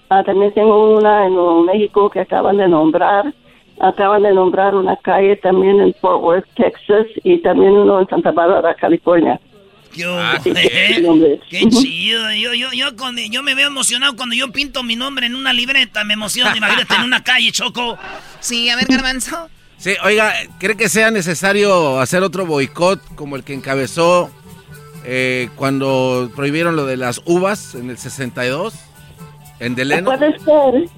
Ah, también tengo una en Nuevo México que acaban de nombrar. Acaban de nombrar una calle también en Fort Worth, Texas, y también uno en Santa Bárbara, California. Ah, qué chido. Yo, yo, yo, con, yo me veo emocionado cuando yo pinto mi nombre en una libreta. Me emociono, imagínate, en una calle, Choco. Sí, a ver, Garbanzo. Sí, oiga, ¿cree que sea necesario hacer otro boicot como el que encabezó eh, cuando prohibieron lo de las uvas en el 62 en Deleno? Puede ser,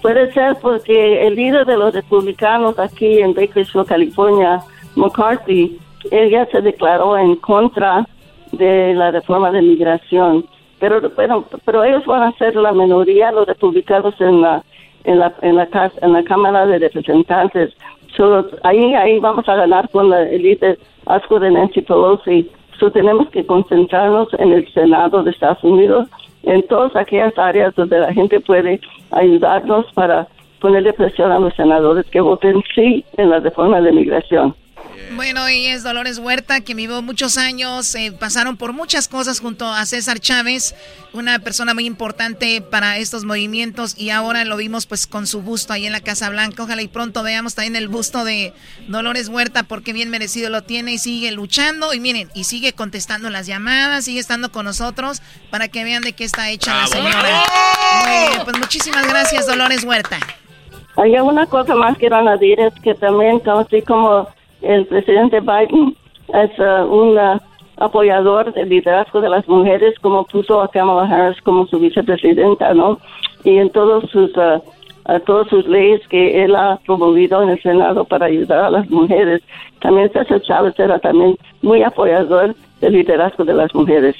puede ser porque el líder de los republicanos aquí en Bakersfield, California, McCarthy, él ya se declaró en contra de la reforma de migración. Pero, bueno, pero ellos van a ser la minoría, los republicanos en la en la en la, en la Cámara de Representantes. ahí ahí vamos a ganar con la élite asco de Nancy Pelosi. So, tenemos que concentrarnos en el Senado de Estados Unidos en todas aquellas áreas donde la gente puede ayudarnos para ponerle presión a los senadores que voten sí en la reforma de migración. Bueno, y es Dolores Huerta, que vivió muchos años, eh, pasaron por muchas cosas junto a César Chávez, una persona muy importante para estos movimientos y ahora lo vimos pues con su busto ahí en la Casa Blanca. Ojalá y pronto veamos también el busto de Dolores Huerta porque bien merecido lo tiene y sigue luchando y miren, y sigue contestando las llamadas, sigue estando con nosotros para que vean de qué está hecha la señora. Muy bien, pues muchísimas gracias Dolores Huerta. Hay una cosa más que van a decir, es que también, así como el presidente Biden es uh, un uh, apoyador del liderazgo de las mujeres, como puso a Kamala Harris como su vicepresidenta, ¿no? Y en todos sus, uh, todas sus leyes que él ha promovido en el Senado para ayudar a las mujeres. También César Chávez era también muy apoyador del liderazgo de las mujeres.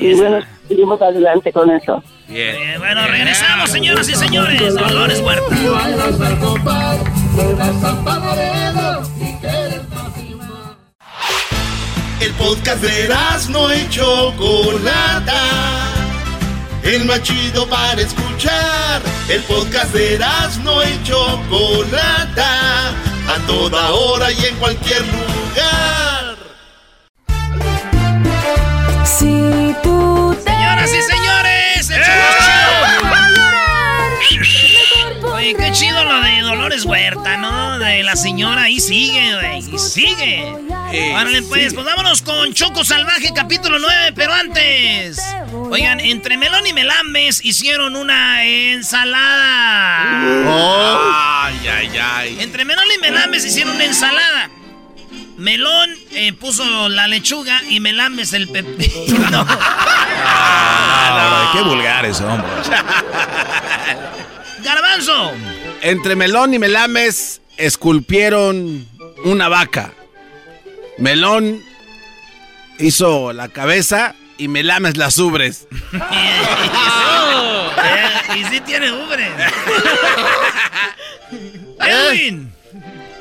y bueno, seguimos adelante con eso. Bien. bueno, regresamos, señoras y señores. Dolores Huerta. El podcast de no y Chocolata. El más chido para escuchar. El podcast de no y Chocolata. A toda hora y en cualquier lugar. Si tú Señoras y señores, Qué chido lo de Dolores Huerta, ¿no? De la señora, ahí sigue, güey, y sigue. Árale, pues, pues vámonos con Choco Salvaje, capítulo 9, pero antes. Oigan, entre Melón y Melambes hicieron una ensalada. Oh. Ay, ay, ay. Entre Melón y Melambes hicieron una ensalada. Melón eh, puso la lechuga y Melambes el pepino. Ah, qué vulgares, hombre. Garbanzo. Entre Melón y Melames esculpieron una vaca. Melón hizo la cabeza y Melames las ubres. y sí tiene ubres. Edwin.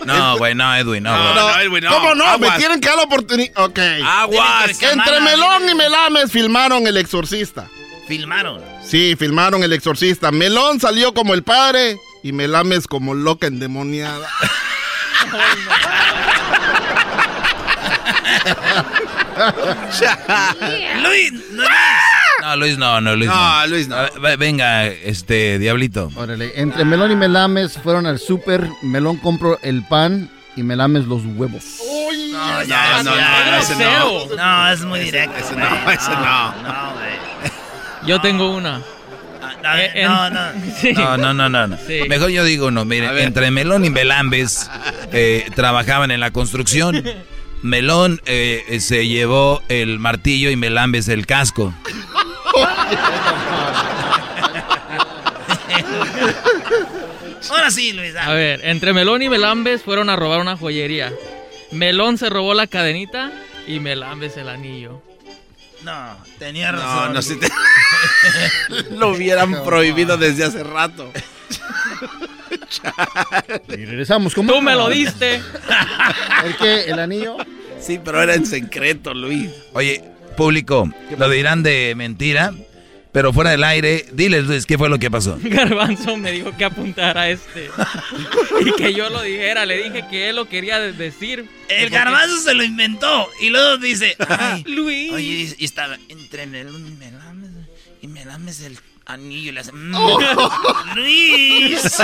No, güey, no, Edwin, no. No, no, Edwin, no. ¿Cómo no? Me tienen que dar la oportunidad. Ok. Aguas. Entre Melón y Melames filmaron El Exorcista. ¿Filmaron? Sí, filmaron El Exorcista. Melón salió como el padre y Melames como loca endemoniada. Luis, no, no, Luis no, no, Luis no. Luis no. Venga, este, Diablito. Órale, entre Melón y Melames fueron al súper, Melón compró el pan y Melames los huevos. Uy, no, no, no, no, ese no. No, es muy directo. Ese no, ese no. No, güey. Yo tengo una. Eh, no, no. No, no, no, no. no. Mejor yo digo no. Miren, entre Melón y Melambes eh, trabajaban en la construcción. Melón eh, se llevó el martillo y Melambes el casco. Ahora sí, Luis. A ver, entre Melón y Melambes fueron a robar una joyería. Melón se robó la cadenita y Melambes el anillo. No, tenía razón. No, no, si te... Lo hubieran prohibido desde hace rato. y regresamos. ¿Cómo? Tú me lo diste. ¿El qué? ¿El anillo? Sí, pero era en secreto, Luis. Oye, público, lo dirán de mentira, pero fuera del aire, diles, Luis, ¿qué fue lo que pasó? Garbanzo me dijo que apuntara a este. y que yo lo dijera. Le dije que él lo quería decir. El garbanzo se lo inventó. Y luego dice, ay, Luis. Oye, y estaba entre Melón y Melames. Y Melames el anillo y le hace. mm, ¡Luis!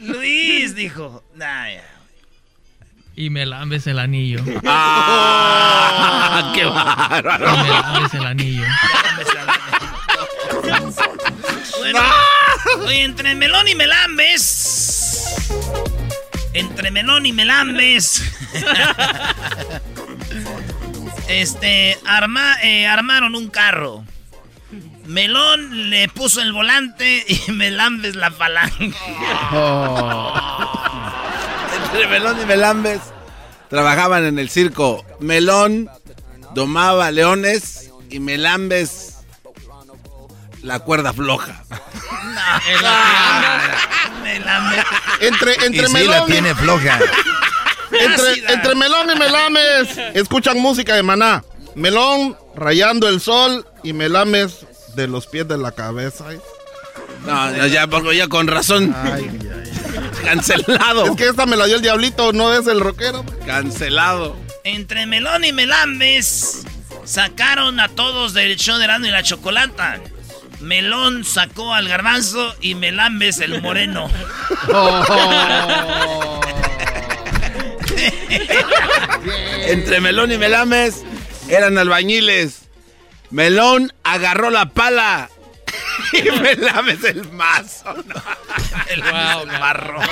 Luis dijo. Nah, ya. Y me lambes el anillo. ¡Ah! ¡Qué bárbaro! Y me lambes el anillo. Bueno, oye, entre Melón y Melambes. Entre Melón y Melambes. este, arma, eh, armaron un carro. Melón le puso el volante y Melambes la palanca. Entre Melón y Melambes trabajaban en el circo. Melón domaba leones y Melambes la cuerda floja. Melambes. Entre, Y entre sí Melón la y- tiene floja. Entre, entre Melón y Melames escuchan música de Maná. Melón rayando el sol y me lames de los pies de la cabeza. No, ya, ya, ya con razón. Cancelado. Es que esta me la dio el diablito, no es el rockero. Cancelado. Entre Melón y Melambes sacaron a todos del show de Erasmo y la Chocolata. Melón sacó al garbanzo y Melambes el moreno. Entre Melón y Melames eran albañiles. Melón agarró la pala y Melames el mazo. El marro.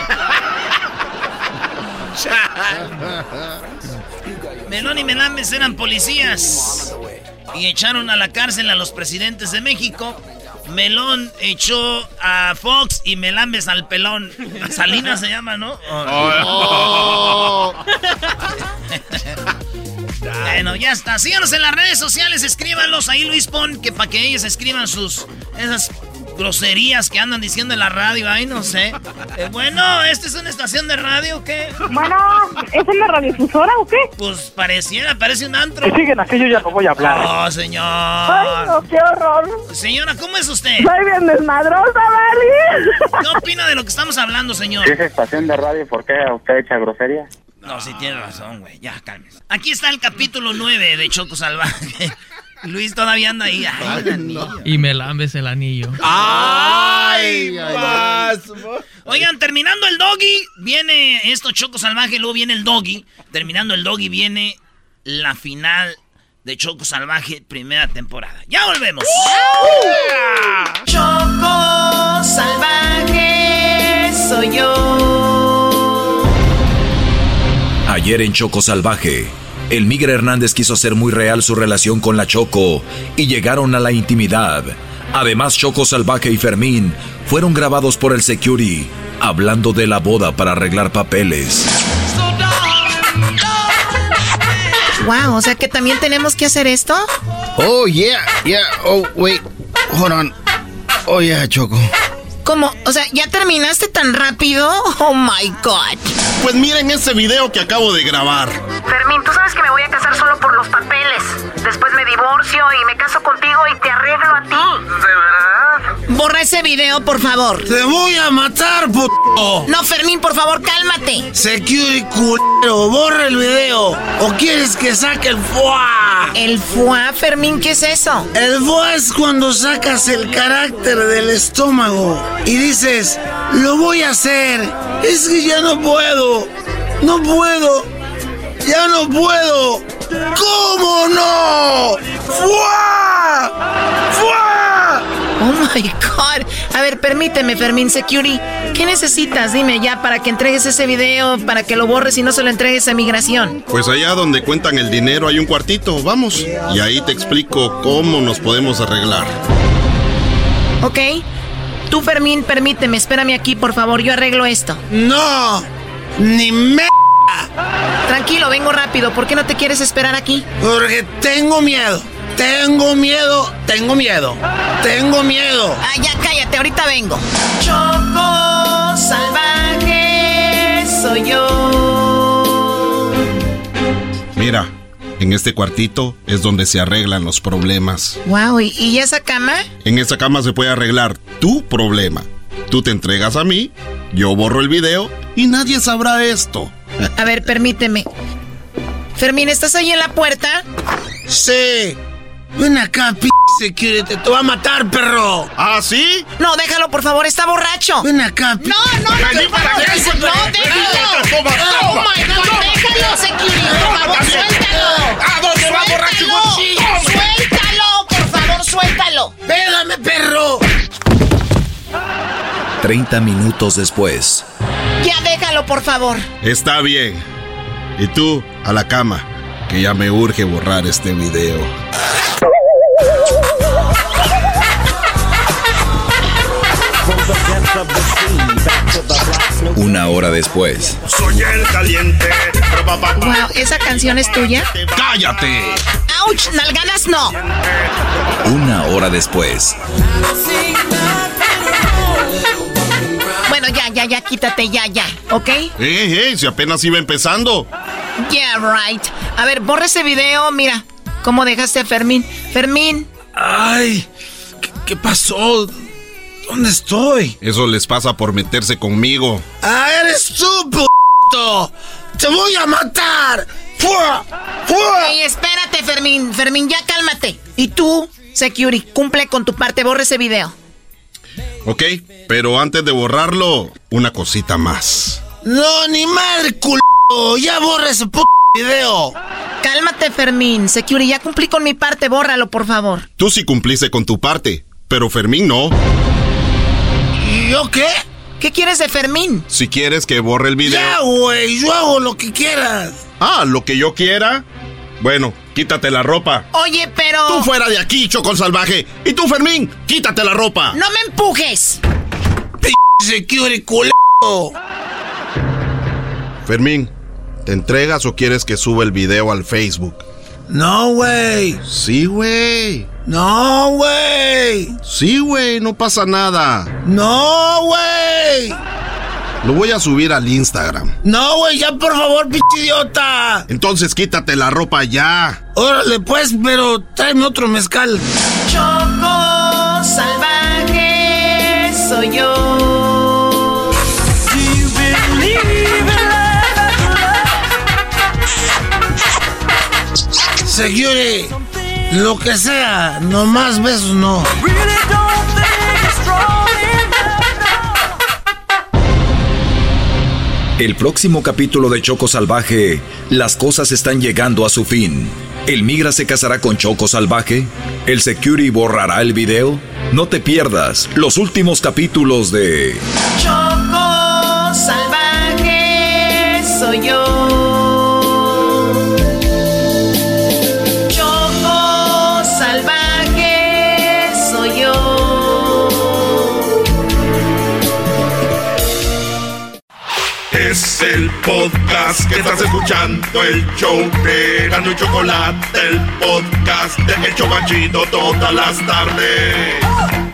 Melón y Melames eran policías y echaron a la cárcel a los presidentes de México. Melón echó a Fox y Melambes al pelón. Salinas se llama, ¿no? Oh. Bueno, ya está. Síganos en las redes sociales, escríbanlos. Ahí Luis pon que para que ellos escriban sus esas groserías que andan diciendo en la radio, ay, no sé. Eh, bueno, ¿esta es una estación de radio o qué? Bueno, ¿es una radiofusora o qué? Pues pareciera, parece un antro. Que siguen aquello ya no voy a hablar. Oh, señor. Ay, no, qué horror. Señora, ¿cómo es usted? Soy bien desmadrosa, Vali. ¿Qué opina de lo que estamos hablando, señor? Si es estación de radio, ¿por qué usted echa grosería? No, sí tiene razón, güey. Ya, cálmese. Aquí está el capítulo 9 de Choco Salvaje. Luis todavía anda ahí. Ay, el anillo. Y me lambes el anillo. ¡Ay! ay Oigan, terminando el doggy, viene esto Choco Salvaje, luego viene el doggy. Terminando el doggy, viene la final de Choco Salvaje, primera temporada. ¡Ya volvemos! Choco Salvaje, soy yo. Ayer en Choco Salvaje. El Migre Hernández quiso hacer muy real su relación con la Choco y llegaron a la intimidad. Además, Choco Salvaje y Fermín fueron grabados por el Security hablando de la boda para arreglar papeles. Wow, o sea que también tenemos que hacer esto. Oh, yeah, yeah. Oh, wait. Hold on. Oh, yeah, Choco. ¿Cómo? O sea, ¿ya terminaste tan rápido? Oh my god. Pues miren ese video que acabo de grabar. Fermín, tú sabes que me voy a casar solo por los papeles. Después me divorcio y me caso contigo y te arreglo a ti. ¿De verdad? Borra ese video, por favor. Te voy a matar, puto. No, Fermín, por favor, cálmate. Security culero, borra el video. ¿O quieres que saque el fuá? ¿El fuá, Fermín? ¿Qué es eso? El fuá es cuando sacas el carácter del estómago y dices, lo voy a hacer. Es que ya no puedo. No puedo. Ya no puedo. ¿Cómo no? ¡Fua! ¡Fua! Oh my God. A ver, permíteme, Fermín Security. ¿Qué necesitas? Dime ya para que entregues ese video, para que lo borres y no se lo entregues a migración. Pues allá donde cuentan el dinero hay un cuartito. Vamos. Y ahí te explico cómo nos podemos arreglar. Ok. Tú, Fermín, permíteme, espérame aquí, por favor, yo arreglo esto. No, ni me... Tranquilo, vengo rápido. ¿Por qué no te quieres esperar aquí? Porque tengo miedo. Tengo miedo, tengo miedo, tengo miedo. Ah, ya cállate, ahorita vengo. Choco salvaje soy yo. Mira, en este cuartito es donde se arreglan los problemas. Wow, ¿y, esa cama? En esa cama se puede arreglar tu problema. Tú te entregas a mí, yo borro el video y nadie sabrá esto. A ver, permíteme. Fermín, ¿estás ahí en la puerta? Sí. Ven acá, p security, te va a matar, perro. ¿Ah, sí? No, déjalo, por favor, está borracho. Ven acá, p No, no, no, no, no, déjalo. Oh my God, déjalo, security, suéltalo. ¿A dónde va borracho? Suéltalo, por favor, suéltalo. Pégame, perro. 30 minutos después. Ya déjalo, por favor. Está bien. Y tú, a la cama, que ya me urge borrar este video. Una hora después. Soy el caliente. Wow, ¿esa canción es tuya? ¡Cállate! ¡Auch! ¡Nalgadas no! Una hora después. Bueno, ya, ya, ya, quítate, ya, ya, ¿ok? ¡Eh, eh! Si apenas iba empezando. Yeah, right. A ver, borra ese video, mira. ¿Cómo dejaste a Fermín? Fermín. Ay, ¿qué, pasó? ¿Dónde estoy? Eso les pasa por meterse conmigo. ¡Ah, eres tú, p***! ¡Te voy a matar! ¡Fua! ¡Fua! Ey, espérate, Fermín. Fermín, ya cálmate. ¿Y tú, Security, cumple con tu parte, borra ese video? Ok, pero antes de borrarlo, una cosita más. No, ni madre, culo. Ya borra ese p video. Cálmate, Fermín. Security, ya cumplí con mi parte, bórralo, por favor. Tú sí cumpliste con tu parte, pero Fermín no. ¿Y yo qué? ¿Qué quieres de Fermín? Si quieres que borre el video. Ya, güey, yo hago lo que quieras. Ah, lo que yo quiera. Bueno, quítate la ropa. Oye, pero. Tú fuera de aquí, Choco Salvaje. Y tú, Fermín, quítate la ropa. ¡No me empujes! P security culo. Fermín, ¿te entregas o quieres que suba el video al Facebook? No, güey. Sí, güey. No, güey. Sí, güey, no pasa nada. No, güey. Lo voy a subir al Instagram. No, güey, ya por favor, pinche idiota. Entonces quítate la ropa ya. Órale, pues, pero tráeme otro mezcal. Choco Security, lo que sea, nomás besos no. El próximo capítulo de Choco Salvaje, las cosas están llegando a su fin. ¿El migra se casará con Choco Salvaje? ¿El security borrará el video? No te pierdas los últimos capítulos de podcast que estás escuchando, el show de Gano y Chocolate, el podcast de El Chobachito todas las tardes.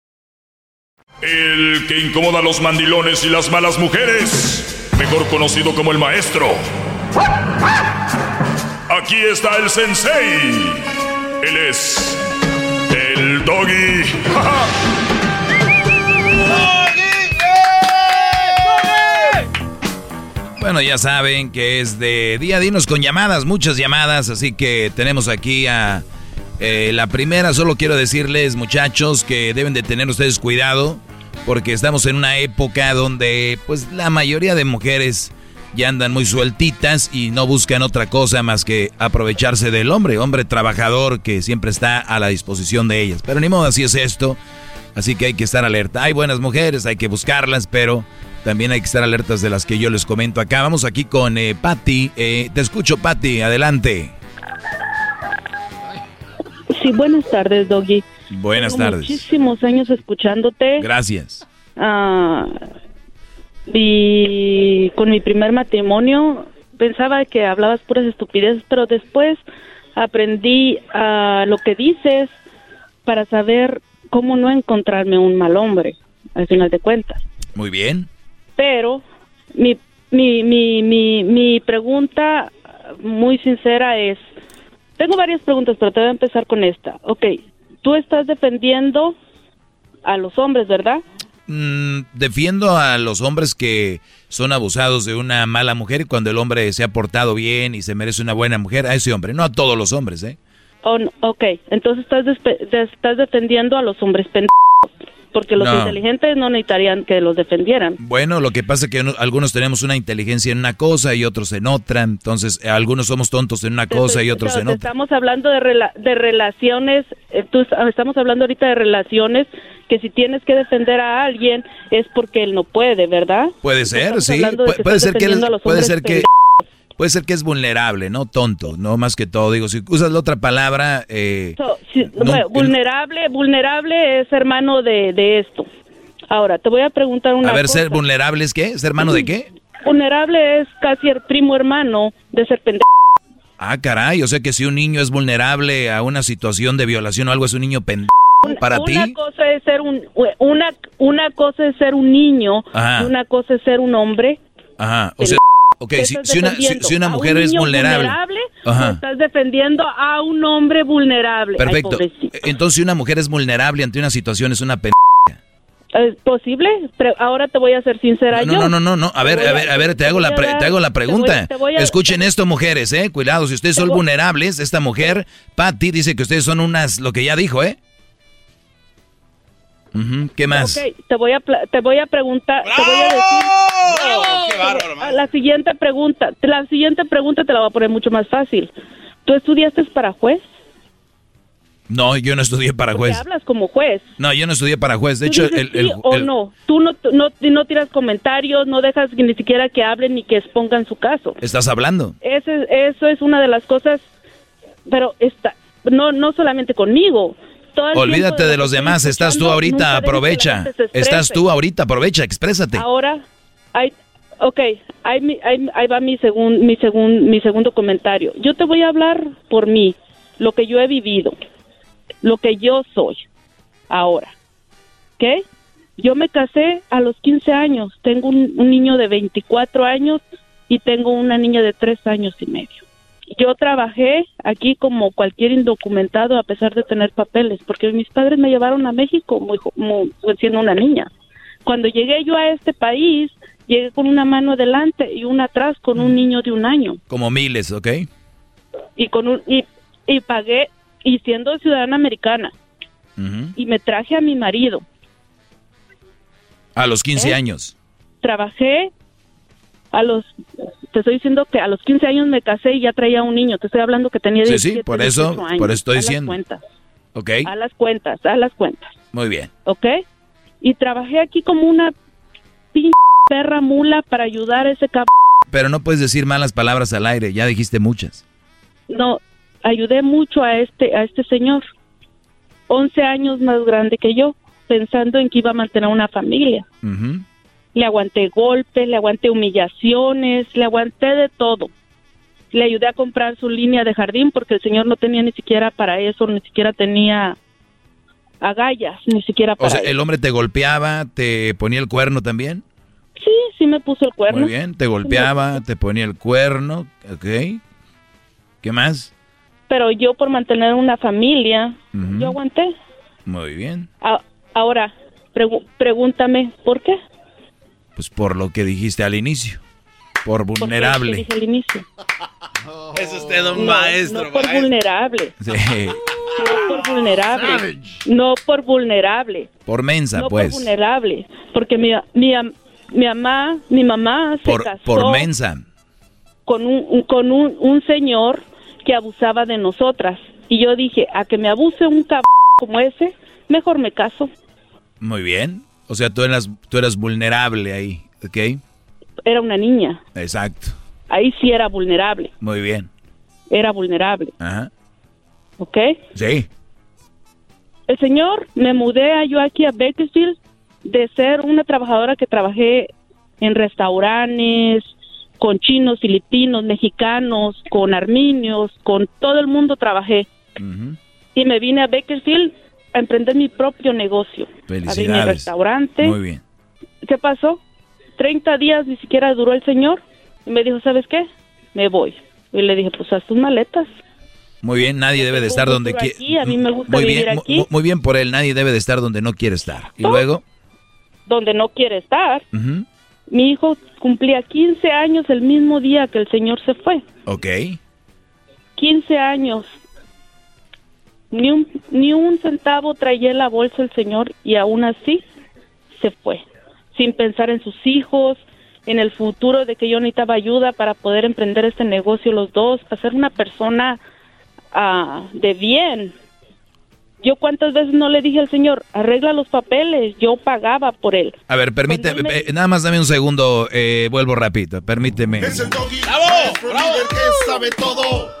El que incomoda a los mandilones y las malas mujeres, mejor conocido como el maestro. Aquí está el sensei. Él es el doggy. Bueno, ya saben que es de día a dinos con llamadas, muchas llamadas, así que tenemos aquí a eh, la primera. Solo quiero decirles, muchachos, que deben de tener ustedes cuidado, porque estamos en una época donde, pues, la mayoría de mujeres ya andan muy sueltitas y no buscan otra cosa más que aprovecharse del hombre, hombre trabajador que siempre está a la disposición de ellas. Pero ni modo, así es esto. Así que hay que estar alerta. Hay buenas mujeres, hay que buscarlas, pero también hay que estar alertas de las que yo les comento acá. Vamos aquí con eh, Patty. Eh, te escucho, Patty. Adelante. Sí, buenas tardes, Doggy. Buenas Tengo tardes. Muchísimos años escuchándote. Gracias. Ah, y con mi primer matrimonio pensaba que hablabas puras estupideces, pero después aprendí a lo que dices para saber cómo no encontrarme un mal hombre, al final de cuentas. Muy bien. Pero mi, mi, mi, mi, mi pregunta muy sincera es, tengo varias preguntas, pero te voy a empezar con esta. Ok, tú estás defendiendo a los hombres, ¿verdad? Mm, defiendo a los hombres que son abusados de una mala mujer y cuando el hombre se ha portado bien y se merece una buena mujer, a ese hombre, no a todos los hombres, ¿eh? Oh, no, ok, entonces estás, estás defendiendo a los hombres pendejos, porque los No. inteligentes no necesitarían que los defendieran. Bueno, lo que pasa es que uno- algunos tenemos una inteligencia en una cosa y otros en otra, entonces eh, algunos somos tontos en una cosa y otros No, en otra. Estamos hablando de, rela- de relaciones, eh, tú- estamos hablando ahorita de relaciones que si tienes que defender a alguien es porque él no puede, ¿verdad? Puede ser, Estamos sí, pu- puede ser que él- puede ser que. Puede ser que es vulnerable, ¿no? Tonto, no más que todo. Digo, si usas la otra palabra... Eh, vulnerable, vulnerable es hermano de, de, esto. Ahora, te voy a preguntar una A ver, ¿ser vulnerable es qué? ¿Es hermano de qué? Vulnerable es casi el primo hermano de ser pendejo. Ah, caray, o sea que si un niño es vulnerable a una situación de violación o algo, es un niño pendejo para ti. Una cosa es ser un una una cosa es ser un niño y una cosa es ser un hombre. Ajá, o sea, okay, si, si, una, si, una mujer es vulnerable, vulnerable estás defendiendo a un hombre vulnerable. Perfecto. Entonces, si una mujer es vulnerable ante una situación es una pendeja. ¿Es posible? Pero ahora te voy a ser sincera no, yo. No, no, no, no. A ver, a, ver, a ver, te, hago la, te hago la pregunta. Escuchen esto, mujeres, ¿eh? Cuidado, si ustedes son vulnerables, esta mujer, Patty, dice que ustedes son unas, lo que ya dijo, ¿eh? ¿Qué más? Ok, te voy a, te voy a preguntar, te voy a decir... qué bárbaro, la siguiente pregunta, la siguiente pregunta te la voy a poner mucho más fácil. ¿Tú estudiaste para juez? No, yo no estudié para juez. hablas como juez. No, yo no estudié para juez. De hecho, el, sí o no. Tú no, no, no, tiras comentarios, no dejas ni siquiera que hablen ni que expongan su caso. ¿Estás hablando? Ese, eso es una de las cosas, pero está, no, no solamente conmigo. Olvídate de, los demás. Estás tú ahorita, aprovecha. Estás tú ahorita, aprovecha, exprésate. Ahora, hay, ok, ahí, ahí va mi, segun, mi, segun, mi segundo comentario. Yo te voy a hablar por mí, lo que yo he vivido lo que yo soy ahora. ¿Ok? Yo me casé a los 15 años, tengo un, niño de 24 años y tengo una niña de 3 años y medio. Yo trabajé aquí como cualquier indocumentado a pesar de tener papeles, porque mis padres me llevaron a México muy, siendo una niña. Cuando llegué yo a este país, llegué con una mano adelante y una atrás con un niño de un año. Como miles, ¿ok? Y, con un, y, y pagué y siendo ciudadana americana. Y me traje a mi marido. A los 15 ¿Eh? años. Trabajé a los te estoy diciendo que a los 15 años me casé y ya traía un niño. Te estoy hablando que tenía 17 Sí, sí, por eso, por eso estoy diciendo. A las cuentas. Ok. A las cuentas, a las cuentas. Muy bien. Ok. Y trabajé aquí como una pinche perra mula para ayudar a ese cabrón. Pero no puedes decir malas palabras al aire, ya dijiste muchas. No, ayudé mucho a este, a este señor, 11 años más grande que yo, pensando en que iba a mantener una familia. Le aguanté golpes, le aguanté humillaciones, le aguanté de todo. Le ayudé a comprar su línea de jardín porque el señor no tenía ni siquiera para eso, ni siquiera tenía agallas, ni siquiera para O sea, ¿el hombre te golpeaba, te ponía el cuerno también? Sí, sí me puso el cuerno. Muy bien, te golpeaba, te ponía el cuerno, ok. ¿Qué más? pero yo por mantener una familia, yo aguanté. Muy bien. ahora, pregúntame, ¿por qué? Pues por lo que dijiste al inicio, por vulnerable. ¿Por dije al inicio? es usted un maestro. No por vulnerable. Sí. No por vulnerable. No por vulnerable. Por mensa, pues. No por vulnerable. Porque mi, mi, mi mamá, mi mamá se por, casó. Por mensa. Con un, con un, un señor que abusaba de nosotras. Y yo dije, a que me abuse un cabrón como ese, mejor me caso. Muy bien. O sea, tú eras, tú eras vulnerable ahí, ¿ok? Era una niña. Exacto. Ahí sí era vulnerable. Muy bien. Era vulnerable. Ajá. ¿Ok? Sí. El señor, me mudé a, yo aquí a Bakersfield de ser una trabajadora que trabajé en restaurantes, con chinos, filipinos, mexicanos, con armenios, con todo el mundo trabajé. Y me vine a Bakersfield a emprender mi propio negocio. Felicidades. mi restaurante. Muy bien. ¿Qué pasó? 30 días ni siquiera duró el señor. Y me dijo, ¿sabes qué? Me voy. Y le dije, pues haz tus maletas. Muy bien, nadie debe de estar donde quiere. A mí me gusta muy bien, aquí. Muy bien por él, nadie debe de estar donde no quiere estar. Y luego... Donde no quiere estar. Mi hijo cumplía 15 años el mismo día que el señor se fue. Ok. 15 años. Ni un, ni un centavo traía en la bolsa el señor y aún así se fue. Sin pensar en sus hijos, en el futuro de que yo necesitaba ayuda para poder emprender este negocio los dos, para ser una persona ah, de bien. Yo cuántas veces no le dije al señor, arregla los papeles, yo pagaba por él. A ver, permíteme, eh, nada más dame un segundo, eh, vuelvo rapidito, permíteme. Es el doggy, ¡Bravo! líder que sabe todo.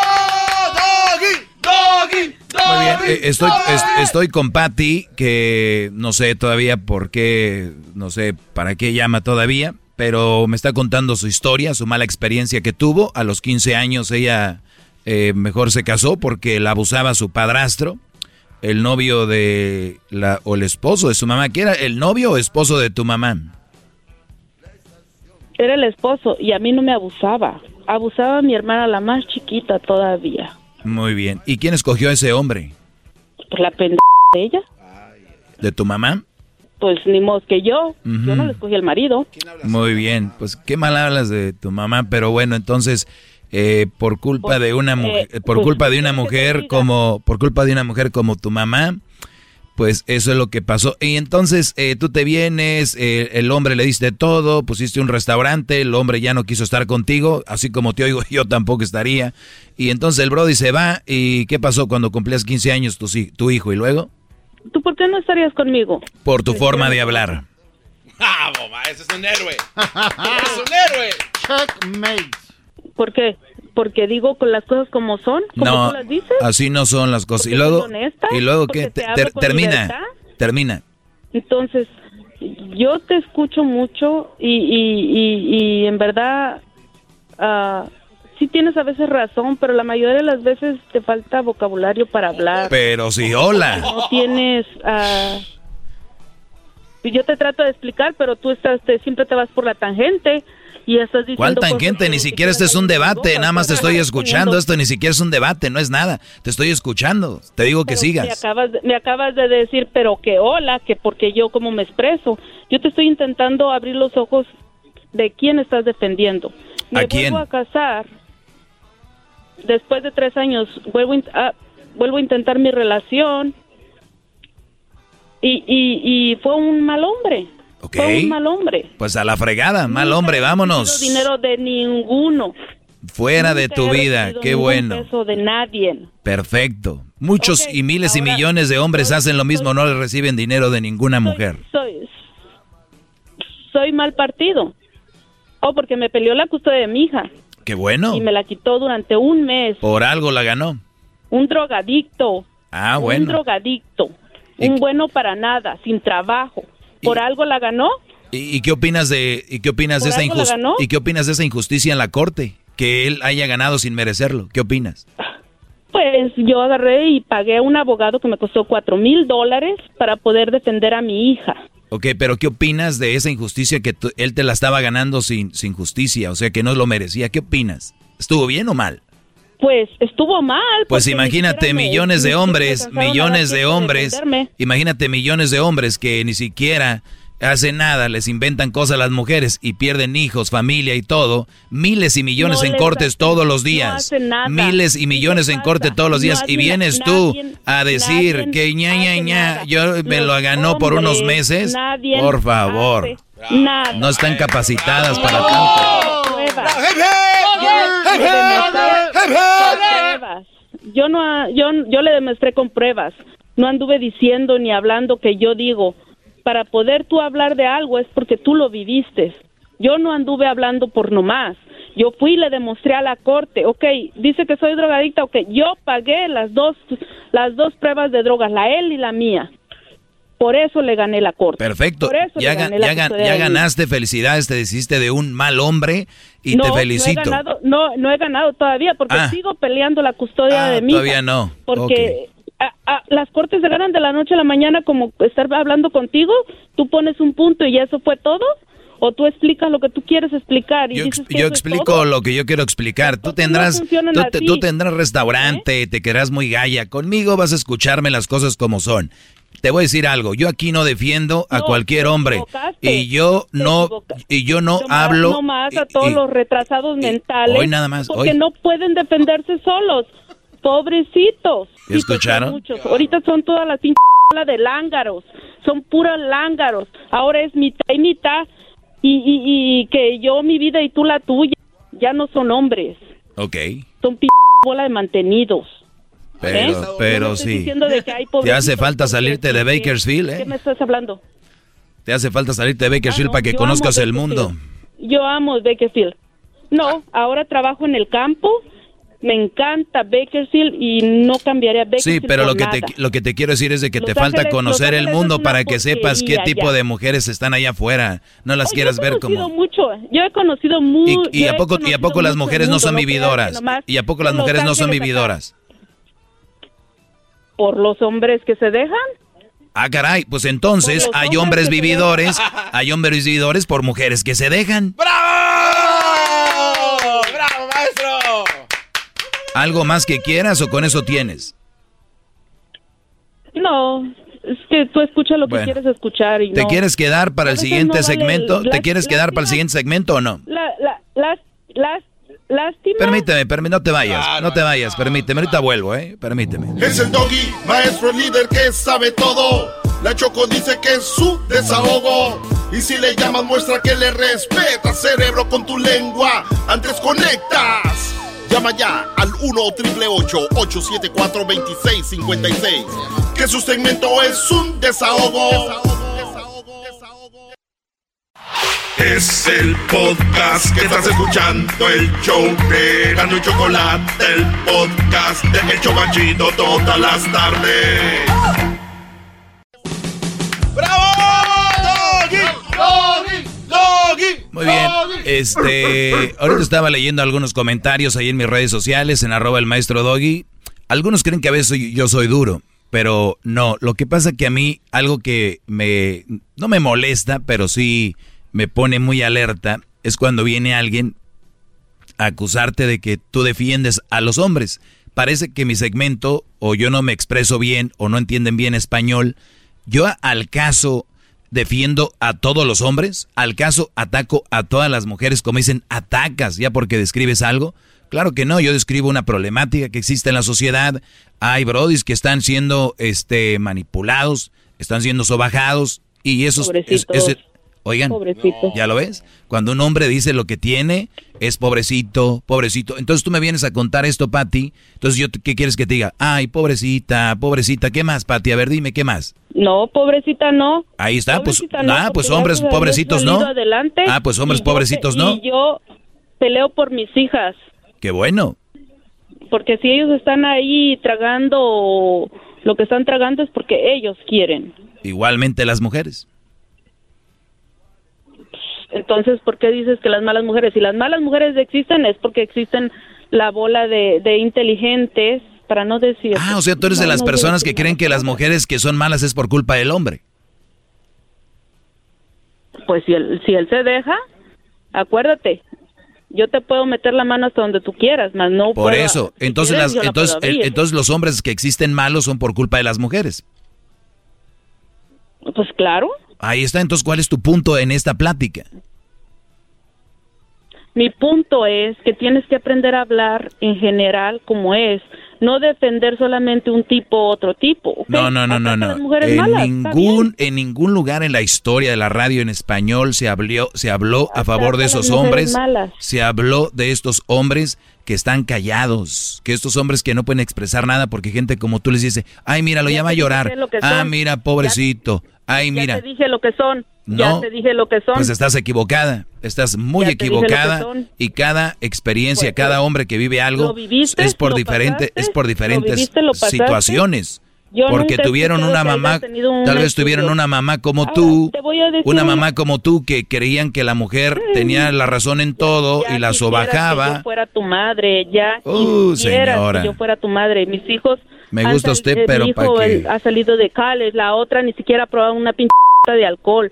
¡Doggy! ¡Doggy! Muy bien, eh, estoy, estoy con Patty, que no sé todavía por qué, no sé para qué llama todavía, pero me está contando su historia, su mala experiencia que tuvo. A los 15 años ella eh, mejor se casó porque la abusaba su padrastro, el novio de la, o el esposo de su mamá. ¿Qué era el novio o esposo de tu mamá? Era el esposo y a mí no me abusaba. Abusaba a mi hermana, la más chiquita todavía. Muy bien. ¿Y quién escogió a ese hombre? Pues la pendeja de ella. ¿De tu mamá? Pues ni modo que yo. Yo no le escogí al marido. Muy bien. Pues qué mal hablas de tu mamá, pero bueno, entonces eh, por culpa de una mujer, por pues, culpa de una mujer como, por culpa de una mujer como tu mamá, pues eso es lo que pasó. Y entonces eh, tú te vienes, eh, el hombre le diste todo, pusiste un restaurante, el hombre ya no quiso estar contigo, así como te oigo, yo tampoco estaría. Y entonces el Brody se va, ¿y qué pasó cuando cumplías 15 años tu, tu hijo? ¿Y luego? ¿Tú por qué no estarías conmigo? Por tu forma de hablar. ¡Ah, boba! ¡Ese es un héroe! ¡Es un héroe! Checkmate. ¿Por qué? Porque digo con las cosas como son, como No, tú las dices. así no son las cosas. Y luego, honesta, y luego ¿qué? te ter- termina, libertad. termina. Entonces, yo te escucho mucho y, y, y, y en verdad ah, sí tienes a veces razón, pero la mayoría de las veces te falta vocabulario para hablar. Pero sí, hola. No tienes... ah, yo te trato de explicar, pero tú estás te, siempre te vas por la tangente y estás diciendo... Ni siquiera este es un debate, nada más te estoy escuchando. Esto ni siquiera es un debate, no es nada. Te estoy escuchando. Te digo que Pero Me sigas. acabas, de, me acabas de decir, pero que hola, que porque yo como me expreso. Yo te estoy intentando abrir los ojos de quién estás defendiendo. Me ¿A quién? vuelvo a casar. Después de tres años, vuelvo, a in- a- vuelvo a intentar mi relación. Y, y, y fue un mal hombre. Ok. Fue un mal hombre. Pues a la fregada, mal Nunca hombre, vámonos. recibido dinero de ninguno. Fuera de tu vida, qué bueno. peso de nadie. Perfecto. Muchos y miles y millones de hombres hacen lo mismo, no le reciben dinero de ninguna mujer. soy soy mal partido. Oh, porque me peleó la custodia de mi hija Qué bueno. y me la quitó durante un mes. Por algo la ganó. Un drogadicto. Ah, Un bueno. drogadicto. Un bueno para nada, sin trabajo. ¿Por algo la ganó? ¿Y, y qué opinas de y qué opinas de ¿Por esa algo la injus- ganó? y qué opinas de esa injusticia en la corte? Que él haya ganado sin merecerlo. ¿Qué opinas? Pues yo agarré y pagué a un abogado que me costó cuatro mil dólares para poder defender a mi hija. Ok, pero ¿qué opinas de esa injusticia que él te la estaba ganando sin, sin justicia? O sea, que no lo merecía. ¿Qué opinas? ¿Estuvo bien o mal? Pues estuvo mal. Pues imagínate millones de hombres, millones de hombres, imagínate millones de hombres que ni siquiera hacen nada, les inventan cosas a las mujeres y pierden hijos, familia y todo, miles y millones No en cortes todos los no días, hacen nada. miles y millones en corte todos los No días y vienes tú a decir que ña ña ña, yo me lo ganó por unos meses, por favor, nada. no están capacitadas para tanto. Pruebas. Yo le demostré con pruebas. Yo no, yo, yo le demostré con pruebas. No anduve diciendo ni hablando que yo digo. Para poder tú hablar de algo es porque tú lo viviste. Yo no anduve hablando por nomás. Yo fui y le demostré a la corte, ok, dice que soy drogadicta, ok, yo pagué las dos, las dos pruebas de drogas, la él y la mía. Por eso le gané la corte. Perfecto, Por eso ya, le gané la ganaste, felicidades, te deshiciste de un mal hombre y no, te felicito. No he, ganado, no, no he ganado todavía porque Ah. sigo peleando la custodia de mi Todavía hija. no. Porque a- a- las cortes se ganan de la noche a la mañana como estar hablando contigo, tú pones un punto y ya eso fue todo. o tú explicas lo que tú quieres explicar. Y yo, dices que yo explico todo. lo que yo quiero explicar. Tú tendrás, tú, te- tú tendrás restaurante, te quedarás muy galla. Conmigo vas a escucharme las cosas como son. Te voy a decir algo. Yo aquí no defiendo a No, cualquier hombre y yo no y yo no hablo. nomás a todos y- los retrasados mentales. hoy nada más, Porque hoy. no pueden defenderse solos. Pobrecitos. ¿Ya escucharon? Muchos. Ahorita son todas las pinches de lángaros. Son puros lángaros. Ahora es mitad y mitad. Y, y, y que yo mi vida y tú la tuya. Ya no son hombres. Ok, Son pinches bola de mantenidos. Pero, ¿Eh? pero No sí. de que hay Te hace falta salirte de Bakersfield, ¿Qué ¿eh? me estás hablando? Te hace falta salirte de Bakersfield Ah, no, para que conozcas el mundo. Yo amo Bakersfield. No, ahora trabajo en el campo. Me encanta Bakersfield y no cambiaría Bakersfield Sí, pero por lo que, nada. te, lo que te quiero decir es de que Los te falta Ángeles- conocer Los el mundo para que sepas qué porquería tipo de mujeres están allá afuera. No las Oye, quieras yo he ver conocido como... mucho. Yo he conocido muy. Y, y a poco, y a poco las mujeres no son vividoras. Y a poco las mujeres no son vividoras. Por los hombres que se dejan. Ah, caray, pues entonces hay hombres que vividores, hay hombres vividores por mujeres que se dejan. ¡Bravo! ¡Bravo, maestro! ¿Algo más que quieras o con eso tienes? No, es que tú escuchas lo que Bueno. quieres escuchar y ¿Te no. quieres quedar para el siguiente no vale segmento? ¿Te quieres quedar para el siguiente segmento o no? La, la, las, las, lástima. Permíteme, permíteme, no te vayas, no te vayas, permíteme, ahorita vuelvo, ¿eh? Permíteme. Es el doggy, maestro líder que sabe todo. La Choco dice que es su desahogo. Y si le llamas, muestra que le respeta, cerebro, con tu lengua. Antes conectas. Llama ya al 1 triple 874 2656. Que su segmento es un desahogo. Es el podcast que estás escuchando, el show de Gano y Chocolate, el podcast de El Chobachito todas las tardes. ¡Doggy! ¡Doggy! Muy bien, este, ahorita estaba leyendo algunos comentarios ahí en mis redes sociales, en arroba el maestro Doggy. Algunos creen que a veces soy- yo soy duro, pero no, lo que pasa que a mí algo que me, no me molesta, pero sí me pone muy alerta, es cuando viene alguien a acusarte de que tú defiendes a los hombres. Parece que mi segmento, o yo no me expreso bien, o no entienden bien español. Yo al caso defiendo a todos los hombres, al caso ataco a todas las mujeres, como dicen, atacas ya porque describes algo. Claro que no, yo describo una problemática que existe en la sociedad. Hay brodis que están siendo este, manipulados, están siendo sobajados, y esos... es-. Oigan, Pobrecito. ¿Ya lo ves? Cuando un hombre dice lo que tiene, es pobrecito, pobrecito. Entonces tú me vienes a contar esto, Pati. Entonces yo, ¿qué quieres que te diga? Ay, pobrecita, pobrecita. ¿Qué más, Pati? A ver, dime, ¿qué más? No, pobrecita, no. Ahí está, pues, Pobrecita, no, ah, pues hombres pobrecitos, ¿no? adelante Ah, pues hombres yo pobrecitos, pe- ¿no? Y yo peleo por mis hijas, Qué bueno. porque si ellos están ahí tragando lo que están tragando es porque ellos quieren. Igualmente las mujeres. Entonces, ¿por qué dices que las malas mujeres? Si las malas mujeres existen es porque existen la bola de, de inteligentes, para no decir... Ah, o sea, tú eres de las no personas que creen que las mujeres que son malas es por culpa del hombre. Pues si él, si él se deja, acuérdate, yo te puedo meter la mano hasta donde tú quieras, más no Por puedo- eso. si Entonces, quieres, las, la entonces, entonces los hombres que existen malos son por culpa de las mujeres. Pues claro, Ahí está. Entonces, ¿cuál es tu punto en esta plática? mi punto es que tienes que aprender a hablar en general como es, no defender solamente un tipo u otro tipo. No, no, no, no, no. En malas, ningún, en ningún lugar en la historia de la radio en español se habló, se habló a favor de esos hombres. malas. Se habló de estos hombres que están callados, que estos hombres que no pueden expresar nada porque gente como tú les dice, ay, mira, lo llama a llorar. Ah, mira, pobrecito. Ay, Ya mira. te dije lo que son, ya No, te dije lo que son. Pues estás equivocada, estás muy Ya equivocada y cada experiencia, Pues, cada hombre que vive algo ¿lo viviste? es por ¿Lo diferente, pasaste? es por ¿Lo diferentes viviste? Situaciones. Yo Porque tuvieron una mamá, un tal vez tuvieron una mamá como Ahora, tú, una mamá como tú que creían que la mujer tenía la razón en todo Ya y la quisieras Que sobajaba. yo fuera tu madre, ya Uh, señora. que yo fuera tu madre. Mis hijos. Me gusta sal- usted, pero mi ¿pa' hijo qué? ha salido de Cales, la otra ni siquiera ha probado una pinche de alcohol.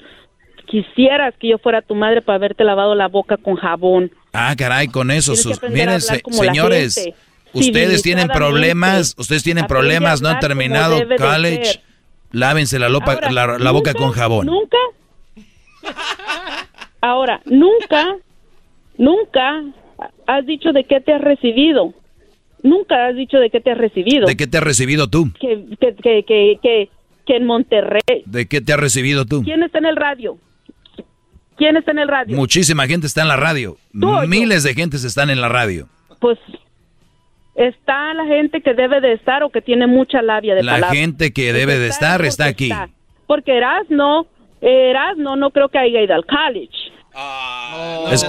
quisieras que yo fuera tu madre para haberte lavado la boca con jabón. Ah, caray, con eso. Sus, miren, se- señores, ustedes tienen problemas, ustedes tienen problemas, no han terminado college. Lávense la, lopa- Ahora, la, la boca con jabón. Nunca. Ahora, nunca, nunca has dicho de qué te has recibido. Nunca has dicho de qué te has recibido. ¿De qué te has recibido tú? Que, que, que, que, que, que en Monterrey. ¿De qué te has recibido tú? ¿Quién está en el radio? ¿Quién está en el radio? Muchísima gente está en la radio. Miles de gentes están en la radio. Pues está la gente que debe de estar o que tiene mucha labia de La palabra. gente que debe de estar está aquí. está. Porque Erasno, Erasno no creo que haya ido al college. Es-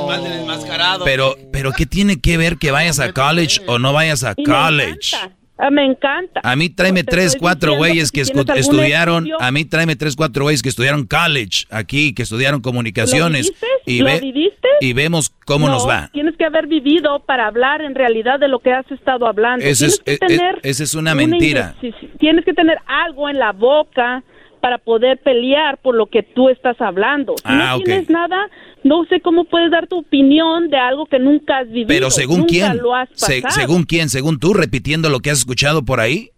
pero, pero ¿qué tiene que ver que vayas a college o no vayas a college? Ah, me encanta. A mí tráeme Te tres, cuatro güeyes que si estudiaron, estudio- a mí tráeme tres, cuatro güeyes que estudiaron college aquí, que estudiaron comunicaciones viviste? y, ¿Lo ve- viviste? y vemos cómo No, nos va. Tienes que haber vivido para hablar en realidad de lo que has estado hablando. Ese tienes es- e- e- esa es una mentira. sí, Tienes que tener algo en la boca para poder pelear por lo que tú estás hablando. Si Ah, no tienes nada, no sé cómo puedes dar tu opinión de algo que nunca has vivido. Pero según nunca quién, Lo has Se- según quién, según tú, repitiendo lo que has escuchado por ahí.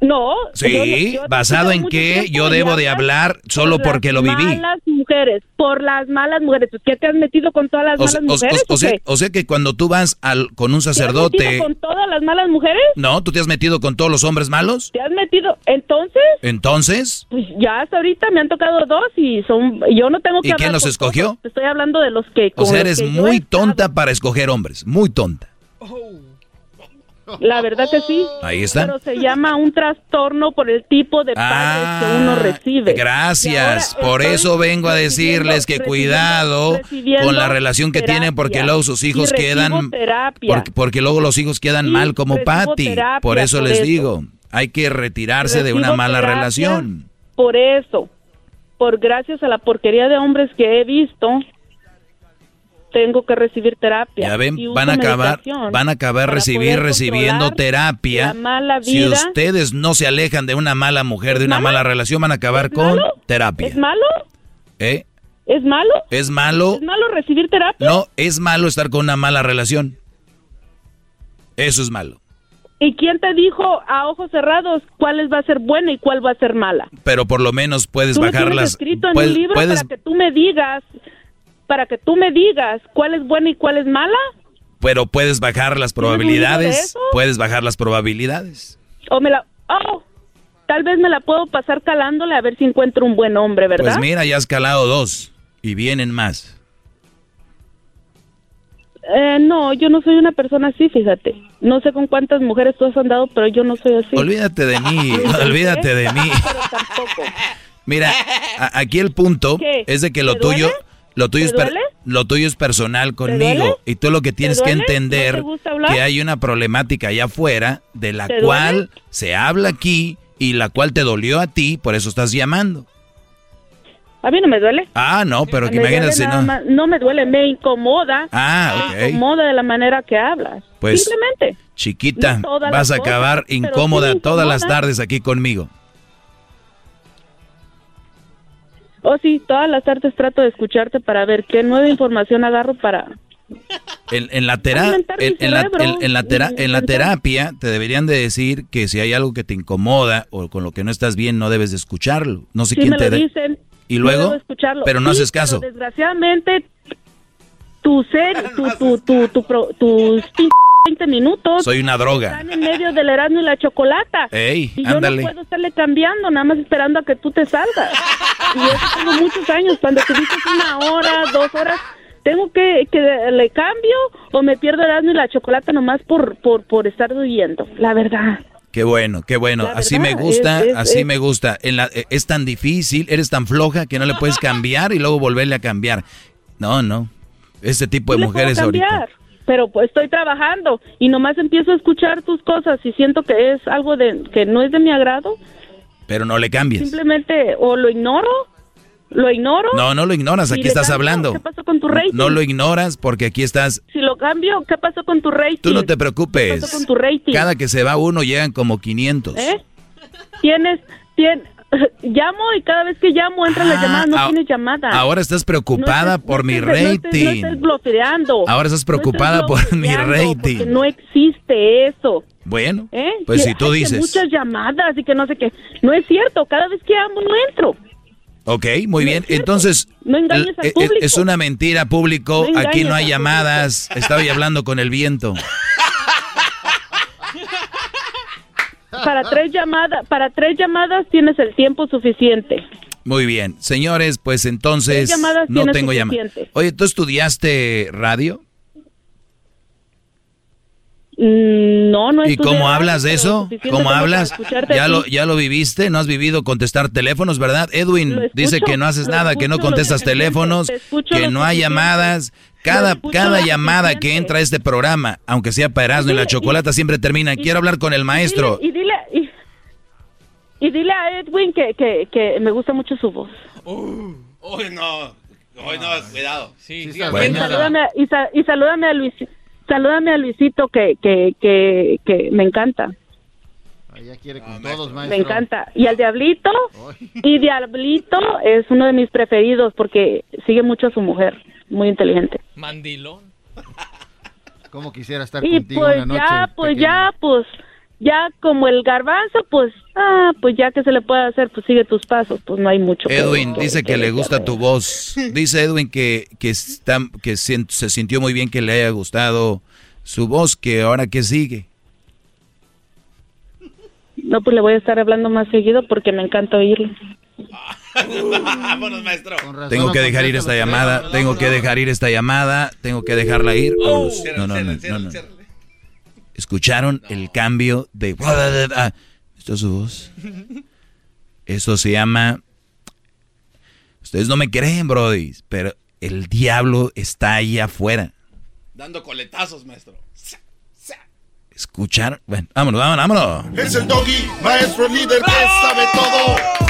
No. Sí, yo no- yo basado en tiempo yo debo de hablar solo por porque lo las viví. malas mujeres, por las malas mujeres. ¿Qué te has metido con todas las O, malas o- mujeres? o- o sea, qué? o sea que cuando tú vas al, con un ¿Te has sacerdote, metido con todas las malas mujeres? ¿no? ¿Tú te has metido con todos los hombres malos? ¿Te has metido? Entonces, Entonces, pues ya hasta ahorita me han tocado dos y son. Yo no tengo que ¿Y hablar quién los con escogió? todos. Estoy hablando de los que. o sea, eres muy tonta para escoger hombres, muy tonta. La verdad que sí. Ahí está. Pero se llama un trastorno por el tipo de padres que uno recibe. Ah, Gracias, Y ahora por eso vengo a decirles que cuidado recibiendo con la relación que tienen porque luego sus hijos Y quedan porque, porque luego los hijos quedan Sí, mal como Patty. Por eso por les eso. digo, hay que retirarse de una mala relación. Por eso, por gracias a la porquería de hombres que he visto, tengo que recibir terapia. Ya ven, van a acabar, van a acabar recibir recibiendo terapia. la mala Si ustedes no se alejan de una mala mujer, de una malo? mala relación, van a acabar ¿Es con malo? terapia. ¿Es malo? ¿Eh? ¿Es malo? ¿Es malo? ¿Es malo recibir terapia? No, es malo estar con una mala relación. Eso es malo. ¿Y quién te dijo a ojos cerrados cuál va a ser buena y cuál va a ser mala? Pero por lo menos puedes Tú bajar las. escrito en puedes- un libro puedes- para que tú me digas, para que tú me digas cuál es buena y cuál es mala. pero puedes bajar las probabilidades. Puedes bajar las probabilidades. O me la, oh, tal vez me la puedo pasar calándole a ver si encuentro un buen hombre, ¿verdad? Pues mira, ya has calado dos y vienen más. Eh, no, yo no soy una persona así, fíjate. No sé con cuántas mujeres tú has andado, pero yo no soy así. Olvídate de mí, olvídate de mí. Pero tampoco. Mira, aquí el punto ¿Qué? es de que lo ¿Te tuyo, duele? Lo tuyo ¿Te es duele? lo tuyo es personal conmigo y tú lo que tienes que? ¿No entender hablar? que hay una problemática allá afuera de la ¿Te cual duele? se habla aquí y la cual te dolió a ti, por eso estás llamando. A mí no me duele. Ah, no, pero que Me imagínate no. más- no me duele, me incomoda. Ah, Me ok. incomoda de la manera que hablas. Pues, Simplemente. Chiquita, No vas a cosas, acabar sí incómoda me todas las tardes aquí conmigo. Oh, sí, todas las tardes trato de escucharte para ver qué nueva información agarro para... En, en la tera- en, en la, en- la tera- en la terapia te deberían de decir que si hay algo que te incomoda o con lo que no estás bien no debes de escucharlo. No sé Sí quién me te lo dicen. ¿Y luego? escucharlo. Pero no Sí, haces caso. desgraciadamente, tu ser, tu, tu, tu, tu, pin- 20 minutos Soy una droga. están en medio del Erasmo y la chocolata. Ey, y yo ándale. no puedo estarle cambiando, nada más esperando a que tú te salgas. y eso tengo muchos años. Cuando te dices una hora, dos horas, tengo que, que le cambio o me pierdo Erasmo y la chocolata nomás por, por, por estar huyendo. La verdad. Qué bueno, qué bueno. Así me gusta, es- es- así es- me gusta. En la- eh, es tan difícil, eres tan floja que no le puedes cambiar y luego volverle a cambiar. No, no. Este tipo de mujeres ahorita. Pero pues estoy trabajando y nomás empiezo a escuchar tus cosas y siento que es algo de que no es de mi agrado. Pero no le cambies. Simplemente o lo ignoro, lo ignoro. No, no lo ignoras, aquí estás cambio. hablando. ¿Qué pasó con tu rating? No lo ignoras porque aquí estás. Si lo cambio, ¿qué pasó con tu rating? Tú no te ¿Qué preocupes. pasó con tu rating? Cada que se va uno llegan como 500. ¿Eh? Tienes, tien- llamo y cada vez que llamo entran las Ah, llamadas, no ah, tienes llamada. Ahora estás preocupada No estés- por no mi estés- rating. No estés bloqueando. Ahora estás preocupada No por mi rating. No existe eso. Bueno, ¿eh? pues Que- si tú dices. muchas llamadas y que no sé qué. No es cierto, cada vez que llamo no entro. Ok, muy bien. Entonces, No engañes al eh, eh, público. es una mentira, público. Aquí no hay llamadas. Estaba hablando con el viento. Para tres llamadas, para tres llamadas tienes el tiempo suficiente. Muy bien. Señores, pues entonces llamadas no tengo llamada. suficiente. Oye, ¿tú estudiaste radio? Mm, No, no ¿Y cómo radio, hablas de eso? ¿Cómo hablas? ¿Ya lo. ¿Ya lo viviste? ¿No has vivido contestar teléfonos, verdad? Edwin dice que no haces nada, que no contestas teléfonos, te que no hay llamadas. Cada, cada llamada que entra a este programa, aunque sea para Erasmo y la Chocolata, siempre termina. Quiero hablar con el maestro. Y dile, y, y dile a Edwin que, que, que me gusta mucho su voz. Uy, no. Uy, no, cuidado. Sí, Y salúdame, a- y, sa- y salúdame a Luis, salúdame a Luisito que, que, que, que me encanta, Ella quiere con todos, me maestro. encanta. Y al Diablito, y Diablito es uno de mis preferidos porque sigue mucho a su mujer, muy inteligente. Mandilón. ¿Cómo quisiera estar Y contigo pues una noche? ya, pues ya, pues ya como el garbanzo, pues, ah, pues ya que se le puede hacer, pues sigue tus pasos, pues no hay mucho. Edwin que- dice que le gusta tu voz. Dice Edwin que, que, está, que sien- se sintió muy bien que le haya gustado su voz, que ahora que sigue. No, pues le voy a estar hablando más seguido porque me encanta oírlo. Vámonos, maestro. Tengo que dejar ir esta llamada, tengo que dejar ir esta llamada, tengo que dejarla ir. Vámonos. No, no, no, no, no. ¿Escucharon el cambio de... Ah, ¿Esto es su voz? Eso se llama... Ustedes no me creen, Brody, pero el diablo está ahí afuera. Dando coletazos, maestro. ¿Escucharon? Bueno, vámonos, vámonos, vámonos. Es el doggy, maestro líder que sabe todo.